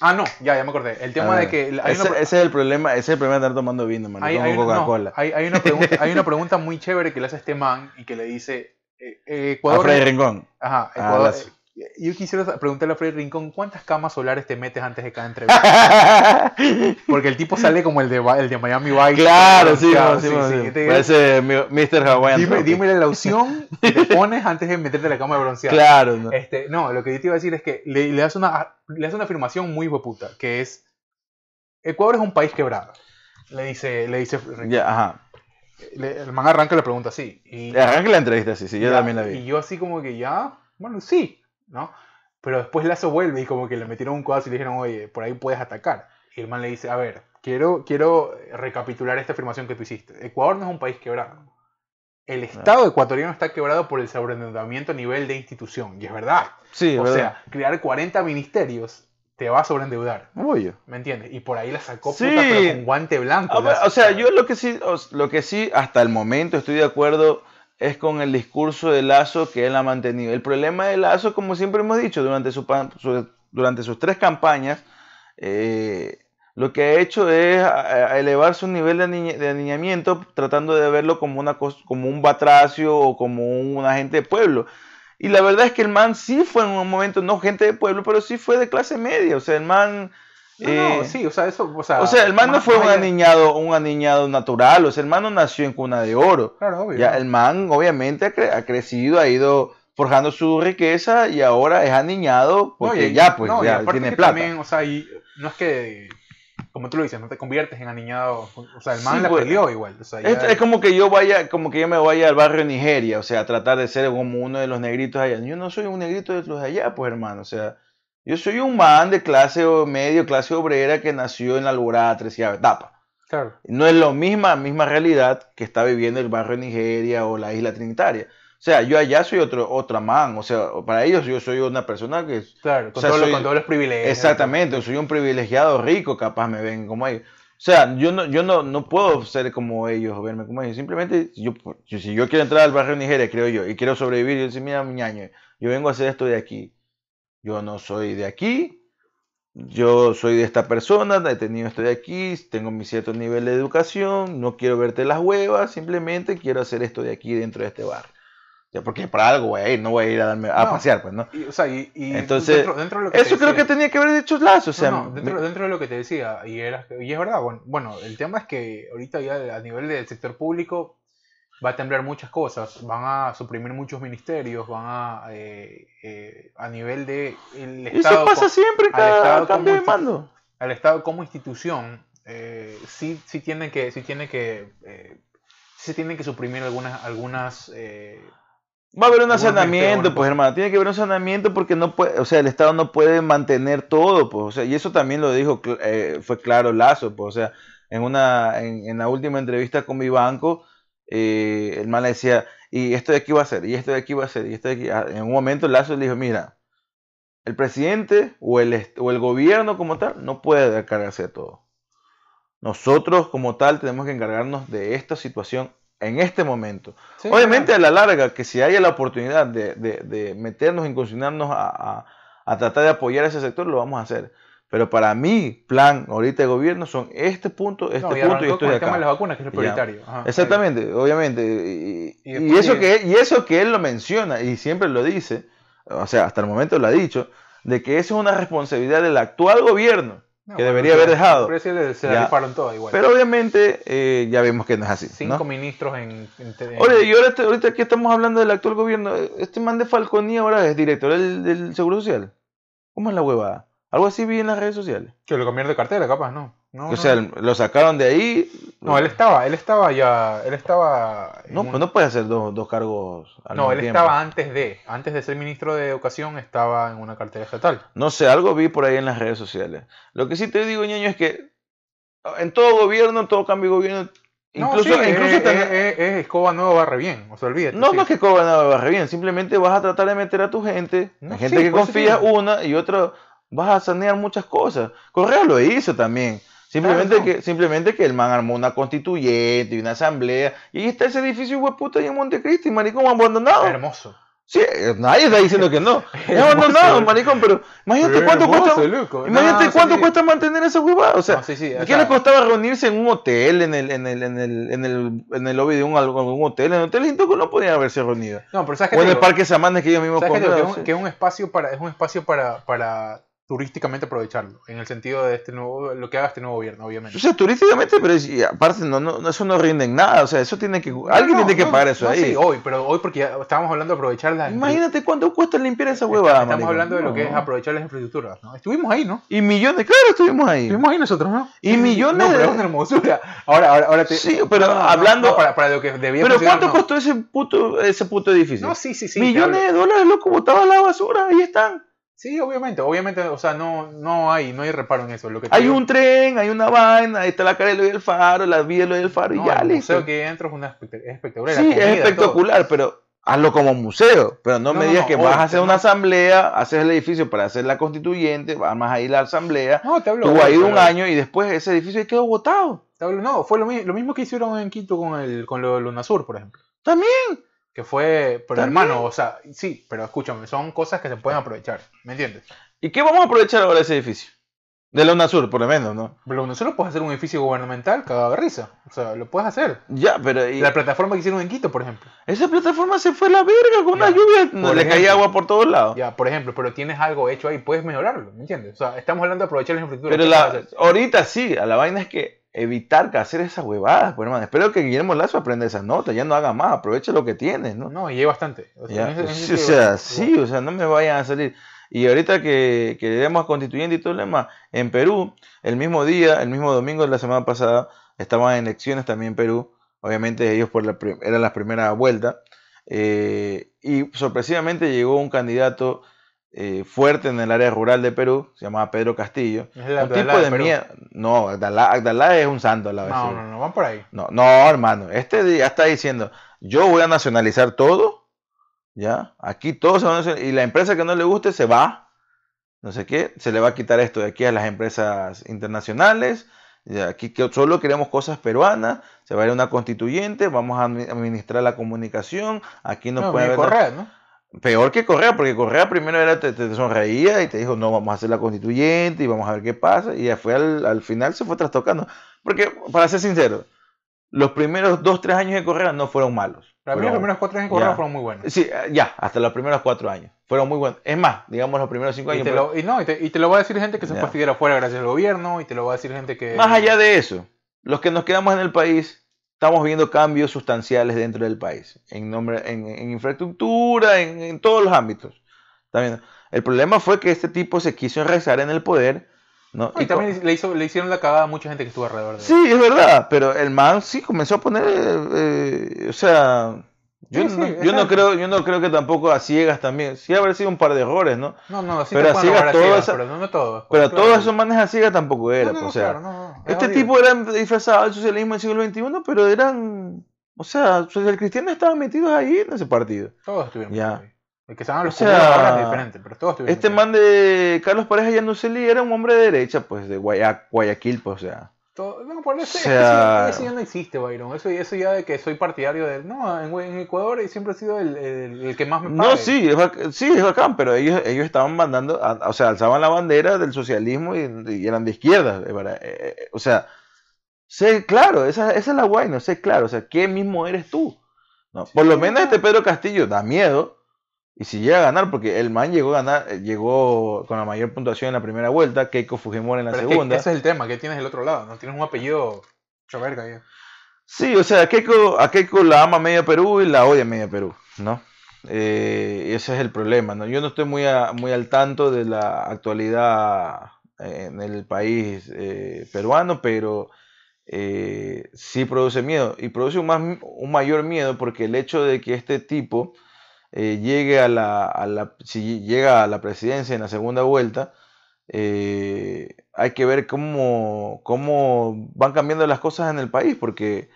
Ah, no, ya, ya me acordé. El tema de que. ese, es el problema, ese es el problema de estar tomando vino, man. Hay, Coca-Cola. hay, hay, una pregunta, hay una pregunta muy chévere que le hace este man y que le dice. Eh, eh Ecuador, a Freddy Rincón. Ajá, Ecuador, yo quisiera preguntarle a Freddy Rincón, ¿cuántas camas solares te metes antes de cada entrevista? Porque el tipo sale como el de, el de Miami Vice. Claro, sí, sí, sí, Parece Mr. Hawaiian. Dime, dime, la loción que te pones antes de meterte la cama de bronceado. Claro. No. Este, no, lo que yo te iba a decir es que le, le, das una, le das una afirmación muy hueputa, que es, Ecuador es un país quebrado. Le dice, le dice Ya, ajá. el man arranca la pregunta así. Y, arranca la entrevista así, sí, yo también la vi. Y yo así como que ya, bueno, sí, ¿no? Pero después Lazo vuelve y como que le metieron un codazo y le dijeron, oye, por ahí puedes atacar. Y el man le dice, a ver, quiero, quiero recapitular esta afirmación que tú hiciste. Ecuador no es un país quebrado. El Estado ecuatoriano está quebrado por el sobreendeudamiento a nivel de institución. Y es verdad. Sí, o sea, crear 40 ministerios te va a sobreendeudar. Obvio. ¿Me entiendes? Y por ahí la sacó puta, pero con guante blanco. o sea, yo lo que sí, lo que sí, hasta el momento estoy de acuerdo es con el discurso de Lazo que él ha mantenido. El problema de Lazo, como siempre hemos dicho, durante, su, durante sus tres campañas, eh, lo que ha hecho es elevar su nivel de, aniñamiento tratando de verlo como, una, como un batracio o como un, agente de pueblo. Y la verdad es que el man sí fue en un momento, no gente de pueblo, pero sí fue de clase media. O sea, el man... No, eh, sí, o sea, eso, o sea, o sea el man no fue un aniñado, un aniñado natural, o sea, el man no nació en cuna de oro. Claro, obvio. Ya, el man obviamente ha, crecido, ha ido forjando su riqueza y ahora es aniñado porque ya, pues, ya tiene plata. También, o sea, y no es que como tú lo dices, no te conviertes en aniñado. O sea, el man la peleó igual. es, como que yo vaya, como que yo me vaya al barrio de Nigeria, o sea, a tratar de ser como uno de los negritos allá. Yo no soy un negrito de los de allá, pues hermano. O sea, yo soy un man de clase medio, clase obrera que nació en la Alborada, Treceava etapa. Claro. No es la misma, misma realidad que está viviendo el barrio de Nigeria o la isla Trinitaria. O sea, yo allá soy otro, otra man. O sea, para ellos yo soy una persona que... Claro, con, todos los privilegios. Exactamente, soy un privilegiado rico, capaz me ven como ellos. O sea, yo no, yo no, no puedo ser como ellos o verme como ellos. Simplemente, yo, si yo quiero entrar al barrio de Nigeria, creo yo, y quiero sobrevivir, yo decir, mira, ñaño, yo vengo a hacer esto de aquí. Yo no soy de aquí, yo soy de esta persona, he tenido esto de aquí, tengo mi cierto nivel de educación, no quiero verte las huevas, simplemente quiero hacer esto de aquí dentro de este barrio porque para algo voy a ir, no voy a ir a, darme, a pasear, pues, ¿no? Y, o sea, y, Entonces, dentro, de lo que eso creo que tenía que haber hecho lazos. O sea, dentro, dentro, de lo que te decía, y, era, y es verdad, bueno, bueno, el tema es que ahorita ya a nivel del sector público va a temblar muchas cosas, van a suprimir muchos ministerios, van a, eh, eh, a nivel de... El Estado, eso pasa siempre cada cambio de mando. Al Estado como institución, eh, sí, sí tiene que... Sí tiene que sí tienen que suprimir algunas, algunas Va a haber un saneamiento, pues hermano, tiene que haber un saneamiento porque no puede, o sea, el Estado no puede mantener todo, pues, o sea, y eso también lo dijo, eh, fue claro Lazo, pues, o sea, en una, en, la última entrevista con mi banco, eh, el man le decía, y esto de aquí va a ser, y esto de aquí va a ser, y esto de aquí, ah, en un momento Lazo le dijo, mira, el presidente o el, o el gobierno como tal no puede encargarse de todo. Nosotros como tal tenemos que encargarnos de esta situación en este momento. Obviamente a la larga, que si haya la oportunidad de, de, meternos, incursionarnos a, a, tratar de apoyar ese sector, lo vamos a hacer. Pero para mí, plan ahorita de gobierno son este punto, este punto y esto de acá. El tema de las vacunas, que es el prioritario. Exactamente, obviamente. Y, y, eso que, y eso que él lo menciona y siempre lo dice, o sea, hasta el momento lo ha dicho, de que eso es una responsabilidad del actual gobierno que debería haber dejado. Pero se, rifaron todas igual. Pero obviamente eh, ya vemos que no es así. Cinco ministros en, Oye, y ahora, ahorita que estamos hablando del actual gobierno, este man de Falconi ahora es director del, del Seguro Social. ¿Cómo es la huevada? Algo así vi en las redes sociales. Que lo cambiaron de cartera, capaz, ¿no? o sea, lo sacaron de ahí. No, él estaba, él estaba ya, él estaba... No, pues no puede hacer dos, dos cargos al No, él estaba antes de, antes de ser ministro de Educación, estaba en una cartera estatal. No sé, algo vi por ahí en las redes sociales. Lo que sí te digo, ñaño, es que en todo gobierno, en todo cambio de gobierno, Incluso, no, incluso es, escoba nueva barre bien, o sea, olvídate. No, no es que escoba nueva barre bien, simplemente vas a tratar de meter a tu gente, gente que confía una y otra, vas a sanear muchas cosas. Correa lo hizo también. Simplemente, que, simplemente que el man armó una constituyente y una asamblea. Y está ese edificio hueputa ahí en Montecristi, maricón, abandonado. Hermoso. Sí, nadie está diciendo que no. Es abandonado, maricón, pero imagínate cuánto cuesta. Imagínate cuánto cuesta mantener esa huevada. O sea, ¿qué le costaba reunirse en un hotel, en el, en el, en el, en el, en el lobby de un, un hotel? En el hotel Intoco no podían haberse reunido. No, pero sabes que o en el Parque Samanes que ellos mismos compraron. Que, que, es un espacio para, es un espacio para, para turísticamente aprovecharlo, en el sentido de este nuevo, lo que haga este nuevo gobierno, obviamente. O sea, turísticamente, pero aparte no, no, eso no rinde en nada, o sea, eso tiene que, alguien tiene que pagar eso ahí. Sí, hoy, pero hoy porque ya estábamos hablando de aprovechar las... Imagínate cuánto cuesta limpiar esa huevada, Estamos hablando de lo que es aprovechar las infraestructuras, ¿no? Estuvimos ahí, ¿no? Y millones, claro, estuvimos ahí. Estuvimos ahí nosotros, ¿no? Y millones... No, pero es una hermosura. Ahora, ahora, ahora te... Sí, pero hablando... para, para, lo que debía Pero ¿cuánto costó ese puto, ese puto edificio? No, sí, sí, sí. Millones de dólares, loco, botaba la basura, ahí están. Sí, obviamente, obviamente, o sea, no, no hay, no hay reparo en eso. Lo que hay un tren, hay una vaina, ahí está la cara del faro, la vida del faro y ya el museo que entro es, una espectacular. Sí, es espectacular, pero hazlo como museo, pero no, me digas que vas a hacer una asamblea, haces el edificio para hacer la constituyente, vas a ir a la asamblea, no, te hablo, tuvo ahí un año y después ese edificio quedó botado. no, fue lo, lo, mismo que hicieron en Quito con el con lo de Lunasur, por ejemplo. También Que fue, pero hermano, o sea, sí, pero escúchame, son cosas que se pueden aprovechar, ¿me entiendes? ¿Y qué vamos a aprovechar ahora ese edificio? De la UNASUR, por lo menos, ¿no? La UNASUR lo puedes hacer un edificio gubernamental cagado de risa. O sea, lo puedes hacer. Ya, pero. La plataforma que hicieron en Quito, por ejemplo. Esa plataforma se fue a la verga con una lluvia. No, le caía agua por todos lados. Ya, por ejemplo, pero tienes algo hecho ahí, puedes mejorarlo, ¿me entiendes? O sea, estamos hablando de aprovechar la infraestructura. Pero la, ahorita sí, a la vaina es que evitar que hacer esas huevadas, pues hermano. Espero que Guillermo Lazo aprenda esas notas, ya no haga más, aproveche lo que tiene, ¿no? No, y hay bastante. O sea, sí, o sea, sí, o sea, no me vayan a salir. Y ahorita que, que a constituyente y todo el demás, en Perú, el mismo día, el mismo domingo de la semana pasada, estaban en elecciones también en Perú. Obviamente ellos por la, eran las primeras vueltas. Eh, y sorpresivamente llegó un candidato eh, fuerte en el área rural de Perú, se llamaba Pedro Castillo. un tipo de, miedo. No, Agdalá, es un santo a la vez. No, no, no, van por ahí. No, no, hermano. Este día está diciendo, yo voy a nacionalizar todo ¿ya? Aquí todos se van a y la empresa que no le guste se va, no sé qué, se le va a quitar esto de aquí a las empresas internacionales, y aquí que solo queremos cosas peruanas, se va a ir una constituyente, vamos a administrar la comunicación, aquí no, puede haber... Correa, ¿no? Peor que Correa, porque Correa primero era, te, sonreía y te dijo, no, vamos a hacer la constituyente y vamos a ver qué pasa, y fue al, al final se fue trastocando. Porque, para ser sincero, los primeros dos, tres años de Correa no fueron malos. Para mí los primeros cuatro años de Correa fueron muy buenos. Sí, ya, hasta los primeros cuatro años. Fueron muy buenos. Es más, digamos los primeros cinco años. Y te, lo, y no, y te, lo va a decir gente que se fue a afuera gracias al gobierno, y te lo va a decir gente que... Más allá de eso, los que nos quedamos en el país, estamos viendo cambios sustanciales dentro del país. En, nombre, en, infraestructura, en, todos los ámbitos. También. El problema fue que este tipo se quiso enraizar en el poder y, también le, hizo, le hicieron la cagada a mucha gente que estuvo alrededor de él. Sí, es verdad, pero el man sí comenzó a poner, eh, o sea, yo, no, yo no creo, yo no creo que tampoco a ciegas también. Sí habrá sido un par de errores, ¿no? No, no, sí pero a ciegas, pero no, todo. Pero todos esos manes a ciegas tampoco era, o sea, este tipo era disfrazado del socialismo del siglo XXI, pero eran, o sea, los cristianos estaban metidos ahí en ese partido. Todos estuvieron ya. El que se los o sea, diferente, pero todos Este man de Carlos Pareja Yanuseli era un hombre de derecha, pues, de Guayaquil, pues, o sea. No, por eso, sea... eso, ya no existe, Byron. Eso, eso ya de que soy partidario de No, en, Ecuador siempre ha sido el, el, que más me paga. No, sí, es, sí, es bacán, pero ellos, ellos estaban mandando, o sea, alzaban la bandera del socialismo y, eran de izquierda. Eh, eh, eh, o sea, sé claro, esa, esa es la guay, no sé claro, o sea, ¿qué mismo eres tú? No, por lo menos este Pedro Castillo da miedo y si llega a ganar, porque el man llegó a ganar, eh, llegó con la mayor puntuación en la primera vuelta, Keiko Fujimori en la segunda. ese es el tema, que tienes del otro lado, no tienes un apellido chaverga ahí. Sí, o sea, a Keiko, a Keiko la ama media Perú y la odia media Perú, ¿no? Eh, ese es el problema, ¿no? Yo no estoy muy, muy al tanto de la actualidad en el país eh, peruano, pero sí produce miedo. Y produce un, más, un mayor miedo porque el hecho de que este tipo eh, llegue a la, a la, si llega a la presidencia en la segunda vuelta, eh, hay que ver cómo, cómo van cambiando las cosas en el país, porque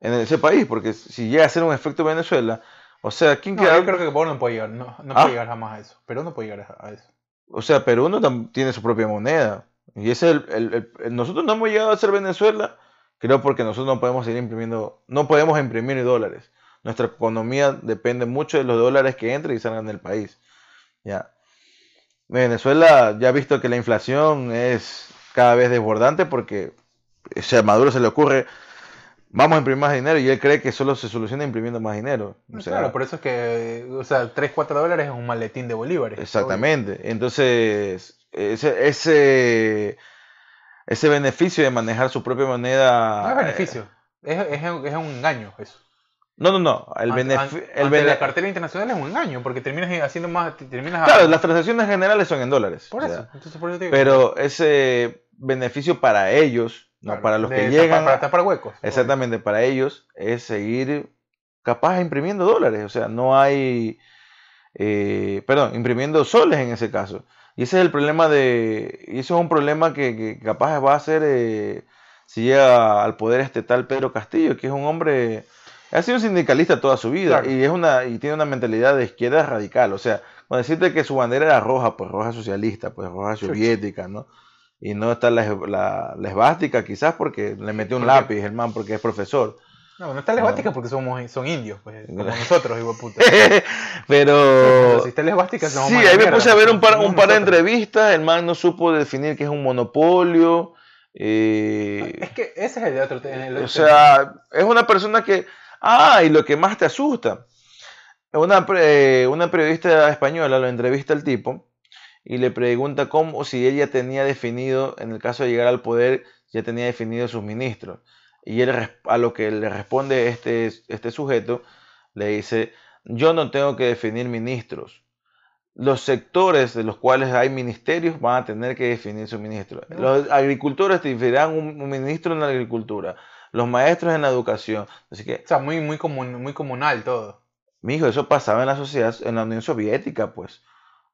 en ese país, porque si llega a ser un efecto Venezuela, o sea, ¿quién no, Yo creo que Perú no puede llegar, no, no puede ¿Ah? llegar jamás a eso. Perú no puede llegar a eso. O sea, Perú no tiene su propia moneda. Y ese el, el, nosotros no hemos llegado a ser Venezuela, creo porque nosotros no podemos seguir imprimiendo, no podemos imprimir dólares nuestra economía depende mucho de los dólares que entran y salgan del país. Ya. Venezuela ya ha visto que la inflación es cada vez desbordante porque a Maduro se le ocurre, vamos a imprimir más dinero y él cree que solo se soluciona imprimiendo más dinero. claro, por eso es que, o sea, 3, 4 dólares es un maletín de bolívares. Exactamente. Entonces, ese, ese, ese beneficio de manejar su propia moneda... No es beneficio, es, es, es un engaño eso. No, no, no. El beneficio. La cartera internacional es un engaño, porque terminas haciendo más. Terminas claro, las transacciones generales son en dólares. Por eso. Entonces, por eso digo. Pero ese beneficio para ellos, no para los que llegan. Para tapar huecos. Exactamente, para ellos es seguir capaz imprimiendo dólares. O sea, no hay. Eh, perdón, imprimiendo soles en ese caso. Y ese es el problema de. Y eso es un problema que, capaz va a ser. Eh, si llega al poder este tal Pedro Castillo, que es un hombre ha sido sindicalista toda su vida y es una y tiene una mentalidad de izquierda radical. O sea, cuando decirte que su bandera era roja, pues roja socialista, pues roja soviética, ¿no? Y no está la, la, esvástica quizás porque le metió un lápiz el man porque es profesor. No, no está lesbástica porque somos, son indios, pues, como nosotros, igual puta. Pero... si está lesbástica, Sí, ahí me puse a ver un par, un par de entrevistas, el man no supo definir qué es un monopolio. Eh... Es que ese es el otro. o sea, es una persona que... Ah, y lo que más te asusta. Una, una periodista española lo entrevista al tipo y le pregunta cómo, si ella tenía definido, en el caso de llegar al poder, ya tenía definido sus ministros. Y él a lo que le responde este, este sujeto, le dice, yo no tengo que definir ministros. Los sectores de los cuales hay ministerios van a tener que definir su ministro. Los agricultores te definirán un, ministro en la agricultura, los maestros en la educación. Así que, o sea, muy, muy, muy comunal todo. Mi hijo, eso pasaba en la sociedad, en la Unión Soviética, pues.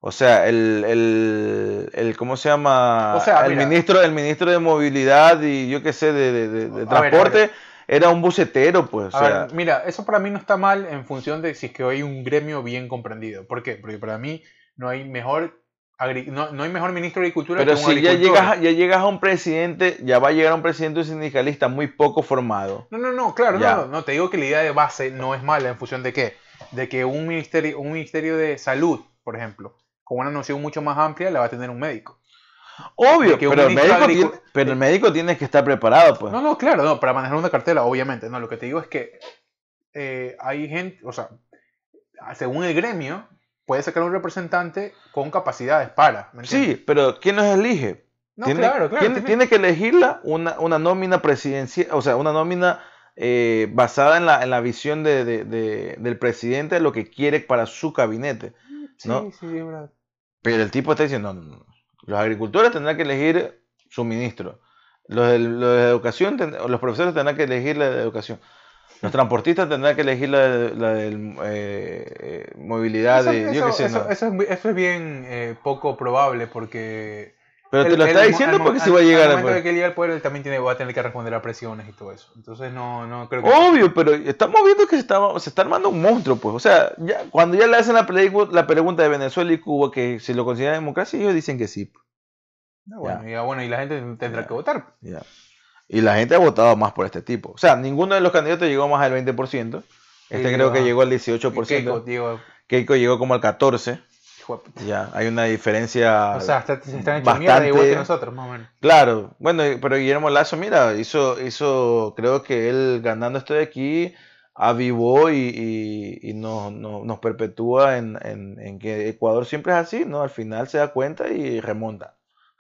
O sea, el, el, el ¿cómo se llama? el, ministro, el ministro de movilidad y yo qué sé, de, de, transporte era un bucetero, pues. mira, eso para mí no está mal en función de si es que hay un gremio bien comprendido. ¿Por qué? Porque para mí no hay mejor no, no, hay mejor ministro de Agricultura Pero si ya llegas, ya llegas a un presidente, ya va a llegar a un presidente sindicalista muy poco formado. No, no, no, claro, no, no, te digo que la idea de base no es mala en función de qué. De que un ministerio, un ministerio de salud, por ejemplo, con una noción mucho más amplia la va a tener un médico. Obvio, pero el, médico tiene, pero el médico tiene que estar preparado, pues. No, no, claro, no, para manejar una cartela, obviamente. No, lo que te digo es que eh, hay gente, o sea, según el gremio, puede sacar un representante con capacidades para. sí, pero ¿quién nos elige? No, claro, claro. tiene, que elegirla una, una nómina presidencial, o sea, una nómina eh, basada en la, en la visión de, de, del presidente, de lo que quiere para su gabinete. ¿no? Sí, sí, verdad. Pero el tipo está diciendo, no, los agricultores tendrán que elegir su ministro. Los de, educación, los profesores tendrán que elegir la de educación. Los transportistas tendrán que elegir la de, la eh, movilidad. de, yo eso, eso, eso, es, eso, es, bien eh, poco probable porque pero te lo está diciendo porque si va a llegar al momento de que llegue al poder, él también tiene, va a tener que responder a presiones y todo eso. Entonces no, no creo que... Obvio, pero estamos viendo que se está, se está armando un monstruo, pues. O sea, ya, cuando ya le hacen la, la pregunta de Venezuela y Cuba, que si lo consideran democracia, ellos dicen que sí. bueno, y, bueno, y la gente tendrá que votar. Ya. Y la gente ha votado más por este tipo. O sea, ninguno de los candidatos llegó más al 20%. Este creo que llegó al 18%. Keiko, Keiko llegó como al 14%. Ya, hay una diferencia. O sea, se están echando mierda igual que nosotros, más o menos. Claro, bueno, pero Guillermo Lazo, mira, hizo, hizo, creo que él ganando esto de aquí, avivó y, y, nos, nos, perpetúa en, en, en, que Ecuador siempre es así, ¿no? Al final se da cuenta y remonta.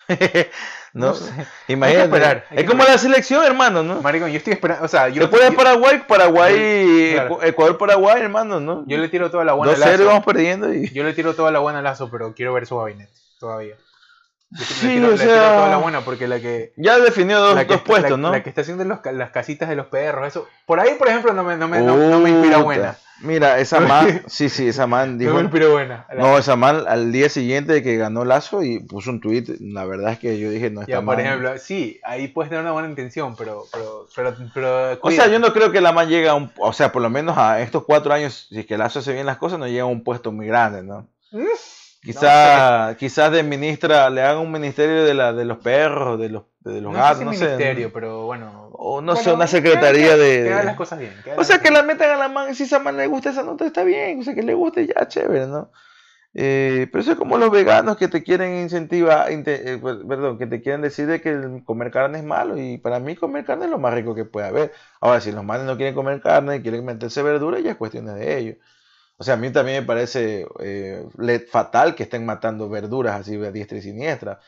no, sé. Imagínate. es como la selección, hermano, ¿no? Marico, yo estoy esperando. O sea, yo. Después de Paraguay, Paraguay, Ecuador, Paraguay, hermano, ¿no? Yo le tiro toda la buena Lazo. vamos perdiendo. Y... Yo le tiro toda la buena Lazo, pero quiero ver su gabinete todavía. Sí, tiro, o sea, toda la buena porque la que. Ya definió dos, dos puestos, ¿no? La que está haciendo los, las casitas de los perros, eso. Por ahí, por ejemplo, no me, no me, no me inspira buena. Mira, esa man, sí, sí, esa man dijo. No, pero buena. No, esa man al día siguiente de que ganó Lazo y puso un tweet, la verdad es que yo dije, no está ya, por ejemplo, sí, ahí puedes tener una buena intención, pero. pero, pero, pero o sea, yo no creo que la man llegue a un. O sea, por lo menos a estos cuatro años, si es que Lazo hace bien las cosas, no llega a un puesto muy grande, ¿no? Mm. Quizás, quizás de ministra, le hagan un ministerio de, la, de los perros, de los, de los gatos, no sé. ministerio, pero bueno. O no sé, una secretaría de. Que las cosas bien. o sea, que la metan a la man, si esa man le gusta esa nota, está bien. O sea, que le guste ya, chévere, ¿no? Eh, pero eso es como los veganos que te quieren incentivar, eh, pues, perdón, que te quieren decir de que comer carne es malo. Y para mí comer carne es lo más rico que puede haber. Ahora, si los manes no quieren comer carne y quieren meterse verdura, ya es cuestión de ellos. O sea, a mí también me parece eh, fatal que estén matando verduras así a diestra y siniestra.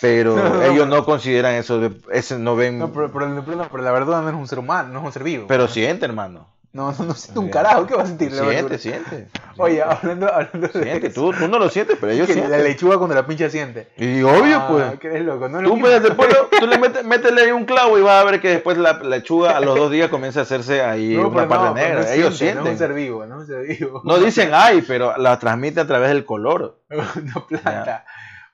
Pero ellos no consideran eso, de, ese no ven... No pero, pero, la verdura no es un ser humano, no es un ser vivo. Pero siente, hermano. No, no, no siente un carajo, ¿qué va a sentir? La siente, siente. Oye, hablando, hablando de. Siente, tú, tú no lo sientes, pero ellos sienten. La lechuga cuando la pincha siente. Y obvio, ah, pues. Que eres loco, no tú, pues, después, tú le metes, métele ahí un clavo y vas a ver que después la lechuga a los dos días comienza a hacerse ahí una parte negra. ellos sienten. No es un ser vivo, no es un ser vivo. No dicen ay, pero la transmite a través del color. no plata.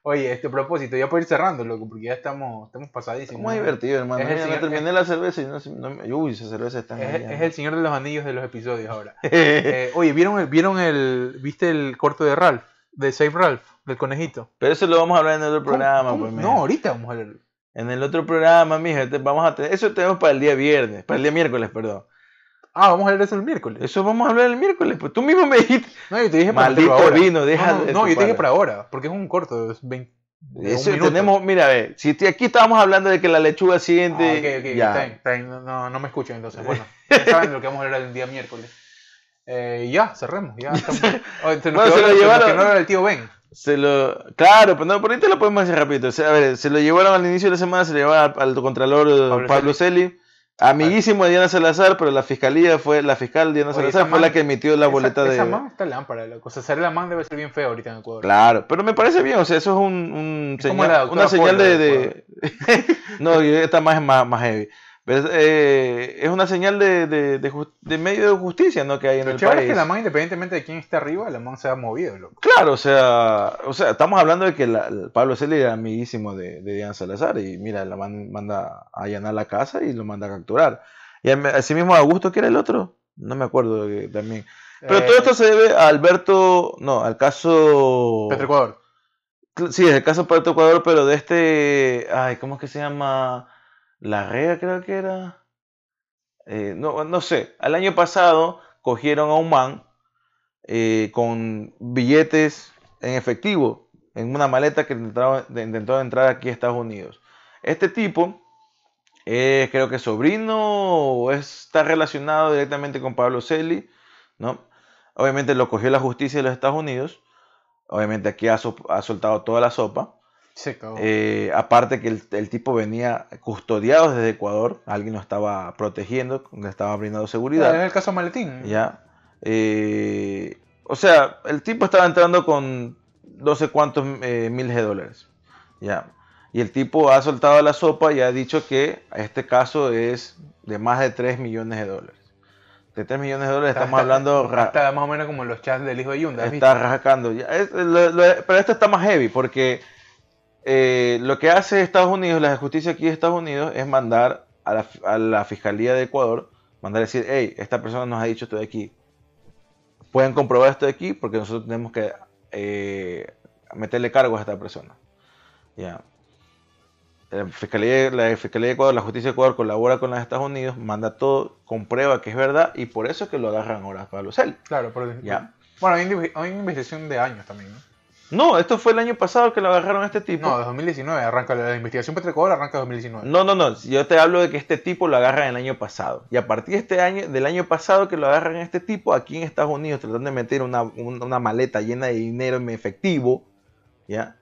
Oye, este propósito, ya puedo ir cerrando, loco, porque ya estamos, estamos pasadísimos. Muy divertido, hermano. Es me terminé la cerveza y no, no, Uy, esa cerveza está es, es, el señor de los anillos de los episodios ahora. eh, oye, ¿vieron el, ¿vieron el. ¿Viste el corto de Ralph? De Save Ralph, del conejito. Pero eso lo vamos a hablar en el otro programa, pues, No, ahorita vamos a hablar. En el otro programa, mija, vamos a tener, eso tenemos para el día viernes, para el día miércoles, perdón. Ah, vamos a hablar eso el miércoles. Eso vamos a hablar el miércoles. Pues tú mismo me dijiste. No, yo te dije para Maldito vino, deja No, no, yo te dije para ahora, porque es un corto. Es 20, eso tenemos, mira, a ver, si aquí estábamos hablando de que la lechuga siguiente. Ah, ok, ok, ya. Está bien, No, no, me escuchan entonces. Bueno, ya saben lo que vamos a hablar el día miércoles. Eh, ya, cerremos. Ya estamos. se nos se lo llevaron. Que no era el tío Ben. Se lo, claro, pero no, por ahí te lo podemos decir rápido. a ver, se lo llevaron al inicio de la semana, se lo llevaron al, Contralor Pablo, Celi Amiguísimo de Diana Salazar, pero la fiscalía fue, la fiscal Diana Salazar fue la que emitió la boleta de. Esa man está lámpara, loco. O sea, ser la man debe ser bien feo ahorita en Ecuador. Claro, pero me parece bien, o sea, eso es un, un señal, una señal de. de... no, esta más es más, más heavy. Eh, es una señal de, de, de, medio de justicia ¿no? que hay en el país. es que la man, independientemente de quién esté arriba, la man se ha movido. Loco. Claro, o sea, o sea, estamos hablando de que la, Pablo Celi era amiguísimo de, de Diana Salazar y mira, la man manda a allanar la casa y lo manda a capturar. Y así mismo Augusto, que era el otro, no me acuerdo también. Pero todo esto se debe a Alberto, no, al caso... Ecuador Sí, es el caso Petro Ecuador, pero de este, ay, ¿cómo es que se llama? La Rea creo que era. Eh, no, no sé. El año pasado cogieron a un man eh, con billetes en efectivo en una maleta que intentó entrar aquí a Estados Unidos. Este tipo es creo que sobrino está relacionado directamente con Pablo Celi, ¿no? Obviamente lo cogió la justicia de los Estados Unidos. Obviamente aquí ha soltado toda la sopa. Eh, aparte que el, tipo venía custodiado desde Ecuador, alguien lo estaba protegiendo, le estaba brindando seguridad. En el caso Maletín. Ya. Eh, o sea, el tipo estaba entrando con no sé cuántos eh, miles de dólares. Ya. Y el tipo ha soltado la sopa y ha dicho que este caso es de más de 3 millones de dólares. De 3 millones de dólares estamos hablando... Está más o menos como los chats del hijo de Yunda. Está rascando. pero esto está más heavy porque eh, lo que hace Estados Unidos, la justicia aquí de Estados Unidos, es mandar a la, Fiscalía de Ecuador, mandar a decir, hey, esta persona nos ha dicho esto de aquí. Pueden comprobar esto de aquí porque nosotros tenemos que eh, meterle cargos a esta persona. Ya. La Fiscalía, la Fiscalía de Ecuador, la Justicia de Ecuador colabora con los Estados Unidos, manda todo, comprueba que es verdad y por eso es que lo agarran ahora para los. Claro, por ya. Bueno, hay, hay una investigación de años también, ¿no? No, esto fue el año pasado que lo agarraron a este tipo. No, 2019, arranca la investigación Petrocobol arranca 2019. No, no, no, yo te hablo de que este tipo lo agarran el año pasado. Y a partir de este año, del año pasado que lo agarran a este tipo, aquí en Estados Unidos, tratando de meter una, maleta llena de dinero en efectivo, ¿ya?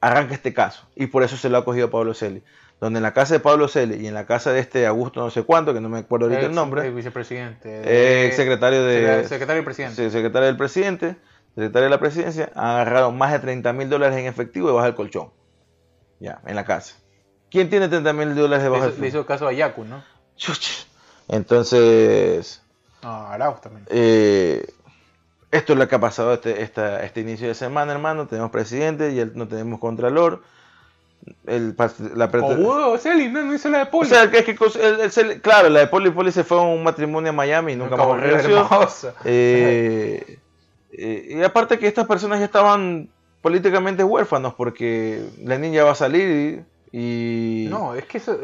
Arranca este caso. Y por eso se lo ha cogido Pablo Celi. Donde en la casa de Pablo Celi y en la casa de este Augusto no sé cuánto, que no me acuerdo ahorita el, nombre. El vicepresidente. ex secretario de... Secretario del presidente. secretario del presidente secretario de la presidencia, han agarrado más de 30 mil dólares en efectivo debajo del colchón. Ya, en la casa. ¿Quién tiene 30 mil dólares debajo del colchón? Le hizo caso a Yaku, ¿no? Entonces. No, Arauz también. Eh, esto es lo que ha pasado este, este inicio de semana, hermano. Tenemos presidente y no tenemos contralor. El, la oh, Celi, no, no hizo la de Poli. O sea, que, que claro, la de Poli Poli se fue a un matrimonio a Miami y nunca, nunca más regresó. Eh, eh, y aparte que estas personas ya estaban políticamente huérfanos porque Lenin ya va a salir y no, es que eso,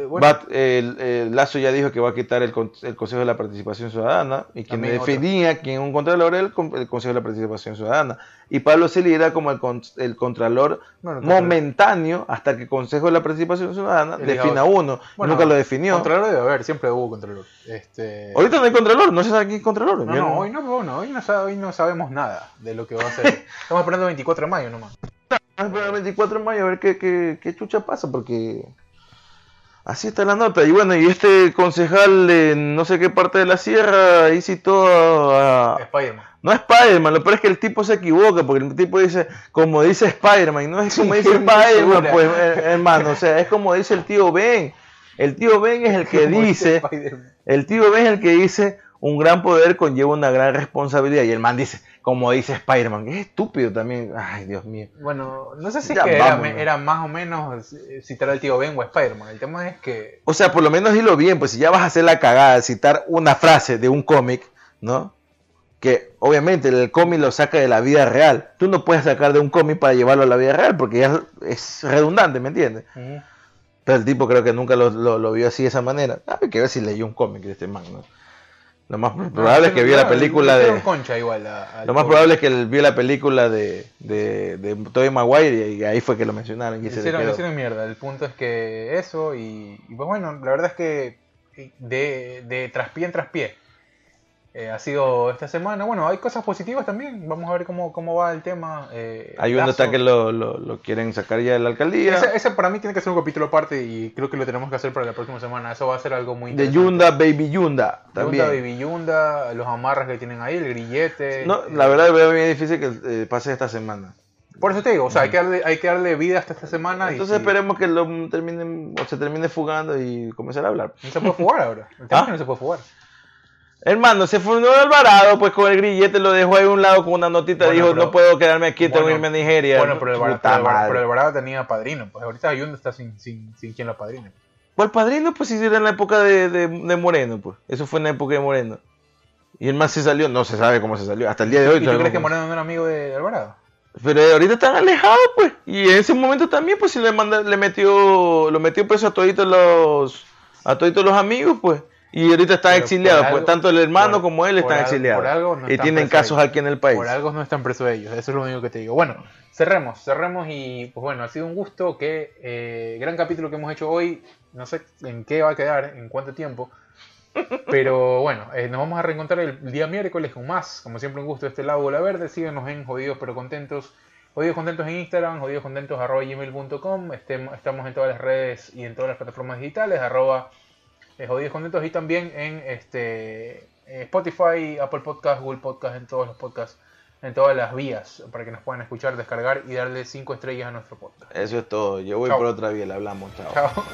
el, Lazo ya dijo que va a quitar el, Consejo de la Participación Ciudadana y quien definía quien un contralor era el, Consejo de la Participación Ciudadana. Y Pablo Celi era como el, el contralor momentáneo hasta que el Consejo de la Participación Ciudadana defina uno. Nunca lo definió. Contralor debe haber, siempre hubo contralor. Este... Ahorita no hay contralor, no se sabe quién es contralor. No, Hoy, no, bueno, hoy, no, hoy no sabemos nada de lo que va a ser. Estamos esperando el 24 de mayo nomás el 24 de mayo a ver qué, qué, chucha pasa, porque así está la nota. Y bueno, y este concejal de no sé qué parte de la sierra ahí citó a... Spider-Man. No Spider-Man, lo peor es que el tipo se equivoca, porque el tipo dice, como dice Spider-Man, no es como dice Spider-Man, pues, hermano, o sea, es como dice el tío Ben. El tío Ben es el que dice, el tío Ben es el que dice, un gran poder conlleva una gran responsabilidad. Y el man dice, como dice Spider-Man, es estúpido también. Ay, Dios mío. Bueno, no sé si era, más o menos citar al tío Ben o a Spider-Man. El tema es que. O sea, por lo menos dilo bien, pues si ya vas a hacer la cagada, citar una frase de un cómic, ¿no? Que obviamente el cómic lo saca de la vida real. Tú no puedes sacar de un cómic para llevarlo a la vida real porque ya es redundante, ¿me entiendes? Pero el tipo creo que nunca lo, vio así de esa manera. Hay que ver si leyó un cómic de este man, ¿no? Lo más probable es que vio la película de. Concha igual lo más probable es que él vio la película de, de, de Tobey Maguire y ahí fue que lo mencionaron. Y se hicieron, hicieron mierda. El punto es que eso, y, y, pues bueno, la verdad es que de, de traspié en traspié eh, ha sido esta semana. Bueno, hay cosas positivas también. Vamos a ver cómo, cómo va el tema. Eh, hay un está que lo, lo, quieren sacar ya de la alcaldía. Ese, para mí tiene que ser un capítulo aparte y creo que lo tenemos que hacer para la próxima semana. Eso va a ser algo muy De Yunda, Baby Yunda. También. Yunda, Baby Yunda, los amarras que tienen ahí, el grillete. No, la verdad veo muy difícil que eh, pase esta semana. Por eso te digo, o sea, hay que darle, hay que darle vida hasta esta semana. Entonces esperemos que lo terminen, o se termine fugando y comenzar a hablar. No se puede fugar ahora. El tema ¿Ah? es que no se puede fugar. Hermano, se fundó Alvarado, pues con el grillete lo dejó ahí a un lado con una notita, dijo, no puedo quedarme aquí, tengo que irme a Nigeria. Bueno, pero el Alvarado, tenía padrino, pues ahorita Ayundo está sin, sin, sin quien lo padrine. Pues el padrino, pues sí, era en la época de, de, Moreno, pues. Eso fue en la época de Moreno. Y el más se salió, no se sabe cómo se salió, hasta el día de hoy. ¿Y tú crees que Moreno no era amigo de Alvarado? Pero ahorita están alejados, pues. Y en ese momento también, pues, se le, manda, le metió, lo metió preso a toditos los, a toditos los amigos, pues. Y ahorita está exiliado, pues tanto el hermano como él están exiliados. y tienen casos aquí en el país. Por algo no están presos ellos, eso es lo único que te digo. Bueno, cerremos, cerremos y pues bueno, ha sido un gusto, que eh, gran capítulo que hemos hecho hoy, no sé en qué va a quedar, en cuánto tiempo, pero bueno, eh, nos vamos a reencontrar el día miércoles con más, como siempre un gusto este lado la verde, síguenos en Jodidos pero Contentos. Jodidos Contentos en Instagram, jodidoscontentos.gmail.com, estamos en todas las redes y en todas las plataformas digitales, arroba eh, Jodidos Contentos y también en este Spotify, Apple Podcast, Google Podcast, en todos los podcasts, en todas las vías para que nos puedan escuchar, descargar y darle 5 estrellas a nuestro podcast. Eso es todo. Yo voy por otra vía, le hablamos. Chao. Chao.